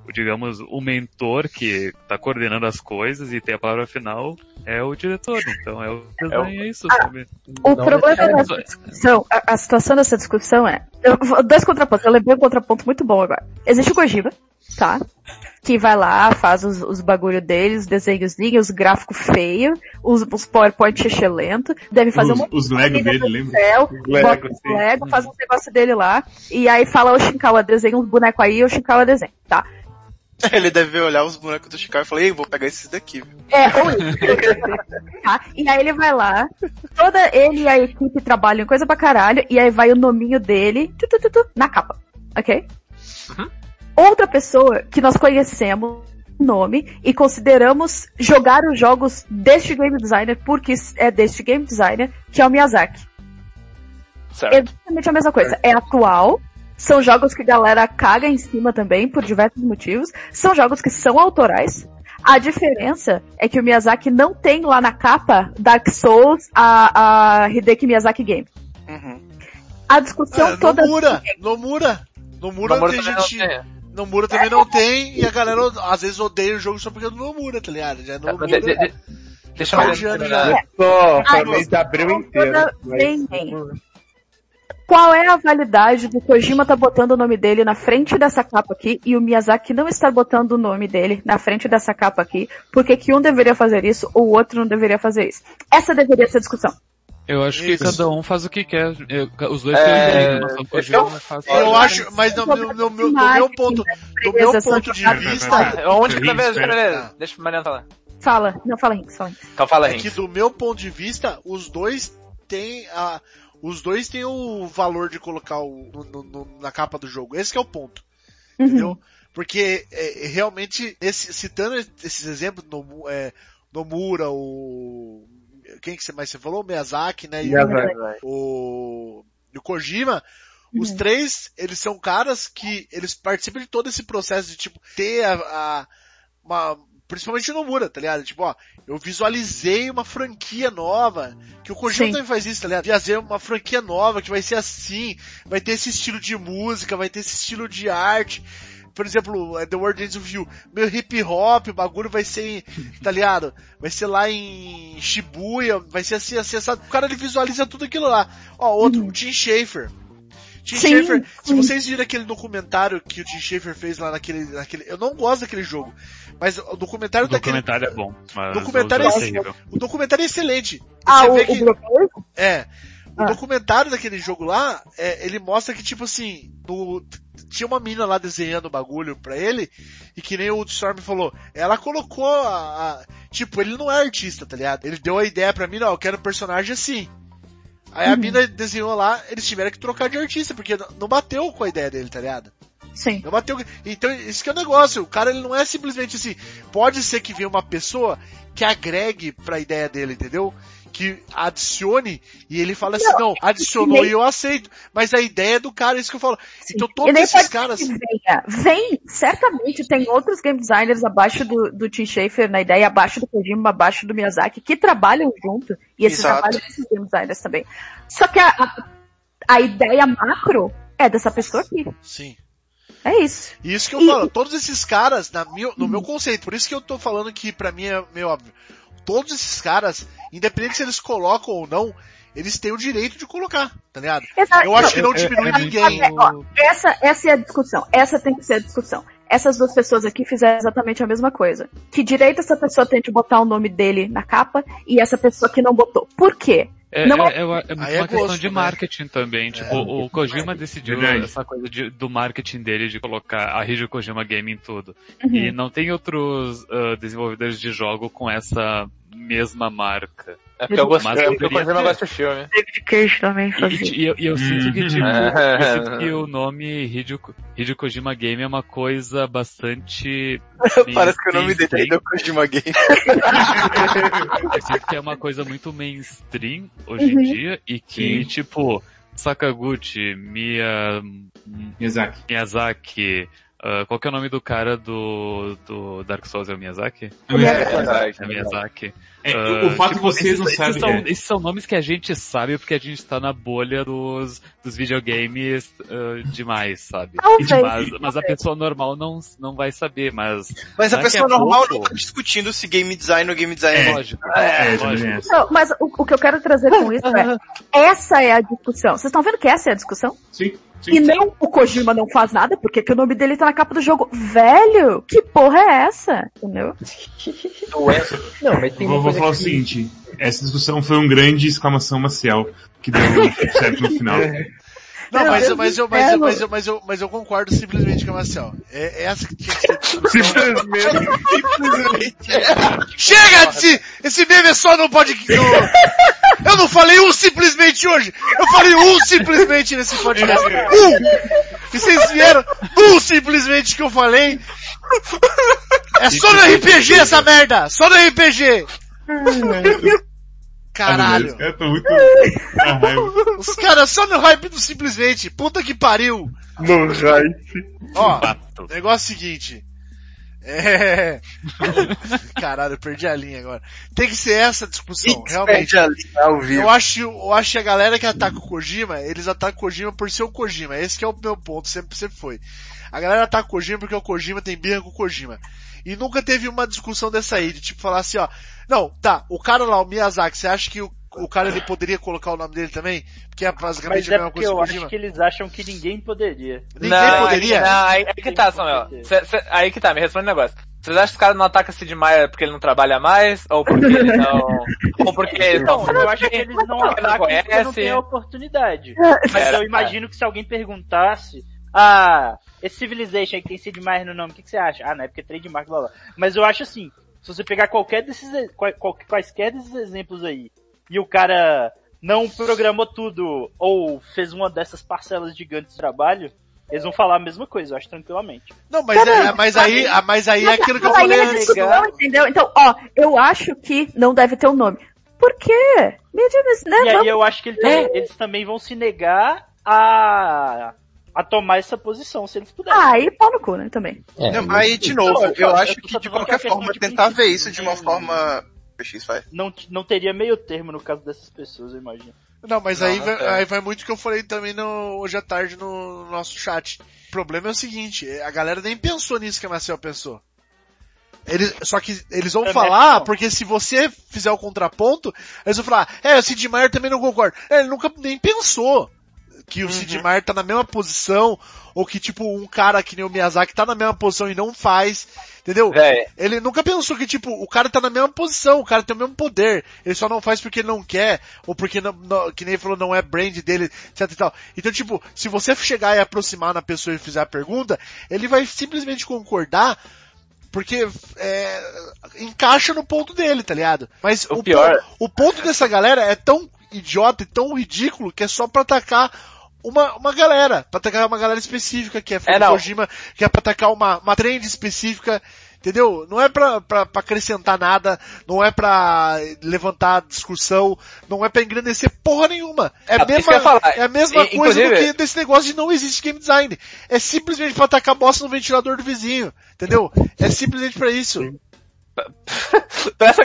o, digamos, o mentor que tá coordenando as coisas e tem a palavra final é o diretor, então é o design, é, isso, sabe? O problema dessa discussão, a, a situação dessa discussão é, eu, dois contrapontos, eu lembrei um contraponto muito bom agora. Existe o Kojima, tá? Que vai lá, faz os, os bagulho dele, os desenhos, os gráficos feios, os, os PowerPoint excelente, deve fazer Os, uma os Lego dele, lembra? céu, Lego, bota os. Lego, faz um negócio dele lá, e aí fala o Shinkawa desenha uns bonecos aí, o Shinkawa desenha, tá? Ele deve olhar os bonecos do Chicago e falar, ei, vou pegar esses daqui. viu?" É, ou isso. tá? E aí ele vai lá, toda ele e a equipe trabalham em coisa pra caralho, e aí vai o nominho dele, tu, tu, tu, tu, na capa, ok? Outra pessoa que nós conhecemos nome e consideramos jogar os jogos deste game designer porque é deste game designer que é o Miyazaki. Certo. É exatamente a mesma coisa. É atual. São jogos que a galera caga em cima também, por diversos motivos. São jogos que são autorais. A diferença é que o Miyazaki não tem lá na capa Dark Souls a, a Hideki Miyazaki Game. A discussão Ah, toda. Nomura, Nomura. Nomura, Nomura tem também não gente... tem. Nomura também não tem, e a galera às vezes odeia o jogo só porque é do Nomura, tá ligado? Já é Nomura. de- de- de- deixa eu já. Só, foi Aí, mês de abril inteiro. Qual é a validade do Kojima tá botando o nome dele na frente dessa capa aqui e o Miyazaki não estar botando o nome dele na frente dessa capa aqui? Por que que um deveria fazer isso ou o outro não deveria fazer isso? Essa deveria ser a discussão. Eu acho que Isso. cada um faz o que quer. Eu- os dois É, têm faz Eu acho, mas no, no- no- no- no meu ponto, no meu ponto de vista, Ah, onde que tá Rinks, vendo? né? Beleza, deixa o Mariano falar. Fala, não fala Rinks, fala Rinks. Então fala, é que Rinks. do meu ponto de vista, os dois têm a, os dois têm o valor de colocar o, no- no- no- na capa do jogo. Esse que é o ponto. Uhum. Entendeu? Porque é, realmente, esse- citando esses exemplos, no, é, Nomura, o. Quem que você mais você falou? O Miyazaki, né? E o- Miyazaki. o, e o Kojima, os três, eles são caras que eles participam de todo esse processo de tipo ter a, a- uma principalmente o Nomura, tá ligado? Tipo, ó, eu visualizei uma franquia nova, que o Kojima Sim. também faz isso, tá ligado? Fazer uma franquia nova que vai ser assim, vai ter esse estilo de música, vai ter esse estilo de arte. Por exemplo, é The World Ends of You, meu hip hop, o bagulho vai ser, em- tá ligado? Vai ser lá em Shibuya, vai ser assim, assim, assado. O cara ele visualiza tudo aquilo lá. Ó, outro, o Tim Schafer. Tim Uhum. Sim, Schafer, se vocês viram aquele documentário que o Tim Schafer fez lá naquele, naquele, eu não gosto daquele jogo, mas o documentário O daquele, documentário é bom, mas Documentário o é- é o documentário é excelente. Ah, Você o, vê o que- bloqueio? é. O Ah. documentário daquele jogo lá, é, ele mostra que, tipo assim, no- tinha uma mina lá desenhando o bagulho pra ele, e que nem o Storm falou, ela colocou a, a- Tipo, ele não é artista, tá ligado? Ele deu a ideia pra mim, ó, eu quero um personagem assim. Aí Uhum. a mina desenhou lá, eles tiveram que trocar de artista, porque não- bateu com a ideia dele, tá ligado? Sim. Não bateu. Então, isso que é o negócio. O cara, ele não é simplesmente assim. Pode ser que venha uma pessoa que agregue pra ideia dele, entendeu? Que adicione e ele fala assim, não, adicionou nem- e eu aceito. Mas a ideia é do cara, é isso que eu falo. Então E todos esses caras. venha. Vem, certamente tem outros game designers abaixo do, do Tim Schafer na ideia, abaixo do Kojima, abaixo do Miyazaki, que trabalham junto, e esses trabalham esses game designers também. Só que a, a, a ideia macro é dessa pessoa aqui. Sim. É isso. Isso que eu E- falo, todos esses caras, na minha, no meu conceito, por isso que eu tô falando que pra mim é meio óbvio. Todos esses caras, independente se eles colocam ou não, eles têm o direito de colocar, tá ligado? Exato. Eu acho que não É- é- diminui é ninguém. É, ó, essa, essa é a discussão. Essa tem que ser a discussão. Essas duas pessoas aqui fizeram exatamente a mesma coisa. Que direito essa pessoa tem de botar o nome dele na capa e essa pessoa que não botou? Por quê? É, Não é, é, uma- é Aí é uma questão gosto, de né? marketing também. Tipo, o Kojima decidiu Verdade. essa coisa de- do marketing dele de colocar a Hideo Kojima Game em tudo. Uhum. E não tem outros ah, desenvolvedores de jogo com essa mesma marca. É porque eu gosto, Mas é porque o poderia Kojima ter. gosta do filme. David Cage também E, e eu, e eu sinto que, tipo, Uhum. eu sinto que o nome Hideo, Hideo Kojima Game é uma coisa bastante... Parece que o nome dele é. Hideo Kojima Game. Eu sinto que é uma coisa muito mainstream hoje em Uhum. dia e que, tipo, Sakaguchi, Mia, Miyazaki. Miyazaki, Ah, qual que é o nome do cara do, do Dark Souls? É o Miyazaki? É o Miyazaki. É Miyazaki. É, Ah, o fato que tipo, vocês esses, não esses sabem, São, é. Esses são nomes que a gente sabe porque a gente tá na bolha dos, dos videogames ah, demais, sabe? Talvez. Mas, mas a pessoa normal não, não vai saber, mas... Mas a pessoa normal pouco- não tá discutindo se game design ou game design é. Lógico. É, lógico. é. Não, mas o, o que eu quero trazer com isso é, essa é a discussão. Vocês estão vendo que essa é a discussão? Sim, sim. E não o Kojima não faz nada, porque que o nome dele tá na capa do jogo. Velho, que porra é essa? Entendeu? Não, mas tem Vou, uma vou falar o que... seguinte, essa discussão foi um grande exclamação maciel que deu certo no final. Não, mas, eu- mas, eu, mas, eu, mas, eu, mas, eu, mas eu concordo simplesmente com a Marcel. É, é essa que tinha que ser. Simplesmente. Chega desse, esse meme é só não pode, no, eu não falei um simplesmente hoje, eu falei um simplesmente nesse podcast. Um! E vocês vieram um simplesmente que eu falei. É só no RPG essa merda! Só no RPG! Os Caralho! caras tão muito. Os caras só no hype do simplesmente. Puta que pariu! No hype. Ó, negócio seguinte. É. Caralho, eu perdi a linha agora. Tem que ser essa discussão, realmente. Perde ali ao vivo. Eu acho, eu acho que a galera que ataca o Kojima, eles atacam o Kojima por ser o Kojima. Esse que é o meu ponto, sempre, sempre foi. A galera ataca o Kojima porque o Kojima tem birra com o Kojima. E nunca teve uma discussão dessa aí, de tipo falar assim, ó. Não, tá, o cara lá, o Miyazaki, você acha que o, o cara ele poderia colocar o nome dele também? Porque é basicamente Mas a é mesma porque coisa que o eu Kojima. acho que eles acham que ninguém poderia. Ninguém não, poderia? Não, aí, aí que tá, Samuel. Cê- cê- aí que tá, me responde um negócio. Vocês acham que os caras não atacam Sid Meier porque ele não trabalha mais? Ou porque ele não... ou porque eles Não, não... eu acho que eles não atacam porque não tem a oportunidade. É, Mas eu imagino que se alguém perguntasse, ah, esse Civilization aí que tem Meier no nome, o que, que você acha? Ah, não é porque é trademark, blá blá. Mas eu acho assim, se você pegar qualquer desses, qual- qual- quaisquer desses exemplos aí, e o cara não programou tudo, ou fez uma dessas parcelas gigantes de trabalho, eles vão falar a mesma coisa, eu acho tranquilamente. Não, mas, é, mas aí, ah, mas aí é aquilo que eu Mas aí falei é antes. discussão, entendeu? Então, ó, eu acho que não deve ter um nome. Por quê? Me diz, né? E aí eu acho que ele também- eles também vão se negar a, a tomar essa posição, se eles puderem. Ah, e pau no cu, né, também. É, Não, aí, de novo, Não, eu eu acho que de qualquer que é forma de tentar ver isso de uma né? forma. PX vai. Não, não teria meio termo no caso dessas pessoas, eu imagino. Não, mas Não, aí, não vai, tem. aí vai muito que eu falei também no, hoje à tarde no, no nosso chat. O problema é o seguinte, a galera nem pensou nisso que a Marcel pensou. Eles, só que eles vão Também falar, porque se você fizer o contraponto, eles vão falar, é, o Sid Meier também não concorda. É, ele nunca nem pensou que o Uhum. Meier tá na mesma posição, ou que tipo, um cara que nem o Miyazaki tá na mesma posição e não faz, entendeu? Ele nunca pensou que, tipo, o cara tá na mesma posição, o cara tem o mesmo poder. Ele só não faz porque ele não quer, ou porque, não, não- que nem ele falou, não é brand dele, etc e tal. Então, tipo, se você chegar e aproximar na pessoa e fizer a pergunta, ele vai simplesmente concordar, porque é, encaixa no ponto dele, tá ligado? Mas O o, pior- po- o ponto dessa galera é tão idiota e tão ridículo que é só pra atacar uma, uma galera, pra atacar uma galera específica, que é É. Kojima, que é pra atacar uma, uma trend específica, entendeu? Não é pra, pra, pra acrescentar nada, não é pra levantar discussão, não é pra engrandecer porra nenhuma. É, a Ah, mesma, é a mesma coisa do que desse negócio de não existe game design. É simplesmente pra atacar bosta no ventilador do vizinho, entendeu? É simplesmente pra isso. pra, essa,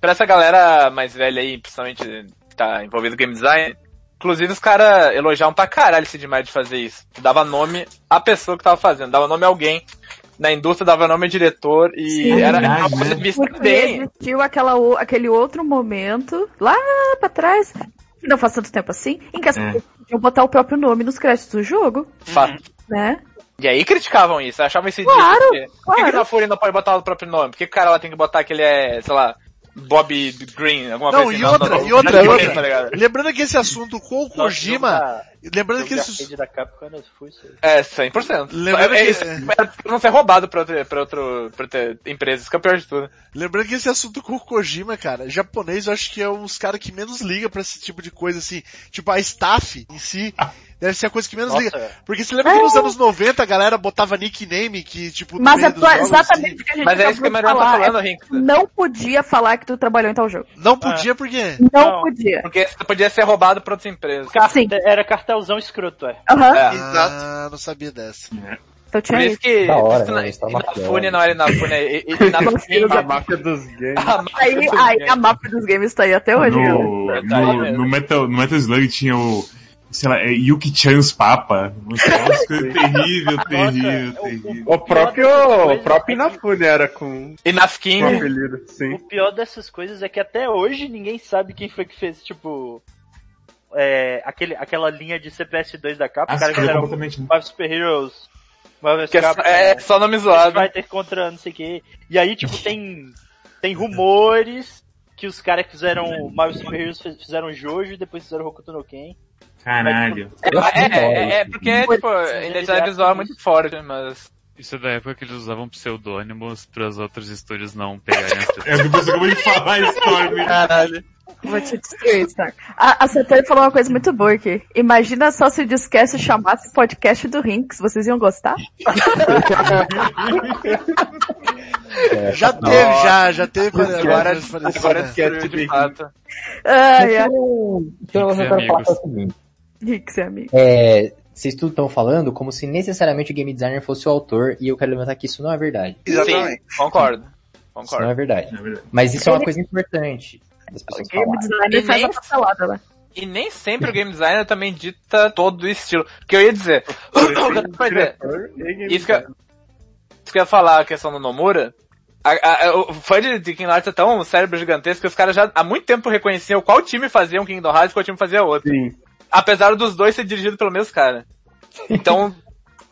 pra essa galera mais velha aí, principalmente tá envolvido no game design, inclusive os caras elogiavam pra caralho esse demais de fazer isso. Dava nome à pessoa que tava fazendo, dava nome a alguém. Na indústria dava nome ao diretor e Sim. era Verdade, uma coisa né? vista Porque bem. existiu aquela, aquele outro momento, lá pra trás, que não faz tanto tempo assim, em que as É. pessoas podiam botar o próprio nome nos créditos do jogo, Fato. né? E aí criticavam isso, achavam isso Claro. Por que- Por que, claro. que na Fúria não pode botar o próprio nome? Por que, que o cara lá tem que botar que ele é, sei lá, Bob Green, alguma Não, coisa assim? e outra, não, e outra, é e outra. tá? Lembrando que esse assunto com o Kojima, da- lembrando que de esse, da Capcom. É, 100%. Lembrando é, que- isso, é pra não ser roubado pra, outra, pra, outro, pra outra empresa, isso que é de tudo. lembrando que esse assunto com o Kojima, cara, japonês eu acho que é um dos caras que menos liga pra esse tipo de coisa assim, tipo a staff em si, deve ser a coisa que menos Nossa, liga. Porque você lembra que nos anos 90 a galera botava nickname que, tipo, Mas é tua- exatamente assim, o que a gente Mas é isso que a Mariana tá falar, falando, é- Rinks. Não podia falar que tu trabalhou em tal jogo. Não podia porque... Não, Não. podia. Porque você podia ser roubado por outras empresas. Sim. Era cartelzão escroto, é. Aham. É. Exato. Ah, não sabia dessa. Então Por tinha isso isso. que Da hora, isso né? na, História mafiosa. Inafune não era Inafune, é é- é Inafune. A máfia dos games. A máfia Aí, dos aí games. a mapa dos games tá aí até hoje. né? No, Verdade no, mesmo. no Metal, no Metal Slug tinha o, sei lá, é Yuki-chan's Papa. Umas coisas terrível, terrível, Nossa, terrível. O próprio, o próprio Inafune era com Inafkin. O pior dessas coisas é que até hoje ninguém sabe quem foi que fez, tipo. É, aquele, aquela linha de CPS2 da capa, Ah, o cara que era o completamente? Marvel Super Heroes, Marvel Que é, Capa, é só nome zoado. Fighter contra não sei o que. E aí, tipo, tem, tem rumores que os caras que fizeram Marvel Super Heroes fiz- fizeram Jojo e depois fizeram Hokuto no Ken. Caralho. Eu É, é, é, isso. porque, tipo, identidade visual é muito forte, mas... Isso é da época que eles usavam pseudônimos para os outros estúdios não pegarem as É o que você acabou de falar, Storm. Caralho. Vou te destruir, Stark. A, a falou uma coisa muito boa aqui. Imagina só se o Discast chamasse podcast do Rinks. Vocês iam gostar? É, Já tá- teve, já, já teve. Agora, Agora, agora destruiu de fato. Ai, ai. Então, eu quero falar o seguinte. Rinks é amigo. É, vocês tudo estão falando como se necessariamente o game designer fosse o autor, e eu quero levantar que isso não é verdade. Exatamente. Sim, concordo. Isso Concordo. não é verdade. É verdade. Mas isso é uma coisa importante das pessoas Game falarem. designer E faz nem- a salada lá. E nem sempre o game designer também dita todo o estilo. Que eu ia dizer. Pois é, isso que, eu, isso que eu ia falar, a questão do Nomura. A, a- o fã de, de Kingdom Hearts é tão um cérebro gigantesco que os caras já há muito tempo reconheciam qual time fazia um Kingdom Hearts e qual time fazia outro. Sim. Apesar dos dois ser dirigidos pelo mesmo cara. Então,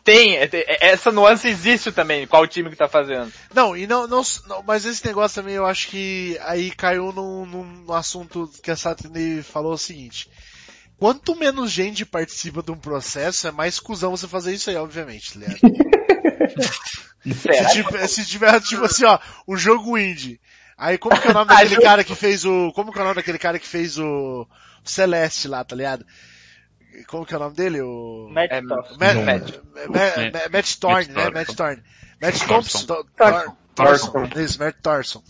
tem, é- é- essa nuance existe também, qual time que tá fazendo. Não, e não, não, não, mas esse negócio também eu acho que aí caiu num, num assunto que a Saturday falou o seguinte. Quanto menos gente participa de um processo, é mais cuzão você fazer isso aí, obviamente, ligado? Será? Se tiver, se tiver, tipo assim, ó, um jogo indie. Aí como que é o nome daquele cara que fez o, como que é o nome daquele cara que fez o, o Celeste lá, tá ligado? Como que é o nome dele? O... Matt É. Matt. Matt, Matt, Matt, Matt Thorne, né? Matt Thorne. Matt Thorson. Thompson. Thor- Thorson. Isso, Matt Thorson.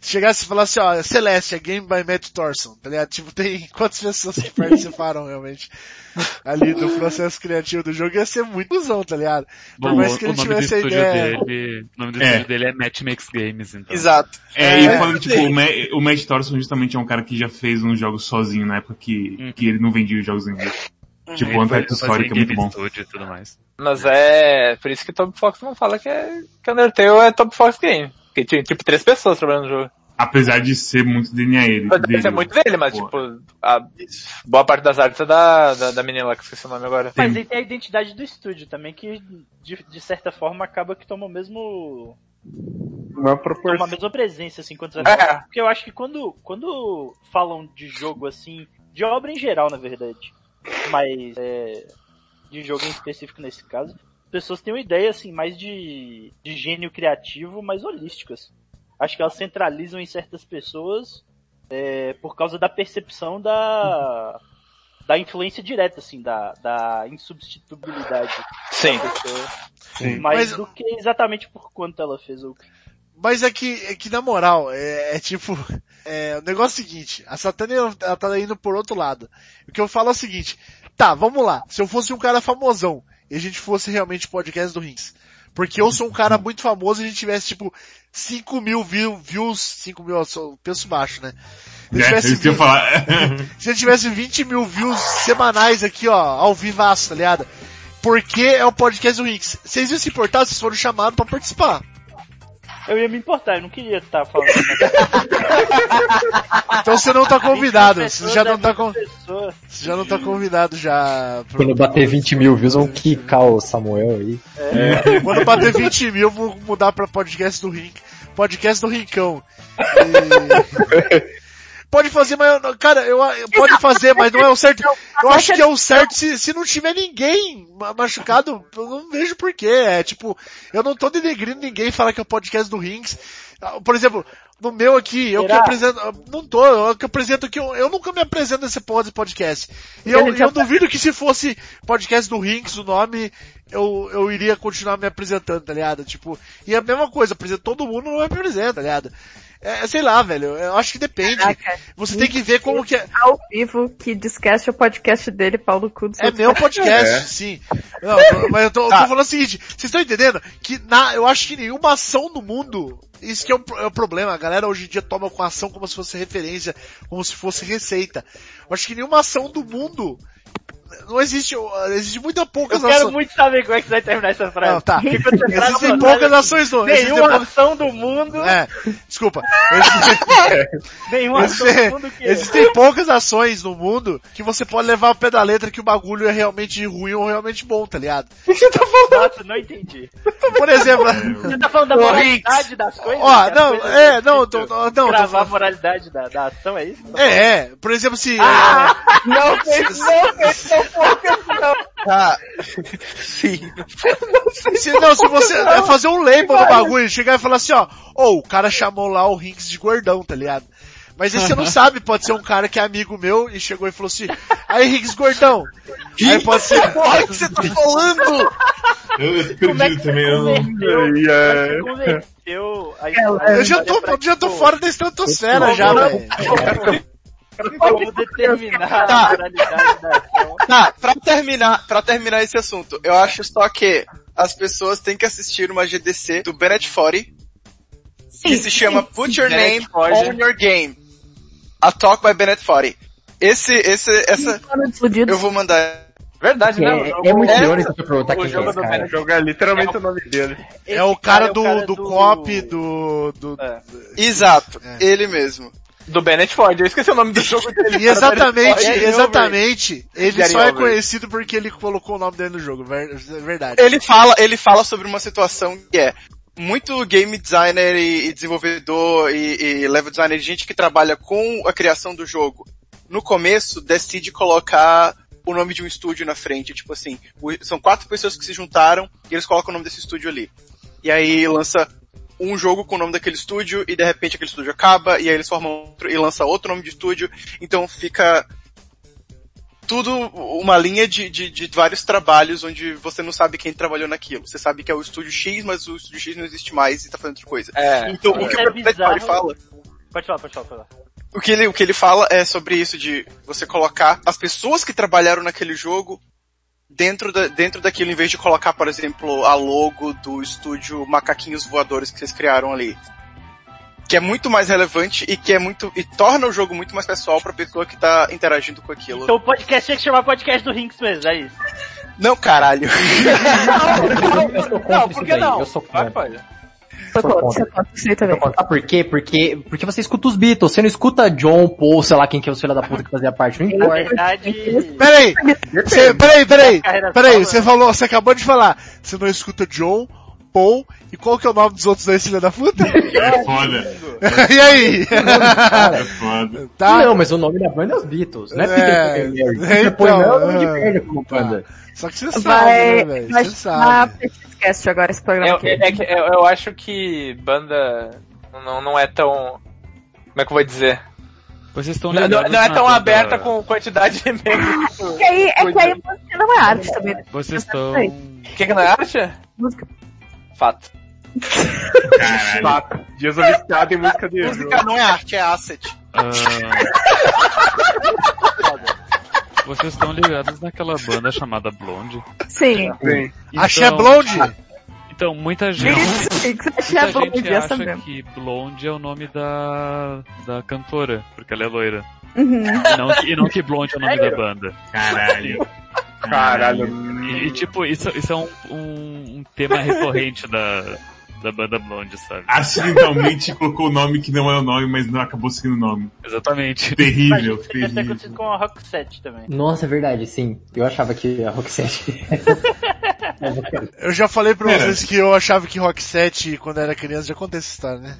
Se chegasse e falasse, ó, Celeste, é Game by Matt Thorson, tá ligado? Tipo, tem quantas pessoas que participaram realmente ali do processo criativo do jogo, ia ser muito cuzão, tá ligado? Por Bom, mais que o ele nome do tivesse a ideia... dele, o nome do É. estúdio dele é Matchmakes Games, então. Exato. É, e É, falando que, tipo, o, Ma o Matt Thorson justamente é um cara que já fez uns jogos sozinho na época que, Hum. que ele não vendia os jogos em inglês. Tipo, Ele o foi Antarctic fazer Story, que é muito bom. Studio e tudo mais. Mas é, por isso que Top Fox não fala que é, que Undertale é Top Fox Game. Porque tinha, tipo, três pessoas trabalhando no jogo. Apesar de ser muito DNA ele. Dele. ser muito dele, mas Pô. tipo, a boa parte das artes é da, da, da menina lá, que esqueci o nome agora. Mas aí tem a identidade do estúdio também, que de, de certa forma acaba que toma o mesmo. Uma toma a proporção. mesma presença, assim, contra É. Porque eu acho que quando, quando falam de jogo assim, de obra em geral, na verdade, mas é, de jogo em específico nesse caso, as pessoas têm uma ideia assim, mais de, de gênio criativo, mais holísticas. Acho que elas centralizam em certas pessoas é, por causa da percepção da da influência direta, assim, da, da insubstituibilidade Sim. da pessoa. Sim. Mais Mas- do que exatamente por quanto ela fez o Mas é que, é que na moral, é, é tipo, é, o negócio é o seguinte, a Satânia ela tá indo por outro lado. O que eu falo é o seguinte, tá, vamos lá, se eu fosse um cara famosão, e a gente fosse realmente podcast do Rins, porque eu sou um cara muito famoso e a gente tivesse tipo 5 mil view- views, 5 mil, eu penso baixo, né? Se É, tivesse isso que eu ia 20 falar. se eu tivesse 20 mil views semanais aqui, ó, ao vivaço, tá ligado? Porque é o podcast do Rins. Vocês iam se importar se vocês foram chamados pra participar. Eu ia me importar, eu não queria estar falando. Então você não tá convidado, você já não é tá, con- você já não tá convidado já. pro- Quando bater 20 mil views, vão quicar o Samuel aí. Quando bater 20 mil, eu vou mudar pra podcast do Rink. Podcast do Rincão. E- Pode fazer, mas, eu- cara, eu, pode fazer, mas não é o certo. Eu acho que é o certo se, se não tiver ninguém ma- machucado, eu não vejo porquê. É tipo, eu não tô denegrindo ninguém falar que é o podcast do Rinks. Ah, Por exemplo, no meu aqui, eu que Será? apresento, não tô, eu que apresento aqui, eu, eu nunca me apresento nesse pod- podcast. E eu, eu já- duvido que se fosse podcast do Rinks, o nome, eu, eu iria continuar me apresentando, tá ligado? Tipo, e a mesma coisa, apresento todo mundo não me apresenta, tá ligado? É, sei lá, velho. Eu acho que depende. Caraca. Você tem que ver como que é. Ao vivo, que Discast é o podcast dele, Paulo Cu dos É meu podcast, É. sim. Não, eu- mas eu tô, eu tô falando o seguinte, vocês estão entendendo? Que na, eu acho que nenhuma ação no mundo, isso que é o, pro- é o problema, a galera hoje em dia toma com a ação como se fosse referência, como se fosse receita. Eu acho que nenhuma ação do mundo, não existe, existe muita Eu poucas quero ações. muito saber como é que você vai terminar essa frase. Não, tá. Você Existem poucas ações no, existem Nenhuma poucas- ação do mundo, É, desculpa. nenhuma ação Existem, do mundo que... existem poucas ações no mundo que você pode levar ao pé da letra que o bagulho é realmente ruim ou realmente bom, tá ligado? Nossa, não entendi. Por exemplo, Você tá falando da moralidade das coisas? Ó, Que não, coisas é, não, tô- não, tô Gravar a falando- moralidade da, da ação, é isso? é, é, por exemplo, se... Ah! Não fez, não fez, não não. Tá. Sim. é, se, não, se você é, fazer um label do bagulho, chegar e falar assim, ó, ô, o cara chamou lá o Rinks de gordão, tá ligado? Mas aí você não sabe, pode ser um cara que é amigo meu e chegou e falou assim, aí Rinks gordão. Aí pode ser... Porra, que você tá falando? Eu, eu tô perdido também, eu não... É, história Eu já tô, já tô fora da estratosfera já, velho. Como determinar Tá. a moralidade da ação. Tá, pra terminar, pra terminar esse assunto, eu acho só que as pessoas têm que assistir uma GDC do Bennett Foddy, que se chama Put Your Bennett Name Foddy. on Your Game. A Talk by Bennett Foddy. Esse, esse, essa, eu vou mandar. Verdade, né? O É, jogo- é muito é- irônico você perguntar o quem é jogo esse do cara. o jogo é literalmente o nome dele. É o cara do, do cop, do, do, É. Exato, É. ele mesmo. Do Bennett Ford, eu esqueci o nome do jogo dele. Exatamente, exatamente, ele Gary só é Over. conhecido porque ele colocou o nome dele no jogo, ver- verdade. Ele fala, ele fala sobre uma situação que é muito game designer e, e desenvolvedor e, e level designer, gente que trabalha com a criação do jogo, no começo decide colocar o nome de um estúdio na frente, tipo assim, o- são quatro pessoas que se juntaram e eles colocam o nome desse estúdio ali. E aí lança um jogo com o nome daquele estúdio e de repente aquele estúdio acaba e aí eles formam outro e lança outro nome de estúdio, então fica tudo uma linha de, de, de vários trabalhos onde você não sabe quem trabalhou naquilo. Você sabe que é o estúdio X, mas o estúdio X não existe mais e tá fazendo outra coisa. É. Então, o Isso que é o bizarro. fala, Pode falar, pode falar, pode falar. o que ele, o que ele fala é sobre isso de você colocar as pessoas que trabalharam naquele jogo dentro da, dentro daquilo, em vez de colocar, por exemplo, a logo do estúdio Macaquinhos Voadores que vocês criaram ali. Que é muito mais relevante e que é muito, e torna o jogo muito mais pessoal pra pessoa que tá interagindo com aquilo. Então o podcast tinha que chamar podcast do Rinks mesmo, é isso. Não, caralho. Sou contra Não, isso por que não? eu sou Vai, contra. pode. Sou sou contra, contra. sou contra isso aí também. Sabe por quê? Porque, porque você escuta os Beatles, você não escuta John, Paul, sei lá quem que é o filho da puta que fazia parte, não Na importa. verdade, Peraí, você, peraí, peraí, peraí, você né? falou, você acabou de falar, você não escuta John, Paul, e qual que é o nome dos outros dois filha da puta? É foda. e aí? É foda. tá? Não, mas o nome da banda é os Beatles, não é É, então, é o nome de ah, merda como banda. Só que você sabe, Vai, né, velho? Você sabe. Petcast agora esse programa Eu, é que eu, eu acho que banda não, não é tão. Como é que eu vou dizer? Vocês estão Não, não- não é tão aberta com quantidade de membros. É que aí, é que aí música não é arte também. né? Vocês estão... Aí. O que, que não é arte? Música. Fato. Caralho. Dias viciado em música de. Música não é arte, é asset. ah, Vocês estão ligados naquela banda chamada Blonde? Sim. Sim. Axé Blonde? Então, muita gente... Muita gente acha que Blonde é o nome da, da cantora, porque ela é loira. Uhum. E não, que- e não que Blonde é o nome da banda. Caralho. Caralho. E, e, tipo, isso, isso é um, um, um tema recorrente da, da banda Blonde, sabe? Acidentalmente colocou o nome que não é o nome, mas não acabou seguindo o nome. Exatamente. Terrível, Isso deve ter terrível. acontecido com a Rock 7 também. Nossa, é verdade, sim. Eu achava que a Roxette... Eu já falei pra É. vocês que eu achava que Rock 7, quando era criança, já contei essa história, né?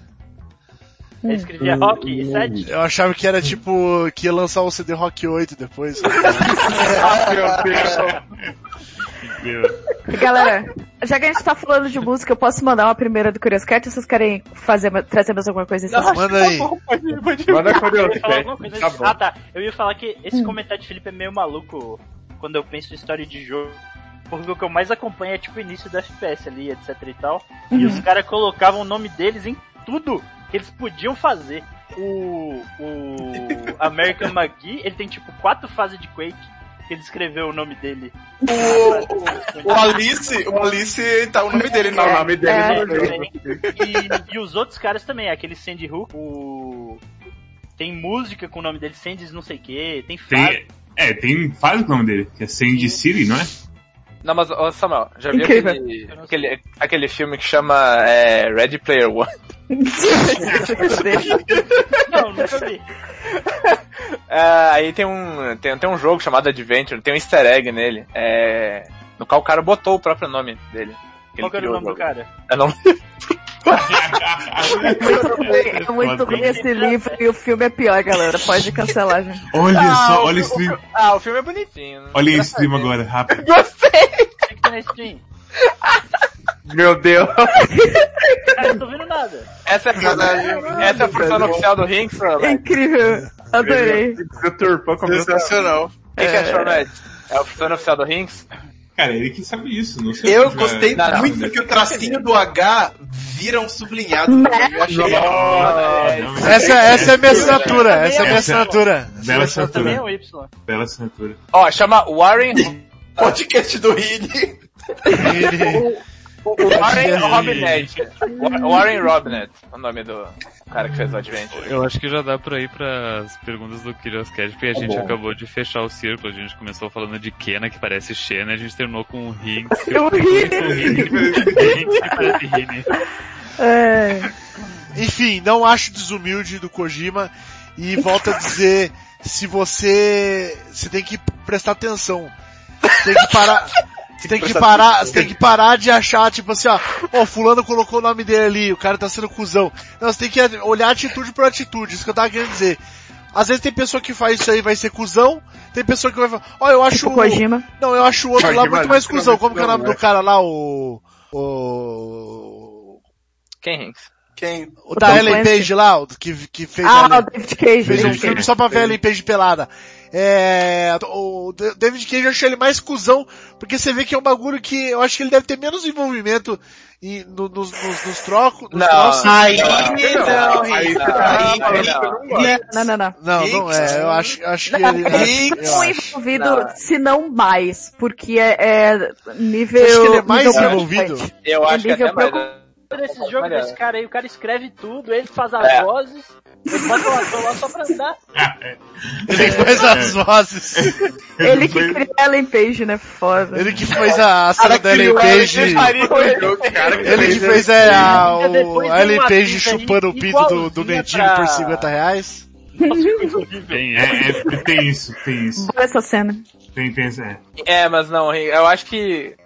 Ele escrevia Rock e 7. Eu achava que era tipo, que ia lançar o CD Rock 8 depois. Galera, já que a gente tá falando de música, eu posso mandar uma primeira do Curious Cat ou vocês querem fazer, trazer mais alguma coisa? assim? Manda aí. Manda Tá bom. Ah tá, eu ia falar que esse comentário de Felipe é meio maluco quando eu penso em história de jogo. Porque o que eu mais acompanho é tipo o início do FPS ali, etc e tal. E os caras colocavam o nome deles em tudo. que eles podiam fazer. O, o American McGee, ele tem tipo quatro fases de Quake, que ele escreveu o nome dele. O, o Alice, o Alice tá o nome dele, não. o nome dele É. não Também. E, e os outros caras também, aquele Sandy Hook, o... Tem música com o nome dele, Sandy's não sei o que, tem fase. Tem, é, tem fase com o nome dele, que é Sandy City, não é? Não, mas, ô, Samuel, já viu aquele, aquele, aquele filme que chama é, Ready Player One? Não, nunca vi. É, aí tem um, tem, tem um jogo chamado Adventure, tem um easter egg nele, é, no qual o cara botou o próprio nome dele. Qual que era o nome do cara? Eu não É muito ruim esse livro e o filme é pior, galera. Pode cancelar, gente. Olha Ah, só, olha o o- stream. Ah, o filme é bonitinho. né? Olha a stream agora, rápido. Gostei! Na stream? Meu Deus. Cara, eu não tô vendo nada. Essa é a função, essa é a função oficial do Rinks, Alex. Incrível. Adorei. Deturpou completamente. Sensacional. O que, que é Shormed? É a função oficial do Rinks? Cara, ele que sabe isso, não sei Eu gostei Não, não. muito que o tracinho do H vira um sublinhado. Eu achei É, Essa, essa é a minha assinatura, essa é a minha assinatura. Bela é assinatura. o Y. Bela assinatura. Ó, chama Warren, podcast do Rini. Warren Robinette. Wa- Warren Robinette, o nome do cara que fez o Adventure. Eu acho que já dá pra ir pras perguntas do Curious Cat, porque a gente acabou de fechar o círculo. A gente começou falando de Kena, que parece Xena, e a gente terminou com o Rinks, que Eu ri. Rinks que parece Rini. É. Enfim, não acho desumilde do Kojima e volto a dizer, se você, você tem que prestar atenção. Você tem que parar, você tem que parar, você tem que parar de achar, tipo assim, ó, ó, fulano colocou o nome dele ali, o cara tá sendo cuzão. Não, você tem que olhar atitude por atitude, isso que eu tava querendo dizer. Às vezes tem pessoa que faz isso aí vai ser cuzão, tem pessoa que vai falar, ó, eu acho Tipo Kojima. Não, eu acho o outro lá Kojima muito mais cuzão. literalmente Como que é o nome do cara lá, o... O... Quem? Quem? O da Tom Ellen. Page lá, o que, que fez Ah, o David Cage. Fez um filme só pra ver a Ellen Page pelada. É, o David Cage eu achei ele mais cuzão, porque você vê que é um bagulho que eu acho que ele deve ter menos envolvimento em- no- nos, nos, nos trocos. nos Não. troços. Aí Não, não, aí não, Não, não, não. Não, não é, eu acho, acho que Não, ele... é acho. envolvido, Não. se não mais, porque é, é nível. Você acha que ele é mais envolvido? Eu acho que nível até mais... Desse jogo Olha. desse cara aí, o cara escreve tudo, ele faz as É. vozes, ele bota o ator lá só pra andar. Ele faz as vozes. Ele que criou a Ellen Page, né? Foda. Ele que fez a, cena da Ellen Page. Ele que fez é, a, o, a tem Ellen Page chupando o pinto do, do pra- por 50 reais. Tem, É, é, tem isso, tem isso. Boa essa cena. Tem, tem isso, é. É, mas não, eu acho que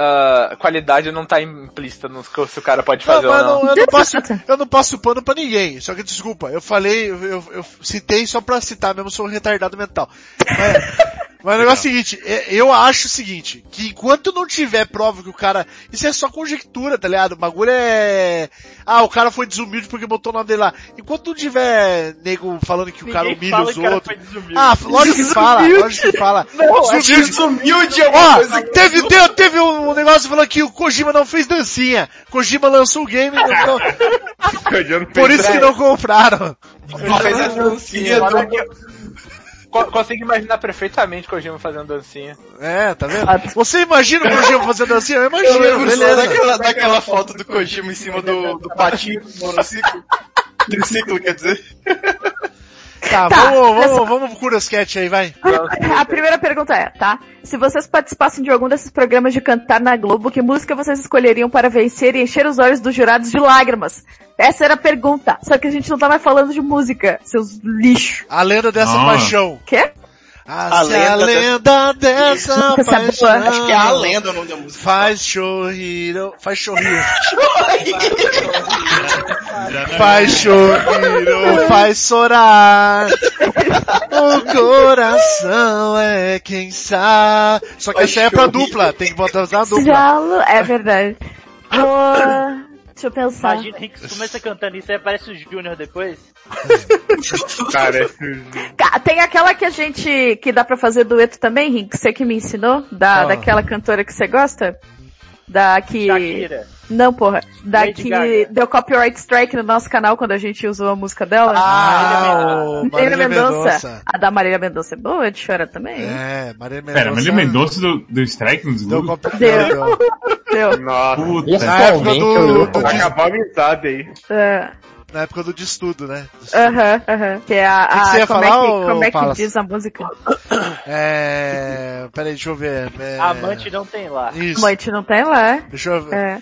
a qualidade não tá implícita no que se o cara pode Não, fazer mas ou não. não, eu não passo, eu não passo pano pra ninguém. Só que desculpa, eu falei, eu, eu- eu citei só pra citar mesmo, sou um retardado mental. Mas, mas o negócio é o seguinte, é- eu acho o seguinte, que enquanto não tiver prova que o cara, isso é só conjectura, tá ligado? O bagulho é, ah, o cara foi desumilde porque botou o nome dele lá. Enquanto não tiver nego falando que o cara Ninguém humilha os outros. foi desumilde. Ah, lógico que fala, lógico que fala. Desumilde. Desumilde é uma coisa que... teve, teve, teve um negócio falando que o Kojima não fez dancinha. Kojima lançou o game, então, por isso que não compraram. Não fez a dancinha do... eu- Co- Consigo imaginar perfeitamente Kojima fazendo dancinha. É, tá vendo? Você imagina o Kojima fazendo dancinha? Eu Eu imagino, lembro só beleza. daquela, daquela foto do Kojima em cima do, do patinho do monociclo. Triciclo, quer dizer. Tá, Tá, vamos, vamos, vamos pro Curious Cat aí, vai. A primeira pergunta é, tá? Se vocês participassem de algum desses programas de cantar na Globo, que música vocês escolheriam para vencer e encher os olhos dos jurados de lágrimas? Essa era a pergunta. Só que a gente não tá mais falando de música, seus lixo. A lenda dessa Ah. paixão. Quê? A, A lenda, lenda dessa Música boa. paixão. Acho que é a lenda o nome da música. Faz sorrir, faz sorrir. Faz sorrir, faz chorar. O coração é quem sabe. Só que Faz essa é pra dupla, tem que botar na dupla. Jalo, é verdade. Boa. Deixa eu pensar. Imagina, Henrique começa cantando isso aí aparece o Júnior depois. Cara, Ca- Tem aquela que a gente, que dá pra fazer dueto também, Rink, você que me ensinou, da, Ah. daquela cantora que você gosta? Da que... Shakira. Não, porra. Da Lady que Gaga. deu copyright strike no nosso canal quando a gente usou a música dela. Ah, o Marília Marília Mendonça. A da Marília Mendonça é boa, de chorar também. É, Marília Mendonça. Pera, ele Mendonça do, do strike no Deu desludo? copy- Deu. deu. Nossa, Puta. Na época atualmente, do, dis- acabou a amizade aí. É. na época do destudo, né? Aham, aham. Que é a, que você a ia como, falar, é que, como é que diz a música? É... Peraí, deixa eu ver. É... Amante não tem lá. Isso. Mãe não tem lá. Deixa eu ver. É.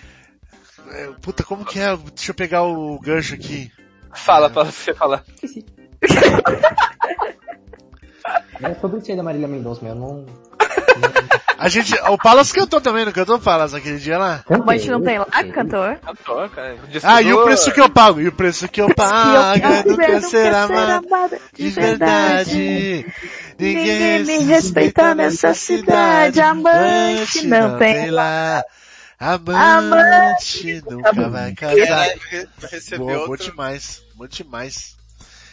É, Puta, como que é? Deixa eu pegar o gancho aqui. Fala pra você falar. É sobre isso aí da Marília Mendonça mesmo. Não... A gente, o Palas cantou também, não cantou Palas aquele dia lá? Mãe não tem lá, cantor. Cantor, cara. Ah, e o preço que eu pago? E o preço que eu pago é do que ser amado de verdade. Ninguém me respeita nessa cidade. Amante não tem lá. Amante nunca vai casar. Re- Recebeu Boa, outro. demais. Bom demais.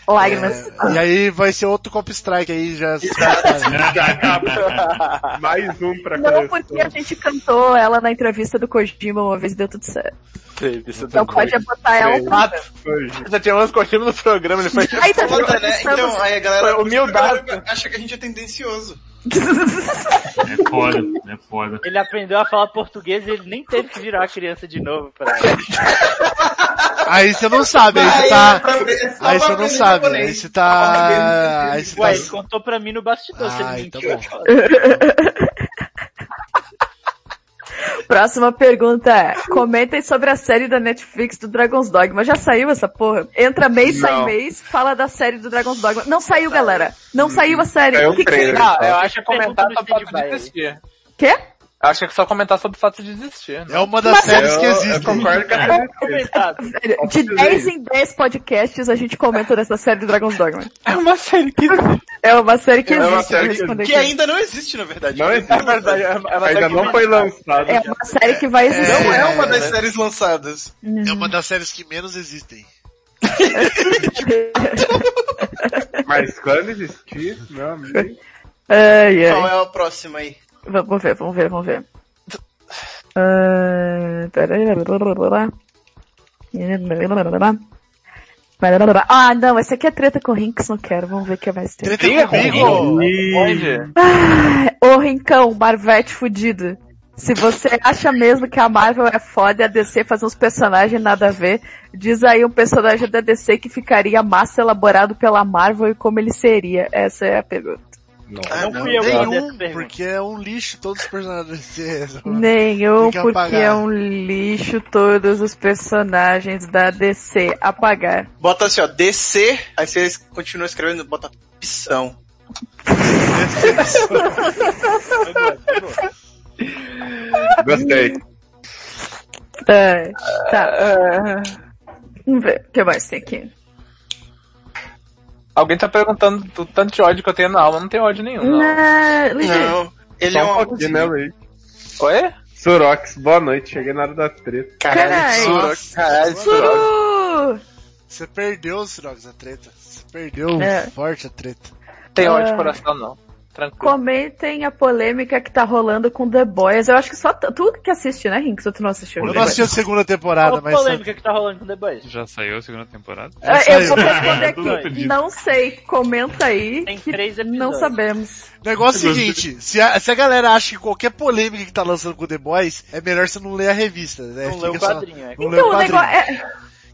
Lágrimas. É, e aí vai ser outro copy strike aí, já. Mais um pra Não, coleção. porque a gente cantou ela na entrevista do Kojima uma vez e deu tudo certo. Então pode botar ela. Já tinha umas cortinas no programa, ele foi Aí tá Foda, né? Então, aí a galera humildade. acha que a gente é tendencioso. É foda, é foda. Ele aprendeu a falar português e ele nem teve que virar criança de novo pra Aí você não sabe, aí você Aí, tá. é pra- é Aí pra você não sabe, aí você tá. Aí você Ué, tá. ele contou pra mim no bastidor, se Ah, ele então mentiu. é foda. Próxima pergunta é: comentem sobre a série da Netflix do Dragon's Dogma. Já saiu essa porra? Entra mês, sai Não. mês, fala da série do Dragon's Dogma. Não saiu, galera. Não saiu a série. Saiu O que um que trailer. você- Ah, eu acho que é comentar de aí. desistir. Quê? Acho que é só comentar sobre o fato de desistir. né? É uma das séries que Eu, eu existem. concordo com a De 10 em 10 podcasts a gente comenta dessa série do Dragon's Dogma. É uma série que... É uma série que É uma existe. série vou que- Que ainda não existe, na verdade. Não existe. É verdade, é é Ainda série não que- foi lançado. É uma série que vai existir. Não é uma das séries lançadas. É uma das séries que menos existem. Mas quando existir, meu amigo. Ai, Qual ai. é a próxima aí? Vamos ver, vamos ver, vamos ver. Ah, peraí. Ah, não, essa aqui é treta com o Rinks, não quero. Vamos ver o que mais tem. Treta comigo? Onde? Ah, Ô Rincão, Marvete fudido. Se você acha mesmo que a Marvel é foda e a DC faz uns personagens nada a ver, diz aí um personagem da DC que ficaria massa elaborado pela Marvel e como ele seria. Essa é a pergunta. Ah, Não fui eu nenhum, porque é um lixo todos os personagens. Nenhum, porque apagar. é um lixo todos os personagens da DC. Apagar. Bota assim, ó, DC, aí você continua escrevendo, bota opção. Gostei. É, tá. Vamos ver o que mais tem aqui. Alguém tá perguntando do tanto de ódio que eu tenho na alma. Não tem ódio nenhum, não. Não, Luigi. Não, ele é Só um um pouquinho, né? Oi? Surox, boa noite. Cheguei na hora da treta. Caralho, Caralho. Surox. Caralho, Surox. Você perdeu, Sirox, a treta. Você perdeu É. forte a treta. Tem ódio de Ah. coração, não. Tranquilo. Comentem a polêmica que tá rolando com The Boys. Eu acho que só tu que assiste, né, Rinks? Tu não assistiu? Eu não assisti a segunda temporada, Qual a mas... polêmica que tá rolando com The Boys? Já saiu a segunda temporada? É, eu vou responder aqui. Não sei. Comenta aí. Tem que três episódios. não sabemos. O negócio é o seguinte, se a, se a galera acha que qualquer polêmica que tá lançando com o The Boys, é melhor você não ler a revista, né? Não leu o Fica só- quadrinho, é. Não leu Então, o o negócio é...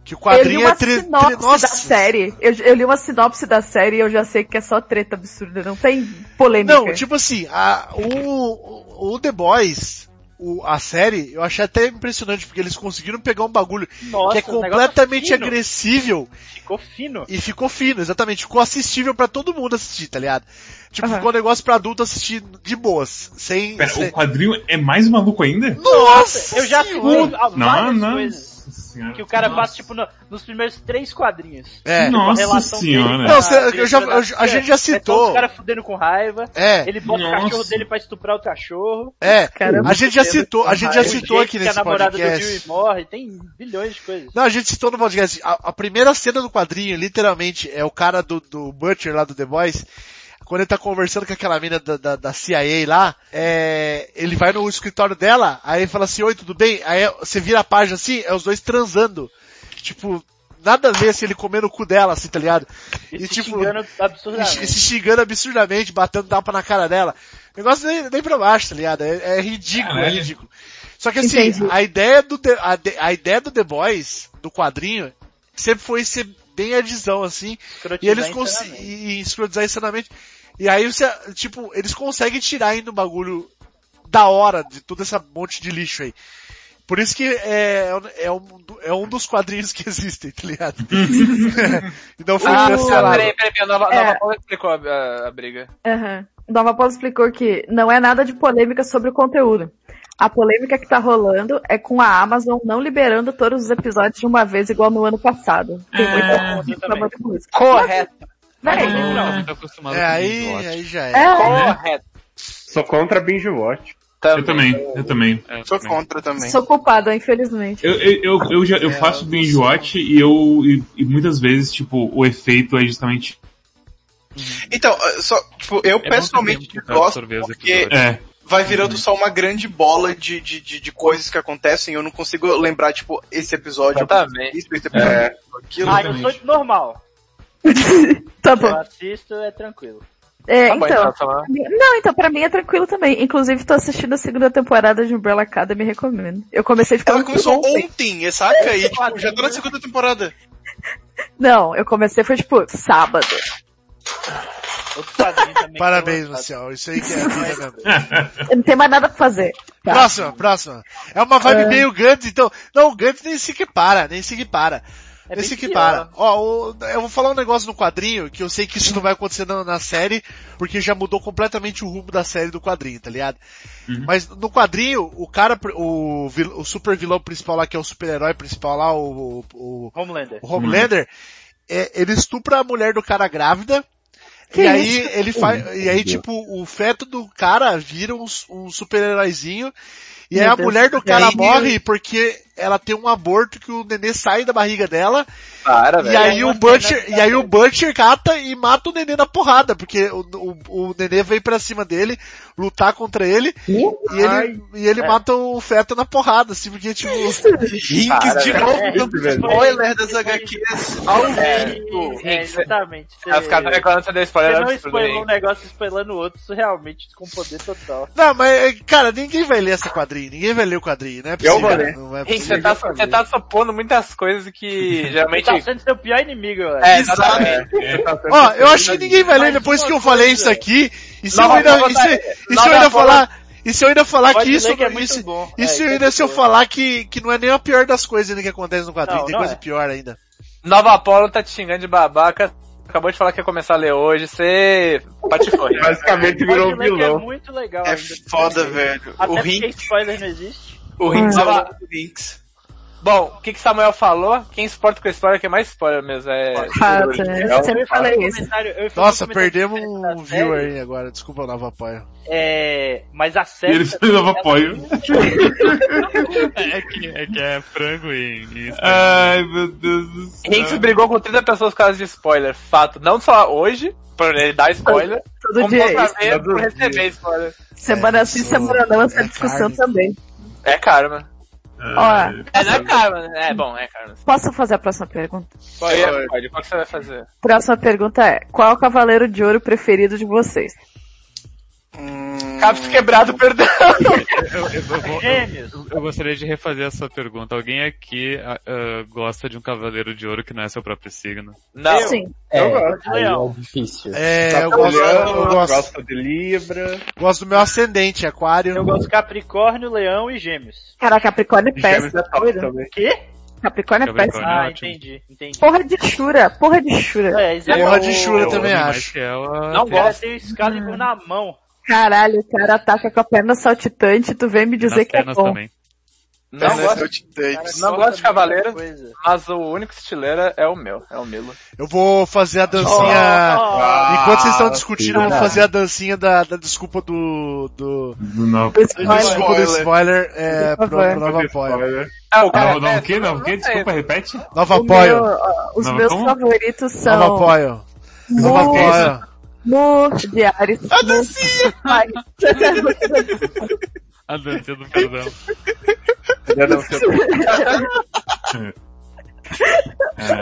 Que o Eu li quadrinho uma é tre... sinopse Nossa! da série. Eu, eu li uma sinopse da série e eu já sei que é só treta absurda. Não tem polêmica. Não, tipo assim, a, o, o, The Boys, o, a série, eu achei até impressionante, porque eles conseguiram pegar um bagulho Nossa, que é negócio completamente agressível Ficou fino. e ficou fino, exatamente. Ficou assistível pra todo mundo assistir, tá ligado? Tipo, Aham. ficou um negócio pra adulto assistir de boas, sem... Pera, sem... o quadrinho é mais maluco ainda? Nossa! Eu já fui Não, não. coisas Senhora. que o cara Nossa. passa, tipo, no- nos primeiros três quadrinhos. É. Tipo, a Nossa relação dele senhora. Não, a cê- eu já- eu a gente já É citou. os caras fudendo com raiva. É, Ele bota o Nossa. cachorro dele pra estuprar o cachorro. é. Caramba. A gente já citou, a gente já O citou aqui que nesse a namorada do podcast. Dewey morre. Tem bilhões de coisas. Não, a gente citou no podcast. A, a primeira cena do quadrinho, literalmente, é o cara do, do Butcher lá do The Boys quando ele tá conversando com aquela mina da, da, da CIA lá, é, ele vai no escritório dela, aí ele fala assim, oi, tudo bem? Aí você vira a página assim, é os dois transando. Tipo, nada a ver assim, ele comendo o cu dela, assim, tá ligado? E, se xingando absurdamente. E, se xingando absurdamente, batendo tapa na cara dela. O negócio nem, nem pra baixo, tá ligado? É, é ridículo, é Caralho. ridículo. Só que assim, Entendi. a ideia do The, a, a ideia do The Boys, do quadrinho, sempre foi ser bem ardizão, assim, e eles conseguem insanamente. escrotizar insanamente. E aí você, tipo, eles conseguem tirar ainda um bagulho da hora de todo esse monte de lixo aí. Por isso que é, é, um, é um dos quadrinhos que existem, tá ligado? e não foi Ah, cancelado. peraí, peraí, peraí, a Nova, É. Nova Paula explicou a, a- a briga. Aham. Nova Paula explicou que não é nada de polêmica sobre o conteúdo. A polêmica que tá rolando é com a Amazon não liberando todos os episódios de uma vez, igual no ano passado. Tem muita gente reclamando com isso. Correto. Véi, Eu tô muito acostumado É, com aí, aí já é. é, Correto. Sou contra binge watch. Eu também, eu também. É, Sou também. contra também. sou culpada, infelizmente. Eu, eu, eu, eu já, eu É, faço binge watch e eu, e, e muitas vezes, tipo, o efeito é justamente, Então, eh, só, tipo, eu É pessoalmente gosto porque é, vai virando só uma grande bola de, de, de, de coisas que acontecem. Eu não consigo lembrar, tipo, esse episódio. Isso, esse episódio. É. Aquilo. Ah, eu sou normal. Tá Eu bom. assisto, é tranquilo. É, Tá bom, então. então, tá. Não, então pra mim é tranquilo também. Inclusive tô assistindo a segunda temporada de Umbrella Academy, recomendo. Eu comecei de Ela começou ontem. ontem, saca? E, tipo, já tá na segunda temporada. Não, eu comecei foi tipo sábado. Outro quadrinho também. Parabéns, que eu- Marcial. Isso aí que é a vida mesmo. Eu não tenho mais nada pra fazer. Tá? Próxima, próxima. É uma vibe meio Gantz, então. Não, o Gantz nem se equipara, nem se equipara. É pior. equipara. Ó, o- eu vou falar um negócio no quadrinho, que eu sei que isso não vai acontecer na, na série, porque já mudou completamente o rumo da série do quadrinho, tá ligado? Mas no quadrinho, o cara, o, o super vilão principal lá, que é o super-herói principal lá, o, o, Homelander. o Homelander, é, ele estupra a mulher do cara grávida, Que e aí isso? ele faz, e aí tipo, o feto do cara vira um, um super-heróizinho, e aí Meu a Deus. mulher do cara aí- morre porque ela tem um aborto que o nenê sai da barriga dela, Para, e velho. aí o Butcher, e aí o Butcher cata e mata o nenê na porrada, porque o, o, o nenê vem pra cima dele, lutar contra ele, e ele, e ele mata o feto na porrada, assim, porque tipo, Rinks de velho. novo, É, dando velho. spoiler das HQs ao vivo. É, exatamente. Você, Aí os caras reclamando que você deu spoiler você não spoilou um negócio spoilando o outro, isso realmente com poder total. Não, mas, cara, ninguém vai ler essa quadrinho, ninguém vai ler o quadrinho, não é possível. vou ler. Não é possível. Você tá, você tá supondo muitas coisas que geralmente... Tá sendo seu pior inimigo, velho. É, exatamente. Ó, eu acho que ninguém vai ler depois que eu falei isso aqui, e se eu ainda, e se, tá- e se eu ainda falar, e se eu ainda falar Pode que isso, que é isso, bom. isso É, é ainda se eu muito falar que, que não é nem a pior das coisas ainda que acontece no quadrinho, Não, tem não coisa é. pior ainda. Nova Apollo tá te xingando de babaca. Acabou de falar que ia começar a ler hoje. Você patifou. Basicamente virou que é vilão. muito legal É ainda. foda, velho. Até O porque Rinks, spoiler não existe. O Rinks é o Nova- nome do Rinks. Bom, o que que Samuel falou? Quem se importa com a spoiler, que é mais spoiler mesmo, é... Fato, né? Eu sempre falei isso. Comentário- eu ia fazer Nossa, um perdemos um viewer aí agora, desculpa o novo apoio. É, mas a e série... eles davam apoio. É que é, que é frango em Ai, meu Deus do céu. Hinks brigou com 30 pessoas por causa de spoiler. Fato. Não só hoje, por ele dar spoiler, Todo como dia é outra isso. vez por receber spoiler. Semana sim, semana não, essa É discussão carne. também. É karma. Ó, É, não é karma, né? É bom, é karma. posso fazer a próxima pergunta? Pode, pode. Qual que você vai fazer? Próxima pergunta é, qual é o cavaleiro de ouro preferido de vocês? Cabos quebrado, perdão. Eu, eu- Gêmeos. eu- eu gostaria de refazer a sua pergunta. Alguém aqui ah, gosta de um cavaleiro de ouro que não é seu próprio signo? Não. Sim. É, Eu gosto. Leão. é difícil. É, eu gosto, eu gosto, gosto de Libra. gosto do meu ascendente, aquário. Eu gosto de Capricórnio, Leão e Gêmeos. Caraca, Capricórnio é péssimo. é top doido. também. Quê? Capricórnio é péssimo. Ah, entendi, entendi. Porra de chura, porra de chura. É, é Porra de chura Eu também acho. que ela Não cara gosto. tem o Excalibur na mão. Caralho, o cara ataca com a perna saltitante, tu vem me dizer nas que é bom. também. Não gosto, não gosto de cavaleiro, Coisa. mas o único estileira é o meu, é o Milo. Eu vou fazer a dancinha. Oh, Enquanto vocês estão discutindo, eu vou fazer a dancinha da, da desculpa do. do. Não. Do do spoiler. desculpa do spoiler é, pro, pro Nova Apoio. Spoiler. Ah, o cara Não, não, é- o que? Não, o que? Desculpa, repete. Nova O Apoio. meu, os Não, meus como? favoritos Nova são Apoio. Nova Mu- Apoio. No Diário. A dancinha! A dança do perdão.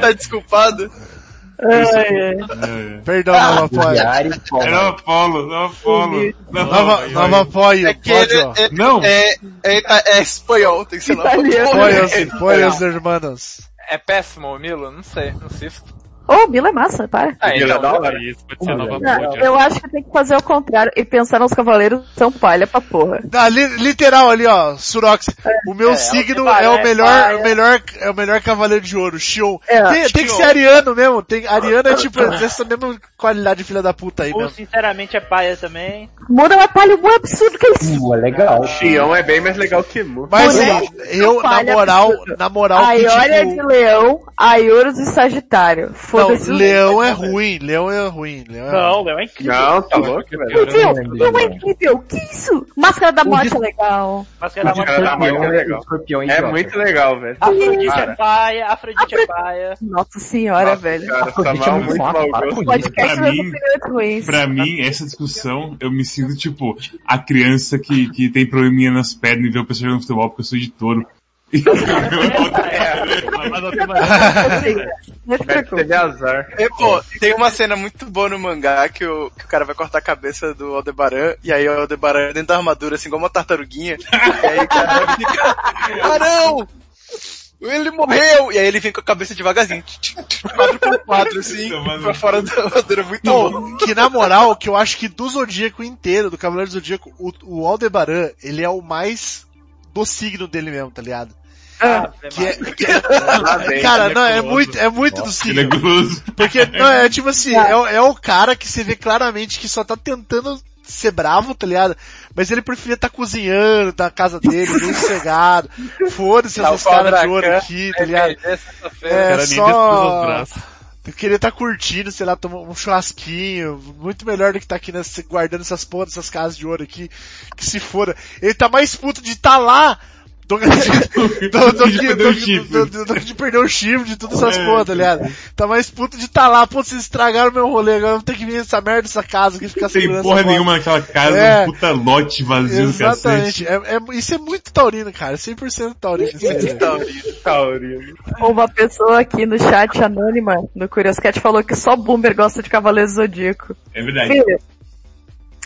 Tá desculpado? Perdão, Nova Apoio. Diário, É Nova Polo, Nova Polo. Nova, Nova Apoio. É que Pode, ele ó. é, Não. é, é, é espanhol, tem que ser nova. Italiano. Apoios, apoios, hermanos. É péssimo o Milo? Não sei, não assisto. Ô, oh, Mila é massa, para. Ah, Milo é da então, hora. Isso pode ser nova Não, eu acho que tem que fazer o contrário e pensar nos cavaleiros são palha pra porra. Ah, li- literal ali, ó, Surox. O meu É, signo Aldebaran é o é melhor, paia. o melhor, é o melhor cavaleiro de ouro, Xion. É, tem, tem que ser ariano mesmo, tem, ariano é tipo, dessa mesma qualidade filha da puta aí Ou mesmo. sinceramente é paia também. Muda uma palha um absurdo que é isso. Pô, legal. Xion é bem mais legal que Mu. Mas Mulher, eu, na moral, absurda. na moral, A que, é de tipo, leão, a Iorus de sagitário. Não, leão é ruim, leão é ruim, leão é. Não, Léo é incrível. Não, tá louco, velho. Incrível, não é incrível, que isso? Máscara da morte é legal. Máscara da morte é da morte é legal. É muito legal, velho. Afrodite é paia, Afrodite é paia. Nossa senhora, velho. Cara, Afrodite é muito ruins. Pra mim, essa discussão, eu me sinto tipo a criança que, que tem probleminha nas pernas e vê o pessoal jogando futebol porque eu sou de touro. É, pô, tem uma cena muito boa no mangá que o, que o cara vai cortar a cabeça do Aldebaran, e aí o Aldebaran dentro da armadura, assim, como uma tartaruguinha, e aí o cara fica, ah não! Ele morreu! E aí ele vem com a cabeça devagarzinho, quadro por quadro, assim, Tomando- pra fora da armadura, muito bom. Que na moral, que eu acho que do Zodíaco inteiro, do Cavaleiro do Zodíaco, o, o Aldebaran, ele é o mais do signo dele mesmo, tá ligado? Ah, Que é, que é- cara, não, é muito, é muito do Ele é signo. Porque, não, é tipo assim, é, o- é o cara que você vê claramente que só tá tentando ser bravo, tá ligado? Mas ele preferia estar tá cozinhando na casa dele, bem sossegado. Foda-se Tá essas caras de ouro aqui, tá ligado? É, descruza os só... queria estar curtindo, sei lá, tomar um churrasquinho, muito melhor do que estar aqui nessa, guardando essas porras, essas casas de ouro aqui, que se foda. Ele tá mais puto de estar lá do, do, do, do, De que- do- do- do que de perder o chifre, de todas essas É. porra, tá ligado? Tá mais puto de estar lá, pô, vocês estragaram meu rolê, agora eu vou ter que vir essa merda dessa casa aqui e ficar Tem segurando porra essa nenhuma naquela casa, É. um puta lote vazio. Exatamente. É, é- isso é muito taurino, cara. 100% taurino. isso aí, velho. Taurino. Uma pessoa aqui no chat anônima, no Curioscat, falou que só Boomer gosta de Cavaleiro Zodíaco. É verdade. Filho,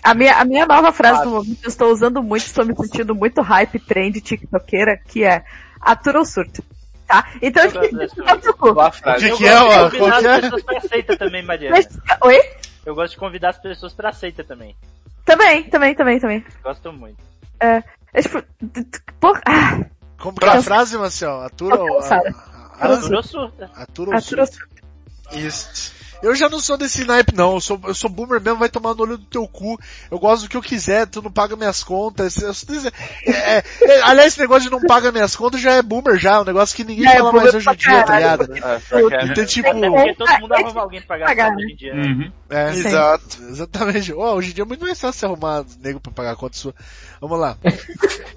a minha, a minha nova frase do momento, eu estou usando muito, estou me sentindo muito hype, trend, tiktokeira, que é atura ou surto. Tá? Então, Eu. Boa O que, Eu que é, gosto de ó? convidar que as pessoas pra seita também, Mariana. Mas- Oi? Eu gosto de convidar as pessoas pra seita também. Também, também, também, também. Gosto muito. É, é tipo, por, ah, Como que é a frase, Marcel? Atura ou... Atura ou surta? Atura ou surto. Isso. Eu já não sou desse naipe, não. Eu sou, eu sou boomer mesmo, vai tomar no olho do teu cu. Eu gosto do que eu quiser, tu não paga minhas contas. Eu é, é, é, aliás, esse negócio de não paga minhas contas já é boomer já, um negócio que ninguém É, fala mais hoje em dia, tá ligado? É, é. Então, tipo, porque todo mundo É, arruma alguém pra pagar pagar, conta hoje em dia. né? Uhum. é. Exato. exatamente. Ó, hoje em dia é muito mais fácil você arrumar nego pra pagar a conta sua. Vamos lá.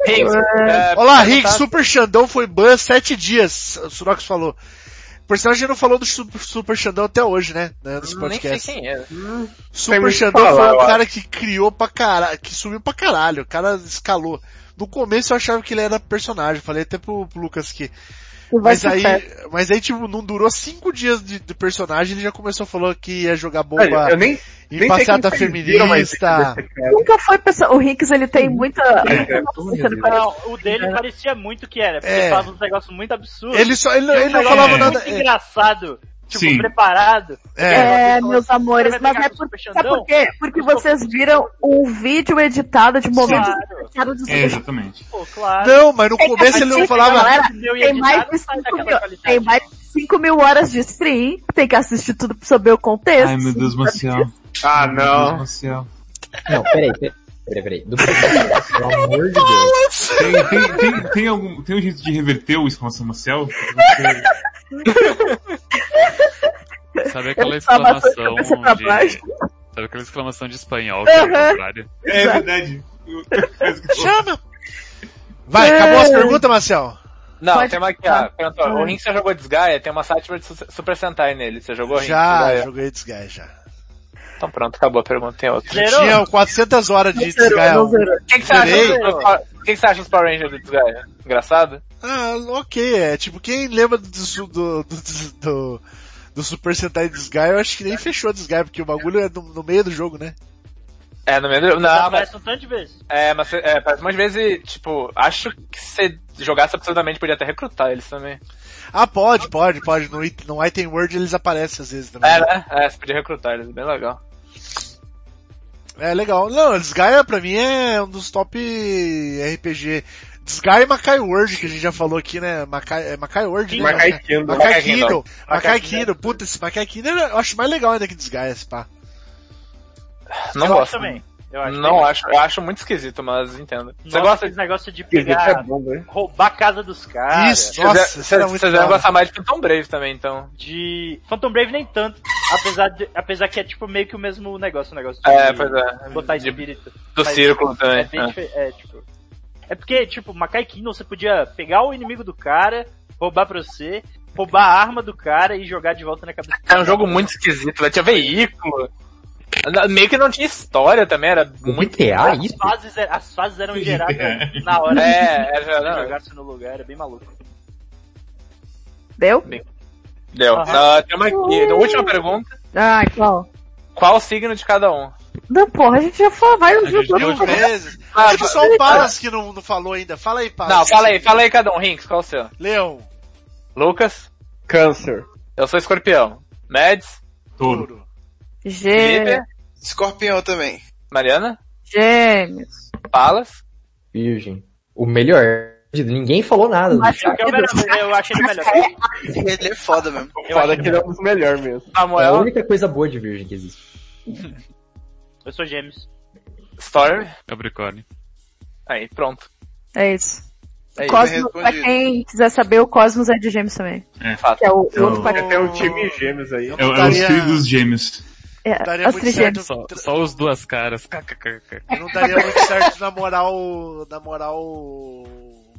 Riggs, é, Olá, perguntar- Rick, Super Xandão foi ban sete dias, o Surox falou. Por sinal, a gente não falou do Super, Super Xandão até hoje, né? né, Nesse Nem sei podcast. quem é. Super Xandão falar, foi um cara que criou pra caralho, que subiu pra caralho, o cara escalou. No começo eu achava que ele era personagem, falei até pro, pro Lucas que. Mas aí, mas aí tipo, não durou cinco dias de, de personagem, ele já começou falando que ia jogar bomba Olha, eu nem, em nem passeata feminista. cara- Nunca foi pessoa, o Hicks ele tem muita, É, muita. Não, o dele parecia muito que era, porque É. ele falava uns negócios muito absurdos. Ele só, ele, ele não negócio falava é. nada. Muito engraçado. Tipo, Sim. preparado. É, É, meus amores, mas é Super sabe por quê? Porque vocês viram um vídeo editado de momentos Claro. do É, exatamente. Pô, claro. Não, mas no Tem começo ele não falava. galera. Meu Tem mais de não sai 5 daquela mil, tem mais de 5 mil horas de stream, tem que assistir tudo pra saber o contexto. Ai, meu Deus, Marcial. Ah, Meu Deus, não. Não, peraí, peraí, peraí, peraí. Do pelo amor de Deus. Tem, tem, tem, tem algum, tem um jeito de reverter o exclamação Marcial? Sabe aquela exclamação de... Sabe aquela exclamação de espanhol que é contrário? É verdade. Chama! Vai, acabou as perguntas, Marcel? Não, Pode tem uma aqui, ó. Perguntou, o Ring você jogou Desgaia? Tem uma sátira de Su- Super Sentai nele. Você jogou Ring? Já, Desgaia? joguei Disguise já. Então pronto, acabou a pergunta, tem outra. Zerou? Tinha 400 horas de Desgaia. O que, que você acha que, que você acha dos Power Rangers do Desgaia? Engraçado? Ah, ok, é tipo, quem lembra do, do, do, do, do, Super Sentai Desgaia, eu acho que nem fechou Desgaia, porque o bagulho é no, no meio do jogo, né? É, no meio do... Não, mas... aparece um tanto de vezes. É, mas é, parece umas vezes, tipo, acho que se jogasse absurdamente podia até recrutar eles também. Ah, pode, pode, pode. No, no Item Word eles aparecem às vezes também. É, né? É, você podia recrutar eles, bem legal. É legal. Não, Desgaia pra mim é um dos top RPG. Desgaia e Makai Word, que a gente já falou aqui, né? Makai, é Makai Word, né? Makai Kingdom. Makai. Kingdom. Makai Kingdom. Puta, esse Makai Kingdom eu acho mais legal ainda que Desgaia, esse pá. Não eu gosto. acho também. Eu acho não acho, eu acho muito esquisito, mas entendo. Você Nossa, gosta esse negócio de Esquisito pegar, é bom, né? roubar a casa dos caras. Isso. Vocês Nossa, vocês devem gostar mais de Phantom Brave também, então. De Phantom Brave nem tanto, apesar de, apesar que é tipo meio que o mesmo negócio, o negócio de É, pois é. botar De- espírito. Do Mas círculo É também. bem É. é, tipo. É porque, tipo, Makai Kingdom você podia pegar o inimigo do cara, roubar pra você, roubar a arma do cara e jogar de volta na cabeça do É um jogo muito esquisito, né? Tinha veículo. Meio que não tinha história também, era muito. GTA, As isso? fases, er- as fases eram geradas na hora É, que é, não. jogasse no lugar, era bem maluco. Deu? Deu. Ah, tem uma aqui. Última pergunta. Ai, qual? Qual o signo de cada um? Não, porra, a gente já falou vários gente vezes. já Mil vezes. Ah, Acho que só o Palas que não, não falou ainda. Fala aí, Palas. Não, fala aí, fala aí cada um. Rinks, qual o seu? Leão. Lucas? Câncer. Eu sou escorpião. Mads? Touro. Touro. Gê- Felipe? Escorpião também. Mariana? Gêmeos. Palas? Virgem. O melhor. Ninguém falou nada. Eu, eu, melhor- eu achei ele melhor. Ele é foda mesmo. Eu, Foda que ele é um dos melhores mesmo. É a Samuel? única coisa boa de virgem que existe. eu sou gêmeos. Storm? Capricórnio. Aí, pronto. É isso. É. Cosmos, pra quem quiser saber, o Cosmos é de gêmeos também. Fato. Que é o, o Eu- outro pacote. ter um time gêmeos aí. É, o- é os filhos dos gêmeos. É, Daria as muito certo. Só, só os duas caras. Eu não daria muito certo namorar o. namorar o.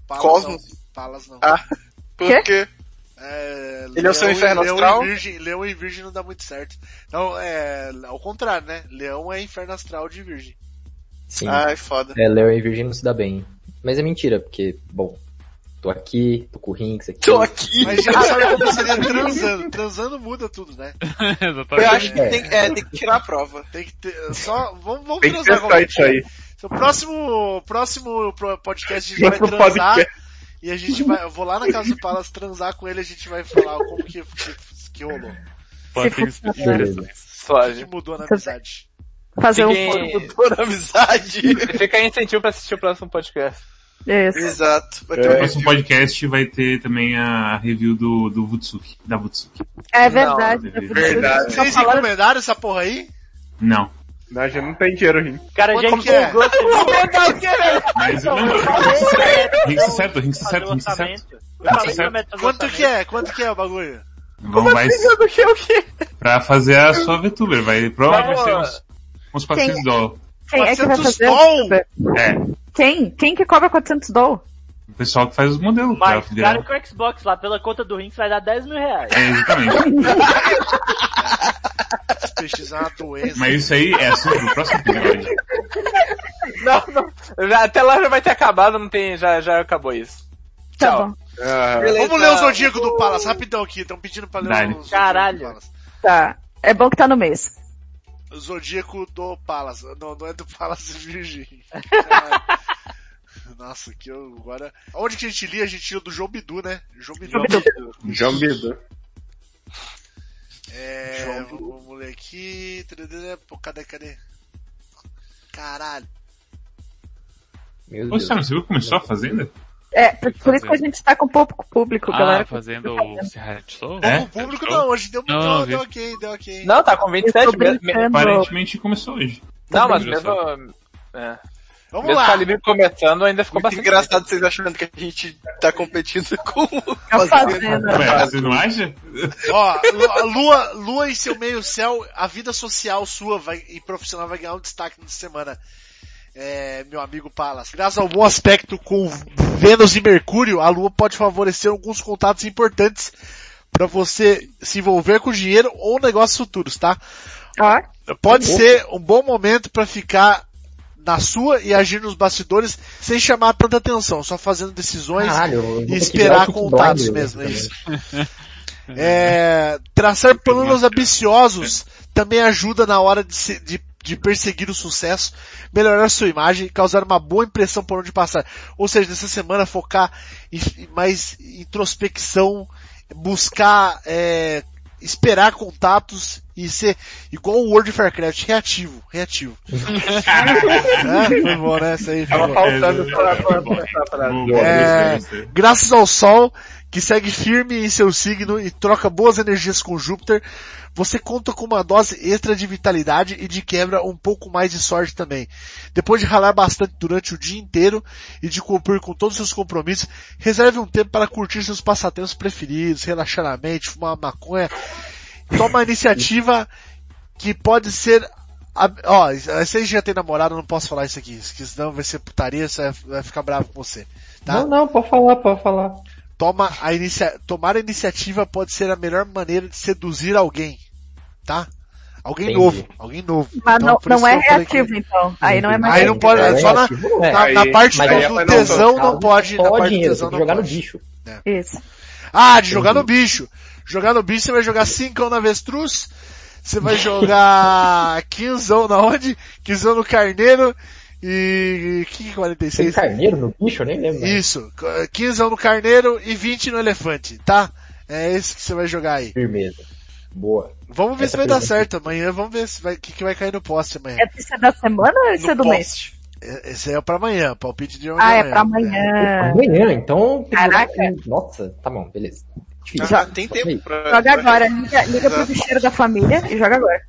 Palas, Cosmos? Não. Palas não. Ah. Por Quê? quê? É, Ele é o seu Leão e- inferno Leão astral? E virgem, Leão e Virgem não dá muito certo. Não, é. Ao contrário, né? Leão é inferno astral de Virgem. Sim. Ai, foda. É, Leão e Virgem não se dá bem. Mas é mentira, porque, bom, tô aqui, tô com o Rinks aqui. Tô aqui. Mas já sabe como seria transando. Transando muda tudo, né? Eu acho que É. tem, é, tem que tirar a prova. Tem que ter. Só. Vamos, vamos Tem que transar testar qualquer isso aí. O próximo, próximo podcast a gente vai transar e a gente vai, eu vou lá na casa do Palas transar com ele e a gente vai falar como que, que, que rolou. O que Suave. mudou na amizade. Fazer um Fiquem- Por amizade. Fica aí incentivo pra assistir o próximo podcast. Isso. Exato. Vai ter um próximo podcast vai ter também a review do, do Vutsuki, da Vutsuki. É verdade. Não, eu- verdade. Vocês encomendaram essa porra aí? Não. Não, a gente não tem dinheiro, Rim. O cara já Quanto que é? Mas eu não. Rinks certo, Rinks certo, o Rinks certo. Quanto que é? Quanto que é o bagulho? Vamos, vai, do que o quê? pra fazer a sua VTuber, vai, provavelmente vai ser uns, uns 400 dólares. Quem é que vai 400 fazer? doll? É, Quem? Quem que cobra 400 doll? O pessoal que faz os modelos Mas, cara, com o Xbox lá, pela conta do Rinks, vai dar 10 mil reais. É, exatamente. É uma doença. Mas isso aí é assunto do próximo episódio. Não, não. Já, até lá já vai ter acabado, não tem, já, já acabou isso. Tá Tchau. bom. Ah, Vamos ler o Zodíaco do Palas, rapidão aqui. Estão pedindo pra ler Dale. o Zodíaco Caralho. do Palas. Tá. É bom que tá no mês. Zodíaco do Palas. Não, não é do Palas Virgem. Nossa, que eu agora... Onde que a gente lia? A gente lia do João Bidu, né? João Bidu. João Bidu. É, vamos ler aqui. Pô, cadê, cadê? Caralho. Meu Ô, Deus. Sam, você viu que começou a fazenda? É, por, por isso que a gente tá com pouco público, Ah, galera. fazendo o reality show? É? O público não, hoje deu, Não, deu, vi. deu ok, deu ok. Não, tá com Eu 27 tô mesmo. Aparentemente começou hoje. Não, mas mesmo. É, Vamos mesmo lá. calibre começando ainda ficou Muito bastante. engraçado vocês achando que a gente tá competindo com o É o Fazenda. Ué, você não acha? Ó, Lu- a Lua, Lua em seu meio céu, a vida social sua vai, e profissional vai ganhar um destaque nessa semana. É, meu amigo Palas. Graças ao bom aspecto com Vênus e Mercúrio, a Lua pode favorecer alguns contatos importantes para você se envolver com dinheiro ou negócios futuros, tá? Ó, pode ser um bom momento para ficar na sua e agir nos bastidores sem chamar tanta atenção, só fazendo decisões Caralho, e esperar contatos mesmo, é isso. É, traçar planos ambiciosos também ajuda na hora de, se- de, de perseguir o sucesso, melhorar sua imagem e causar uma boa impressão por onde passar. Ou seja, nessa semana focar em mais introspecção, buscar, é, esperar contatos e ser igual o World of Warcraft, reativo, reativo. é, foi bom, né? Aí foi Tava bom. faltando pra, pra começar a frase. É, graças ao Sol, que segue firme em seu signo e troca boas energias com Júpiter, você conta com uma dose extra de vitalidade e de quebra um pouco mais de sorte também. Depois de ralar bastante durante o dia inteiro e de cumprir com todos os seus compromissos, reserve um tempo para curtir seus passatempos preferidos, relaxar na mente, fumar uma maconha. Toma a iniciativa que pode ser a- Ó, vocês já tem namorado, não posso falar isso aqui, porque senão vai ser putaria, você vai ficar bravo com você. Tá? Não, não, pode falar, pode falar. Toma a inicia... Tomar a iniciativa pode ser a melhor maneira de seduzir alguém. Tá? Alguém Entendi. novo. Alguém novo. Mas Então, não, não é falei que- reativo, então. Aí não é mais Aí não pode, É, só na, reativo é. na, na parte do, aí do é tesão não, não pode, na parte do dinheiro, tesão tem que não jogar no pode. bicho. Isso. Ah, de jogar no bicho. Jogar no bicho você vai jogar 5 na avestruz, você vai jogar 15 na onde? 15 no carneiro e... que que é Tem 46? carneiro no bicho? Eu nem lembro. Isso, 15 no carneiro e 20 no elefante, tá? É esse que você vai jogar aí. Firmeza. Boa. Vamos ver Essa se vai dar certo amanhã, vamos ver se vai, o que, que vai cair no poste amanhã. É isso é da semana ou isso é do mês? poste. É- Esse é pra amanhã, palpite de Ah, é amanhã. pra amanhã. Amanhã, então. tem que Caraca. Nossa, tá bom, beleza. Já tem tempo pra... Joga agora, liga, liga pro bicheiro da família e joga agora.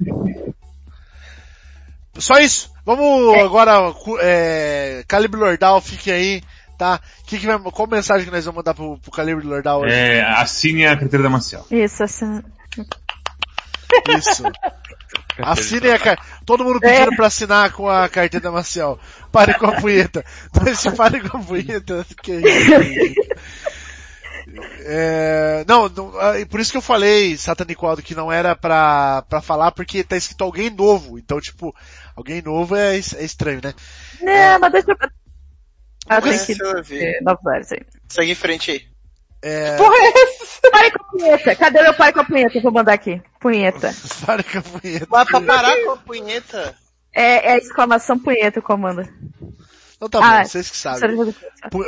Só isso. Vamos agora, cu- é, Calibre Lordal, fique aí, tá? Que que vai, qual mensagem que nós vamos mandar pro, pro Calibre Lordal hoje? É, assine a carteira da Marcial. Isso, assim. Isso. Assinem a car... Todo mundo pedindo pra assinar com a carteira Marcial. Pare com a punheta. Se pare com a punheta, que isso? É, não, não, ah, por isso que eu falei, Satanicoado, que não era pra, pra falar, porque tá escrito alguém novo. Então, tipo, alguém novo é, é estranho, né? Não, mas deixa eu... Ah, tem que ter novos aí. Segue em frente aí. É, Pare com a punheta. Cadê meu pai com a punheta? Eu vou mandar aqui. Punheta. pare com a punheta. Mas pra parar com a punheta... É, é exclamação punheta o comando. Então tá bom, Ah, vocês que sabem.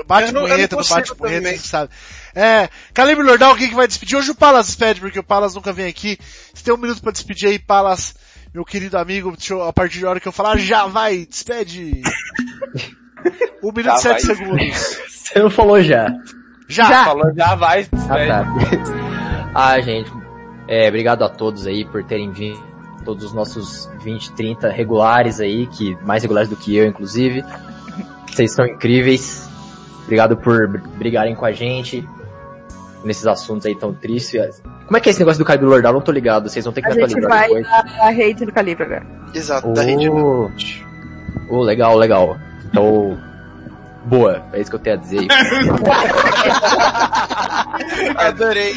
Bate não- punheta, não não bate punheta, também. vocês que sabem. É, Calibre Lordal, quem que vai despedir? Hoje o Palas despede, porque o Palas nunca vem aqui. Você tem um minuto pra despedir aí, Palas, meu querido amigo. Deixa eu- a partir da hora que eu falar, já vai, despede. Um minuto e Já sete vai. segundos. Você não falou já. Já! Falou já vai, Ah, despede. tá. ah, gente. É, obrigado a todos aí por terem vindo. Todos os nossos 20, 30 regulares aí, que mais regulares do que eu, inclusive. Vocês são incríveis. Obrigado por br- brigarem com a gente nesses assuntos aí tão tristes. Como é que é esse negócio do Calibre Lordal? Não tô ligado. Vocês vão ter que A me gente atualizar vai depois. na, na rede do calibre agora. Exato, da rede. Oh, oh, legal, legal. Então, boa. É isso que eu tenho a dizer. Adorei.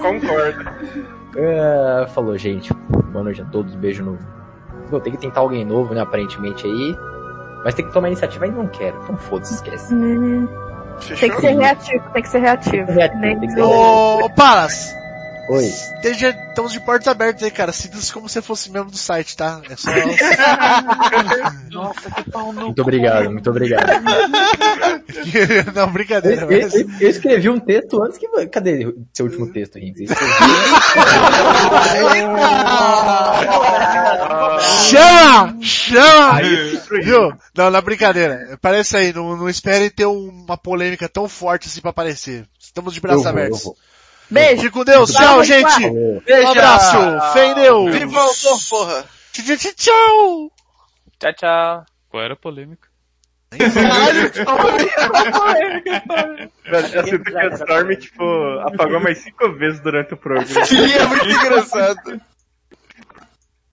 Concordo. É, falou, gente. Boa noite a todos. Beijo no. Vou ter que tentar alguém novo, né? Aparentemente aí. Mas tem que tomar iniciativa ainda não quero. Então foda-se, esquece. Fechou? tem que ser reativo, tem que ser reativo. Reativo, Nem- tem que ser ô Palas, Oi. esteja, estamos de portas abertas aí, cara. Sinta-se como se fosse membro do site, tá? É só... Nossa, que pau no Muito obrigado, muito obrigado. Não, brincadeira, Eu, mas... eu- eu escrevi um texto antes que. Cadê seu último texto, Henrique? Você escreveu? Chama! Chama! Viu? Não, na brincadeira. Parece aí, não, não esperem ter uma polêmica tão forte assim pra aparecer. Estamos de braços Eu vou, eu abertos. Beijo. Fique com Deus, Tchau, tchau, gente. Falou. Um abraço! Fé em Deus! Vire voltou, porra. Tchau, tchau, tchau! Tchau, tchau. Qual era a polêmica? Caralho, Velho, eu sinto que a Storm, tipo, apagou mais cinco vezes durante o programa. Sim, é muito engraçado.